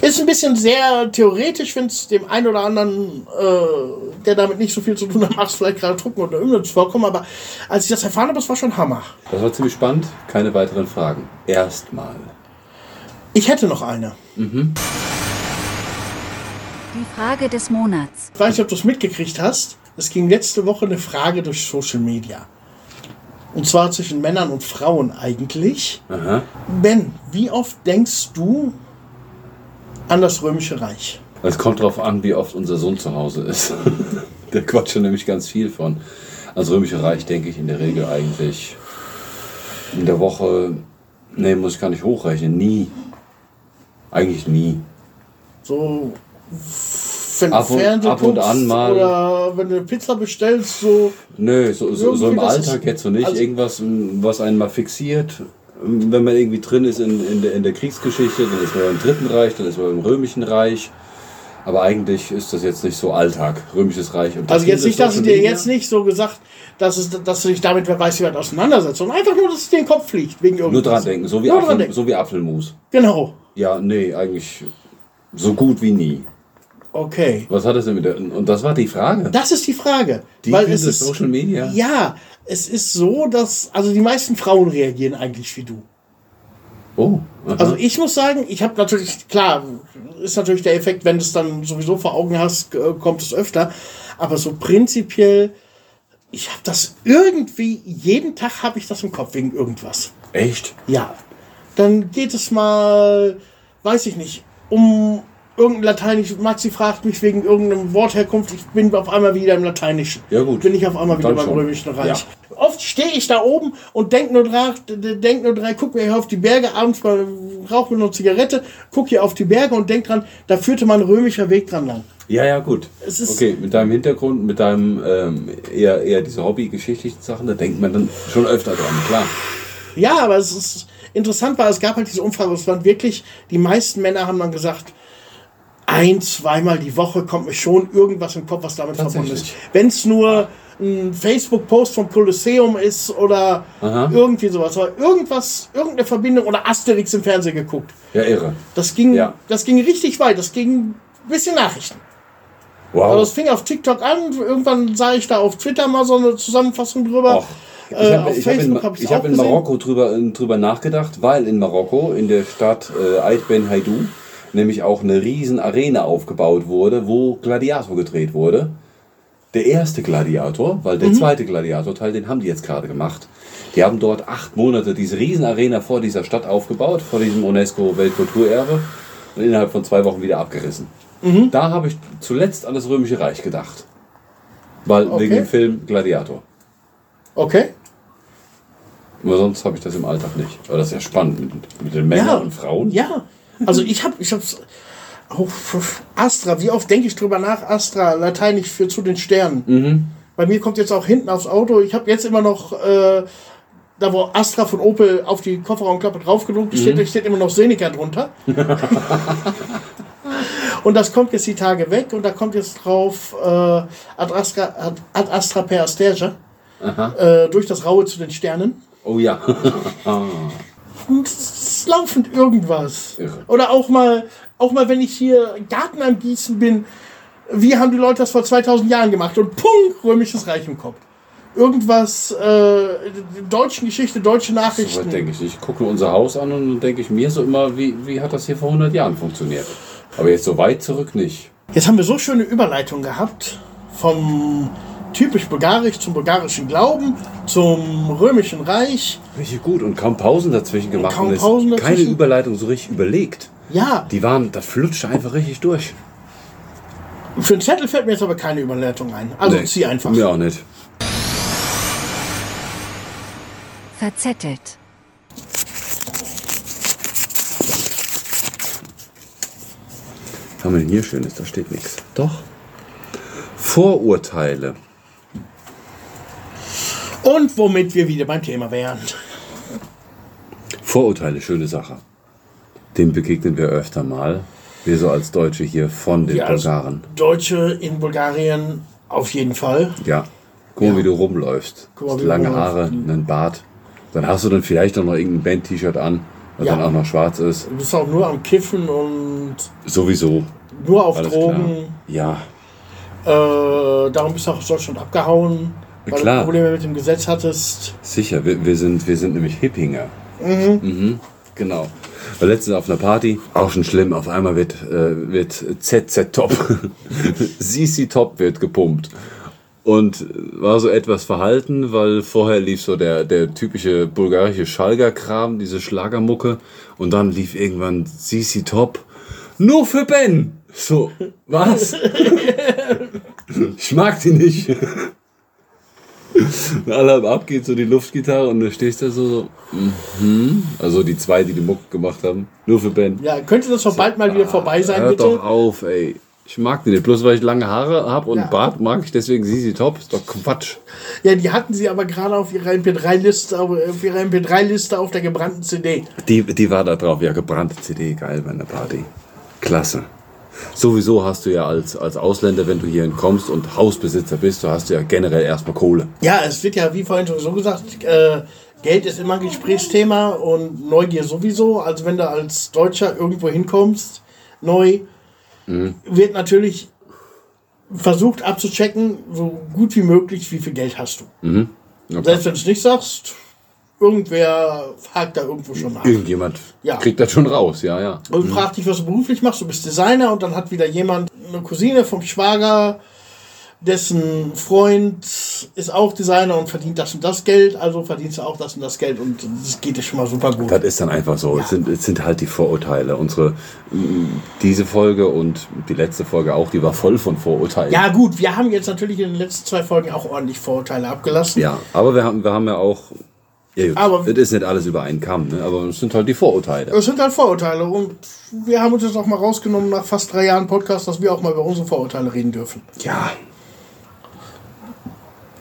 Ist ein bisschen sehr theoretisch, wenn es dem einen oder anderen, äh, der damit nicht so viel zu tun hat, macht vielleicht gerade drucken oder irgendwas vorkommen. Aber als ich das erfahren habe, das war schon Hammer.
das war ziemlich spannend. Keine weiteren Fragen. Erstmal.
Ich hätte noch eine.
Die Frage des Monats.
Ich weiß nicht, ob du es mitgekriegt hast. Es ging letzte Woche eine Frage durch Social Media. Und zwar zwischen Männern und Frauen eigentlich.
Aha.
Ben, wie oft denkst du an das Römische Reich?
Es kommt darauf an, wie oft unser Sohn zu Hause ist. [laughs] Der quatscht schon nämlich ganz viel von. Ans Römische Reich denke ich in der Regel eigentlich in der Woche, nee, muss ich gar nicht hochrechnen, nie. Eigentlich nie.
So wenn du
Ab und-
Fernsehen
ab und an mal.
oder wenn du eine Pizza bestellst, so.
Nö, so, so, so im Alltag jetzt so nicht.
also-
Irgendwas, was einen mal fixiert. Wenn man irgendwie drin ist in, in, der, in der Kriegsgeschichte, dann ist man im Dritten Reich, dann ist man im Römischen Reich. Aber eigentlich ist das jetzt nicht so Alltag, Römisches Reich. Und
Also jetzt nicht, dass ich
Social
dir jetzt nicht so gesagt, dass, es, dass du dich damit, wer weiß wie weit auseinandersetzt, sondern einfach nur, dass es dir in den Kopf fliegt. Wegen
Nur dran denken, so wie, Apfel,
denken.
so wie Apfelmus.
Genau.
Ja, nee, eigentlich so gut wie nie.
Okay.
Was hat das denn mit der. Und das war die Frage.
Das ist die Frage.
Die
weil es ist,
Social Media?
Ja, es ist so, dass, also die meisten Frauen reagieren eigentlich wie du.
Oh, aha.
Also ich muss sagen, ich habe natürlich, klar, ist natürlich der Effekt, wenn du es dann sowieso vor Augen hast, äh, kommt es öfter. Aber so prinzipiell, ich habe das irgendwie, jeden Tag habe ich das im Kopf wegen irgendwas.
echt?
Ja. Dann geht es mal, weiß ich nicht, um irgendein Lateinisch. Maxi fragt mich wegen irgendeinem Wortherkunft. Ich bin auf einmal wieder im Lateinischen.
Ja, gut.
Bin ich auf einmal wieder beim
schon.
Römischen Reich.
Ja.
Oft stehe ich da oben und denk nur dran, denk nur dran, guck mir hier auf die Berge, abends rauche mir noch eine Zigarette, guck hier auf die Berge und denk dran, da führte mal ein römischer Weg dran lang.
Ja, ja, gut.
Es ist-
okay, mit deinem Hintergrund, mit deinem ähm, eher, eher diese hobbygeschichtlichen Sachen, da denkt man dann schon öfter dran, klar.
Ja, aber es ist interessant, weil es gab halt diese Umfrage, es waren wirklich, die meisten Männer haben dann gesagt, ein, zweimal die Woche kommt mir schon irgendwas im Kopf, was damit verbunden ist. Wenn es nur ein Facebook-Post vom Kolosseum ist oder
Aha.
irgendwie sowas, aber irgendwas, irgendeine Verbindung oder Asterix im Fernsehen geguckt.
Ja, irre.
Das ging,
Ja.
das ging richtig weit, das ging ein bisschen Nachrichten.
Wow.
Aber das fing auf TikTok an, irgendwann sah ich da auf Twitter mal so eine Zusammenfassung drüber.
Och. Ich
Äh,
habe ich hab in,
hab
ich hab in. Marokko drüber, äh, drüber nachgedacht, weil in Marokko, in der Stadt äh, Ait Ben Haidou, nämlich auch eine riesen Arena aufgebaut wurde, wo Gladiator gedreht wurde. Der erste Gladiator, weil
Mhm.
der zweite Gladiator-Teil, den haben die jetzt gerade gemacht. Die haben dort acht Monate diese riesen Arena vor dieser Stadt aufgebaut, vor diesem UNESCO-Weltkulturerbe und innerhalb von zwei Wochen wieder abgerissen.
Mhm.
Da habe ich zuletzt an das Römische Reich gedacht. Weil
Okay.
wegen dem Film Gladiator.
Okay.
Aber sonst habe ich das im Alltag nicht. Aber das ist ja spannend mit, mit den Männern
Ja.
und Frauen.
Ja, also ich habe ich hab's auch für Astra, wie oft denke ich drüber nach, Astra, Lateinisch für zu den Sternen.
Mhm.
Bei mir kommt jetzt auch hinten aufs Auto, ich habe jetzt immer noch, äh, da wo Astra von Opel auf die Kofferraumklappe draufgedruckt steht, da steht immer noch Seneca drunter. [laughs] und das kommt jetzt die Tage weg und da kommt jetzt drauf äh, Ad, Astra, Ad, Ad Astra per Asterge, äh, durch das Raue zu den Sternen.
Oh ja. [laughs]
Laufend irgendwas.
Irre.
Oder auch mal, auch mal, wenn ich hier Garten am Gießen bin, wie haben die Leute das vor 2000 Jahren gemacht? Und Punkt, römisches Reich im Kopf. Irgendwas, äh, deutsche Geschichte, deutsche
So
Nachrichten.
weit denke ich. Ich gucke unser Haus an und dann denke ich mir so immer, wie, wie hat das hier vor 100 Jahren funktioniert? Aber jetzt so weit zurück nicht.
Jetzt haben wir so schöne Überleitung gehabt vom typisch bulgarisch zum bulgarischen Glauben, zum römischen Reich.
Richtig gut und kaum Pausen dazwischen gemacht.
kaum
und es-
Pausen
Keine
dazwischen.
Überleitung so richtig überlegt.
Ja,
Die waren, das flutschte einfach richtig durch.
für den Zettel fällt mir jetzt aber keine Überleitung ein. Also
Nee,
zieh einfach.
Mir auch nicht.
Verzettelt.
Was haben wir denn hier Schönes? Da steht nichts. Doch. Vorurteile.
Und womit wir wieder beim Thema wären.
Vorurteile, schöne Sache. Dem begegnen wir öfter mal. Wir so als Deutsche hier von den
Ja,
Bulgaren.
Deutsche in Bulgarien auf jeden Fall.
Ja. Guck mal,
Ja.
wie du rumläufst.
Mal,
Hast
wie
lange Haare, einen Bart. Dann hast du dann vielleicht auch noch irgendein Band-T-Shirt an, was
Ja.
dann auch noch schwarz ist.
Du bist auch nur am Kiffen und
Sowieso.
nur auf
Alles
Drogen.
klar. Ja.
Äh, darum bist du auch aus Deutschland abgehauen, weil
Klar.
du Probleme mit dem Gesetz hattest.
Sicher, wir, wir, sind, wir sind nämlich Hippinger. Mhm. Genau. War letztens auf einer Party, auch schon schlimm, auf einmal wird, äh, wird ZZ Top, [laughs] CC Top wird gepumpt. Und war so etwas verhalten, weil vorher lief so der, der typische bulgarische Schalger-Kram, diese Schlagermucke. Und dann lief irgendwann CC Top. Nur für Ben! So, was? [laughs] ich mag die nicht. Und alle Ab geht so die Luftgitarre und du stehst da so, so mhm. also die zwei, die die Mucke gemacht haben, nur für Ben.
Ja, könnte das doch bald mal wieder vorbei sein,
Hört
bitte?
doch auf, ey. Ich mag die nicht. Bloß weil ich lange Haare habe und
Ja.
Bart mag ich deswegen Sisi Top. Ist doch Quatsch.
Ja, die hatten sie aber gerade auf ihrer MP3-Liste auf, auf ihrer MP3-Liste auf der gebrannten CD.
Die, die war da drauf. Ja, gebrannte CD. Geil bei einer Party. Klasse. Sowieso hast du ja als, als Ausländer, wenn du hierhin kommst und Hausbesitzer bist, du hast ja generell erstmal Kohle.
Ja, es wird ja, wie vorhin schon so gesagt, äh, Geld ist immer ein Gesprächsthema und Neugier sowieso. Also wenn du als Deutscher irgendwo hinkommst, neu, wird natürlich versucht abzuchecken, so gut wie möglich, wie viel Geld hast du.
Okay.
Selbst wenn du es nicht sagst, irgendwer hakt da irgendwo schon nach.
Irgendjemand
Ja.
kriegt das schon raus, ja, ja.
Und fragt dich, was du beruflich machst. Du bist Designer und dann hat wieder jemand, eine Cousine vom Schwager, dessen Freund ist auch Designer und verdient das und das Geld, also verdienst du auch das und das Geld und das geht dir schon mal super gut.
Das ist dann einfach so. Es, sind, es sind halt die Vorurteile. Unsere, mh, diese Folge und die letzte Folge auch, die war voll von Vorurteilen.
Ja gut, wir haben jetzt natürlich in den letzten zwei Folgen auch ordentlich Vorurteile abgelassen.
Ja, aber wir haben, wir haben ja auch. Ja, gut,
Aber-
es ist nicht alles über einen Kamm, ne? aber es sind halt die Vorurteile.
Das sind halt Vorurteile und wir haben uns jetzt auch mal rausgenommen nach fast drei Jahren Podcast, dass wir auch mal über unsere Vorurteile reden dürfen.
Ja,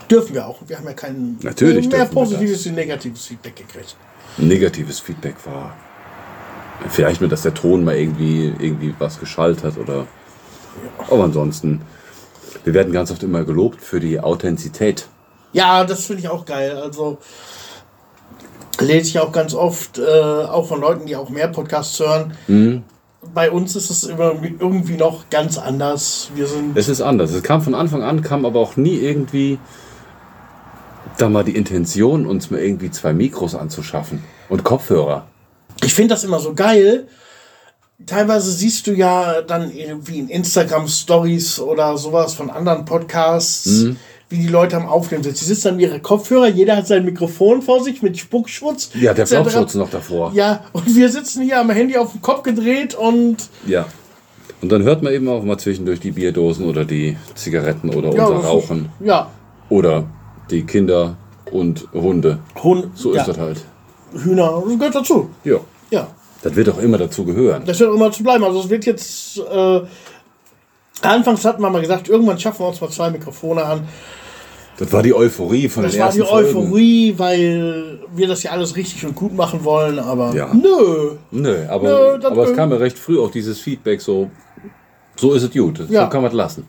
Dürfen wir auch. Wir haben ja kein
Natürlich
mehr positives wie negatives Feedback gekriegt.
negatives Feedback war. Vielleicht nur, dass der Ton mal irgendwie, irgendwie was geschallt hat oder. Aber ansonsten, wir werden ganz oft immer gelobt für die Authentizität.
Ja, das finde ich auch geil. Also lese ich auch ganz oft, äh, auch von Leuten, die auch mehr Podcasts hören.
Mhm.
Bei uns ist es immer irgendwie noch ganz anders. Wir sind
Es ist anders. Es kam von Anfang an, kam aber auch nie irgendwie da mal die Intention, uns mal irgendwie zwei Mikros anzuschaffen und Kopfhörer.
Ich finde das immer so geil. Teilweise siehst du ja dann irgendwie in Instagram Stories oder sowas von anderen Podcasts,
Mhm.
Wie die Leute am Aufnehmen sind. Sie sitzen an ihre Kopfhörer, jeder hat sein Mikrofon vor sich mit Spuckschutz.
Ja, der
etc.
Flopschutz noch davor.
Ja, und wir sitzen hier am Handy auf dem Kopf gedreht und
Ja. Und dann hört man eben auch mal zwischendurch die Bierdosen oder die Zigaretten oder
ja,
unser
das ist-
Rauchen.
Ja,
Oder die Kinder und Hunde.
Hund,
So
ja,
ist das halt.
Hühner, das gehört dazu.
Ja.
Ja,
Das wird auch immer dazu gehören.
das wird auch immer zu bleiben. Also es wird jetzt, äh, anfangs hatten wir mal gesagt, irgendwann schaffen wir uns mal zwei Mikrofone an.
Das war die Euphorie von
Das
den
war
ersten
die
Folgen.
Euphorie, weil wir das ja alles richtig und gut machen wollen, aber
Ja.
nö.
Nö, aber,
Nö, das-
aber es kam ja recht früh auch dieses Feedback so, so ist es gut.
Ja.
So kann man es lassen.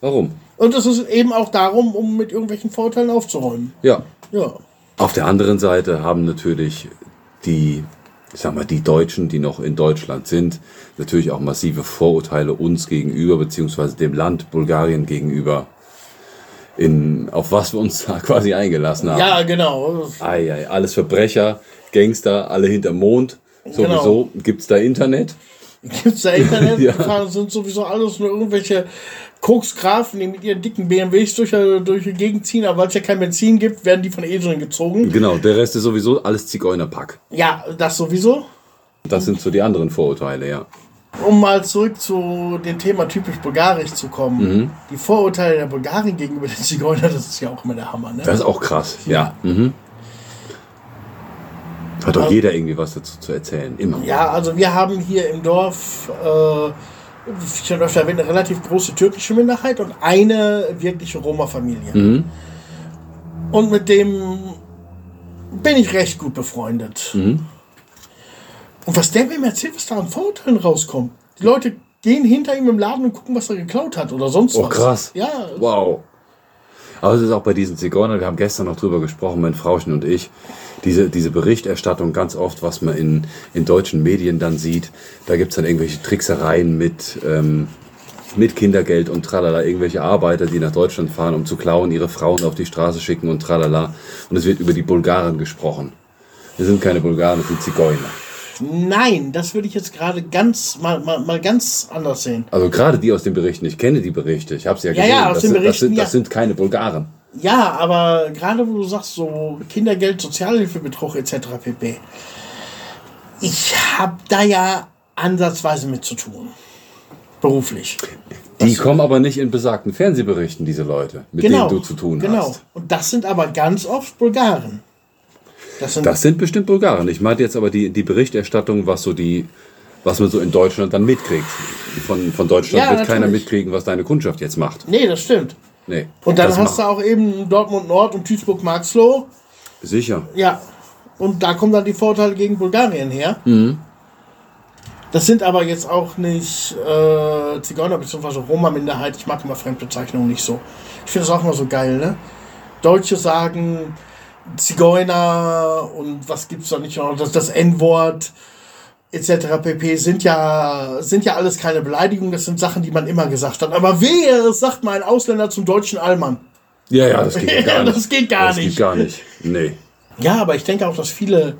Warum?
Und es ist eben auch darum, um mit irgendwelchen Vorurteilen aufzuräumen.
Ja.
Ja.
Auf der anderen Seite haben natürlich die, ich sag mal, die Deutschen, die noch in Deutschland sind, natürlich auch massive Vorurteile uns gegenüber, beziehungsweise dem Land Bulgarien gegenüber, in, auf was wir uns [laughs] da quasi eingelassen haben.
Ja, genau.
Ei, ei, alles Verbrecher, Gangster, alle hinterm Mond. Sowieso gibt's da Internet.
Gibt's da Internet? [laughs]
Ja.
sind sowieso alles nur irgendwelche Koksgrafen, die mit ihren dicken BMWs durch, die- durch die Gegend ziehen, aber weil es ja kein Benzin gibt, werden die von Eseln gezogen.
Genau, der Rest ist sowieso alles Zigeunerpack.
Ja, das sowieso.
Das sind so die anderen Vorurteile, ja.
Um mal zurück zu dem Thema typisch bulgarisch zu kommen.
Mhm.
Die Vorurteile der Bulgaren gegenüber den Zigeunern, das ist ja auch immer der Hammer. Ne?
Das ist auch krass, ja.
Ja.
Mhm. Hat doch jeder irgendwie was dazu zu erzählen, immer.
Ja, also wir haben hier im Dorf äh, schon öfter erwähnt, eine relativ große türkische Minderheit und eine wirkliche Roma-Familie.
Mhm.
Und mit dem bin ich recht gut befreundet.
Mhm.
Und was der mir immer erzählt, was da an Vorurteilen rauskommt. Die Leute gehen hinter ihm im Laden und gucken, was er geklaut hat oder sonst
Oh,
was.
krass.
Ja,
Wow. Aber es ist auch bei diesen Zigeunern, wir haben gestern noch drüber gesprochen, mein Frauchen und ich, diese, diese Berichterstattung ganz oft, was man in, in deutschen Medien dann sieht, da gibt's dann irgendwelche Tricksereien mit, ähm, mit Kindergeld und tralala, irgendwelche Arbeiter, die nach Deutschland fahren, um zu klauen, ihre Frauen auf die Straße schicken und tralala. Und es wird über die Bulgaren gesprochen. Wir sind keine Bulgaren, wir sind Zigeuner.
Nein, das würde ich jetzt gerade ganz mal, mal, mal ganz anders sehen.
Also gerade die aus den Berichten, ich kenne die Berichte, ich habe sie ja
Ja,
gesehen.
ja, aus
das,
den
sind, das,
Berichten,
sind, das
ja.
sind keine Bulgaren.
Ja, aber gerade wo du sagst, so Kindergeld, Sozialhilfebetrug etc. pp. Ich habe da ja ansatzweise mit zu tun. Beruflich.
Die kommen aber nicht in besagten Fernsehberichten, diese Leute, mit
Genau.
denen du zu tun
genau.
hast.
Und das sind aber ganz oft Bulgaren. Das sind
Das sind bestimmt Bulgaren. Ich meinte jetzt aber die, die Berichterstattung, was so die was man so in Deutschland dann mitkriegt. Von, von Deutschland
Ja,
wird keiner
natürlich.
mitkriegen, was deine Kundschaft jetzt macht.
Nee, das stimmt.
Nee.
Und dann hast du auch eben Dortmund Nord und Duisburg Marxloh.
Sicher.
Ja. Und da kommen dann die Vorteile gegen Bulgarien her.
Mhm.
Das sind aber jetzt auch nicht äh, Zigeuner bzw. Roma-Minderheit. Ich mag immer Fremdbezeichnungen nicht so. Ich finde das auch immer so geil, ne? Deutsche sagen Zigeuner und was gibt's da nicht noch? Das, das N-Wort etc. pp. sind ja, sind ja alles keine Beleidigungen. Das sind Sachen, die man immer gesagt hat. Aber wehe, es sagt mal ein Ausländer zum deutschen Allmann.
Ja, ja, das geht ja [laughs] gar nicht.
Das geht gar
das
nicht.
geht gar nicht. Nee.
Ja, aber ich denke auch, dass viele,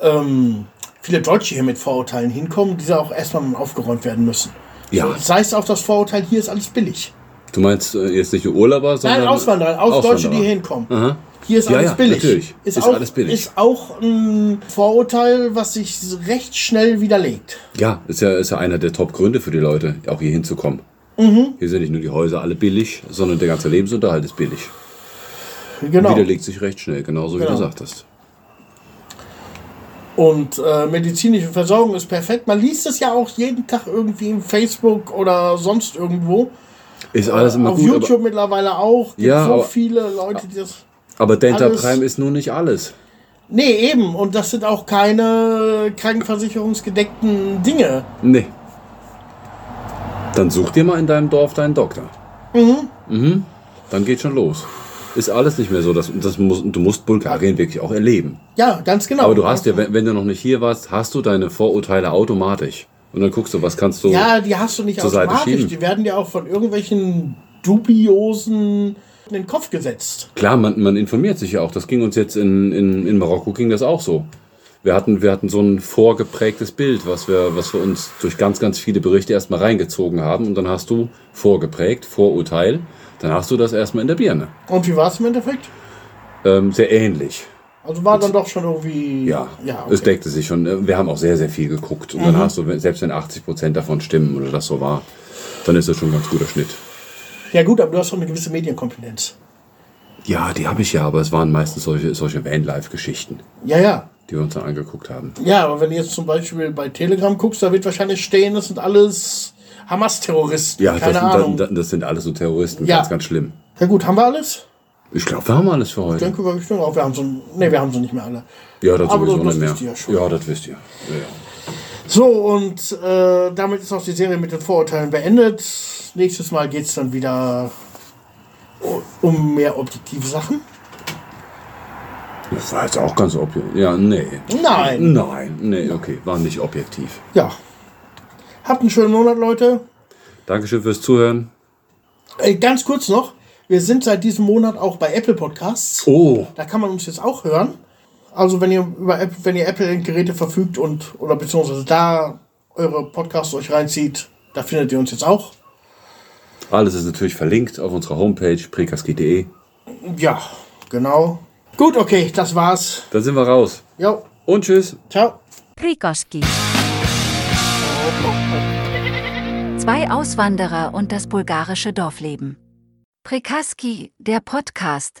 ähm, viele Deutsche hier mit Vorurteilen hinkommen, die auch erstmal aufgeräumt werden müssen.
Ja.
Sei es auch das Vorurteil, hier ist alles billig.
Du meinst äh, jetzt nicht Urlauber, sondern.
Nein, Auswanderer, aus Deutsche, die
Auswanderer.
hier hinkommen.
Aha.
Hier ist
Ja,
alles
ja,
billig.
natürlich.
Ist,
Ist
auch,
alles billig.
Ist auch ein Vorurteil, was sich recht schnell widerlegt.
Ja, ist ja, ist ja einer der Top-Gründe für die Leute, auch hier hinzukommen.
Mhm.
Hier sind nicht nur die Häuser alle billig, sondern der ganze Lebensunterhalt ist billig.
Genau.
Widerlegt sich recht schnell, genauso wie
Genau.
du sagtest.
Und äh, medizinische Versorgung ist perfekt. Man liest es ja auch jeden Tag irgendwie im Facebook oder sonst irgendwo.
Ist alles immer
Auf
gut,
YouTube
aber,
mittlerweile auch. Gibt
Ja,
so viele Leute, die das.
Aber Delta
alles-
Prime ist nur nicht alles.
Nee, eben. Und das sind auch keine krankenversicherungsgedeckten Dinge.
Nee. Dann such dir mal in deinem Dorf deinen Doktor. Mhm. Dann geht schon los. Ist alles nicht mehr so. Das, das muss, du musst Bulgarien wirklich auch erleben.
Ja, ganz genau.
Aber du hast ja, wenn, wenn du noch nicht hier warst, hast du deine Vorurteile automatisch. Und dann guckst du, was kannst du.
Ja, die hast du nicht automatisch. Die werden dir auch von irgendwelchen dubiosen in den Kopf gesetzt.
Klar, man, man informiert sich ja auch. Das ging uns jetzt in, in, in Marokko ging das auch so. Wir hatten, wir hatten so ein vorgeprägtes Bild, was wir, was wir uns durch ganz, ganz viele Berichte erstmal reingezogen haben. Und dann hast du vorgeprägt, Vorurteil. Dann hast du das erstmal in der Birne.
Und wie war es im Endeffekt?
Ähm, sehr ähnlich.
Also war dann doch schon irgendwie.
Ja,
ja
es
okay. Mhm.
deckte sich schon. Wir haben auch sehr, sehr viel geguckt. Und dann hast du, selbst wenn 80 Prozent davon stimmen oder das so war, dann ist das schon ein ganz guter Schnitt.
Ja, gut, aber du hast doch eine gewisse Medienkompetenz.
Ja, die habe ich ja, aber es waren meistens solche, solche Vanlife-Geschichten,
Ja, ja.
die wir uns dann angeguckt haben.
Ja, aber wenn du jetzt zum Beispiel bei Telegram guckst, da wird wahrscheinlich stehen, das sind alles Hamas-Terroristen.
Ja,
Keine
das,
Ahnung.
das, das sind alles so Terroristen,
Ja.
ganz, ganz schlimm.
ja, gut, haben wir alles?
Ich glaube, wir haben alles für
Ich
heute.
denke, wir, ich denke auch, wir haben so. Nee, wir haben sie nicht mehr alle.
Ja, das
Aber
sowieso
das
nicht mehr.
wisst ihr ja schon.
Ja, das wisst ihr. Ja, ja.
So, und äh, damit ist auch die Serie mit den Vorurteilen beendet. Nächstes Mal geht es dann wieder um mehr objektive Sachen.
Das war jetzt auch ganz objektiv. Ja, nee.
Nein.
Nein, nee, okay, war nicht objektiv.
Ja. Habt einen schönen Monat, Leute.
Dankeschön fürs Zuhören.
Äh, ganz kurz noch. Wir sind seit diesem Monat auch bei Apple Podcasts.
Oh,
Da kann man uns jetzt auch hören. Also wenn ihr über App, wenn ihr Apple-Geräte verfügt und oder beziehungsweise da eure Podcasts euch reinzieht, da findet ihr uns jetzt auch.
alles ist natürlich verlinkt auf unserer Homepage prekaski.de.
Ja, genau. Gut, okay, das war's.
Dann sind wir raus.
Jo,
Und tschüss.
ciao.
Prikoski. Zwei Auswanderer und das bulgarische Dorfleben. Prikaski, der Podcast,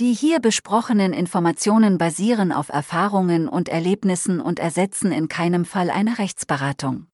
Die hier besprochenen Informationen basieren auf Erfahrungen und Erlebnissen und ersetzen in keinem Fall eine Rechtsberatung.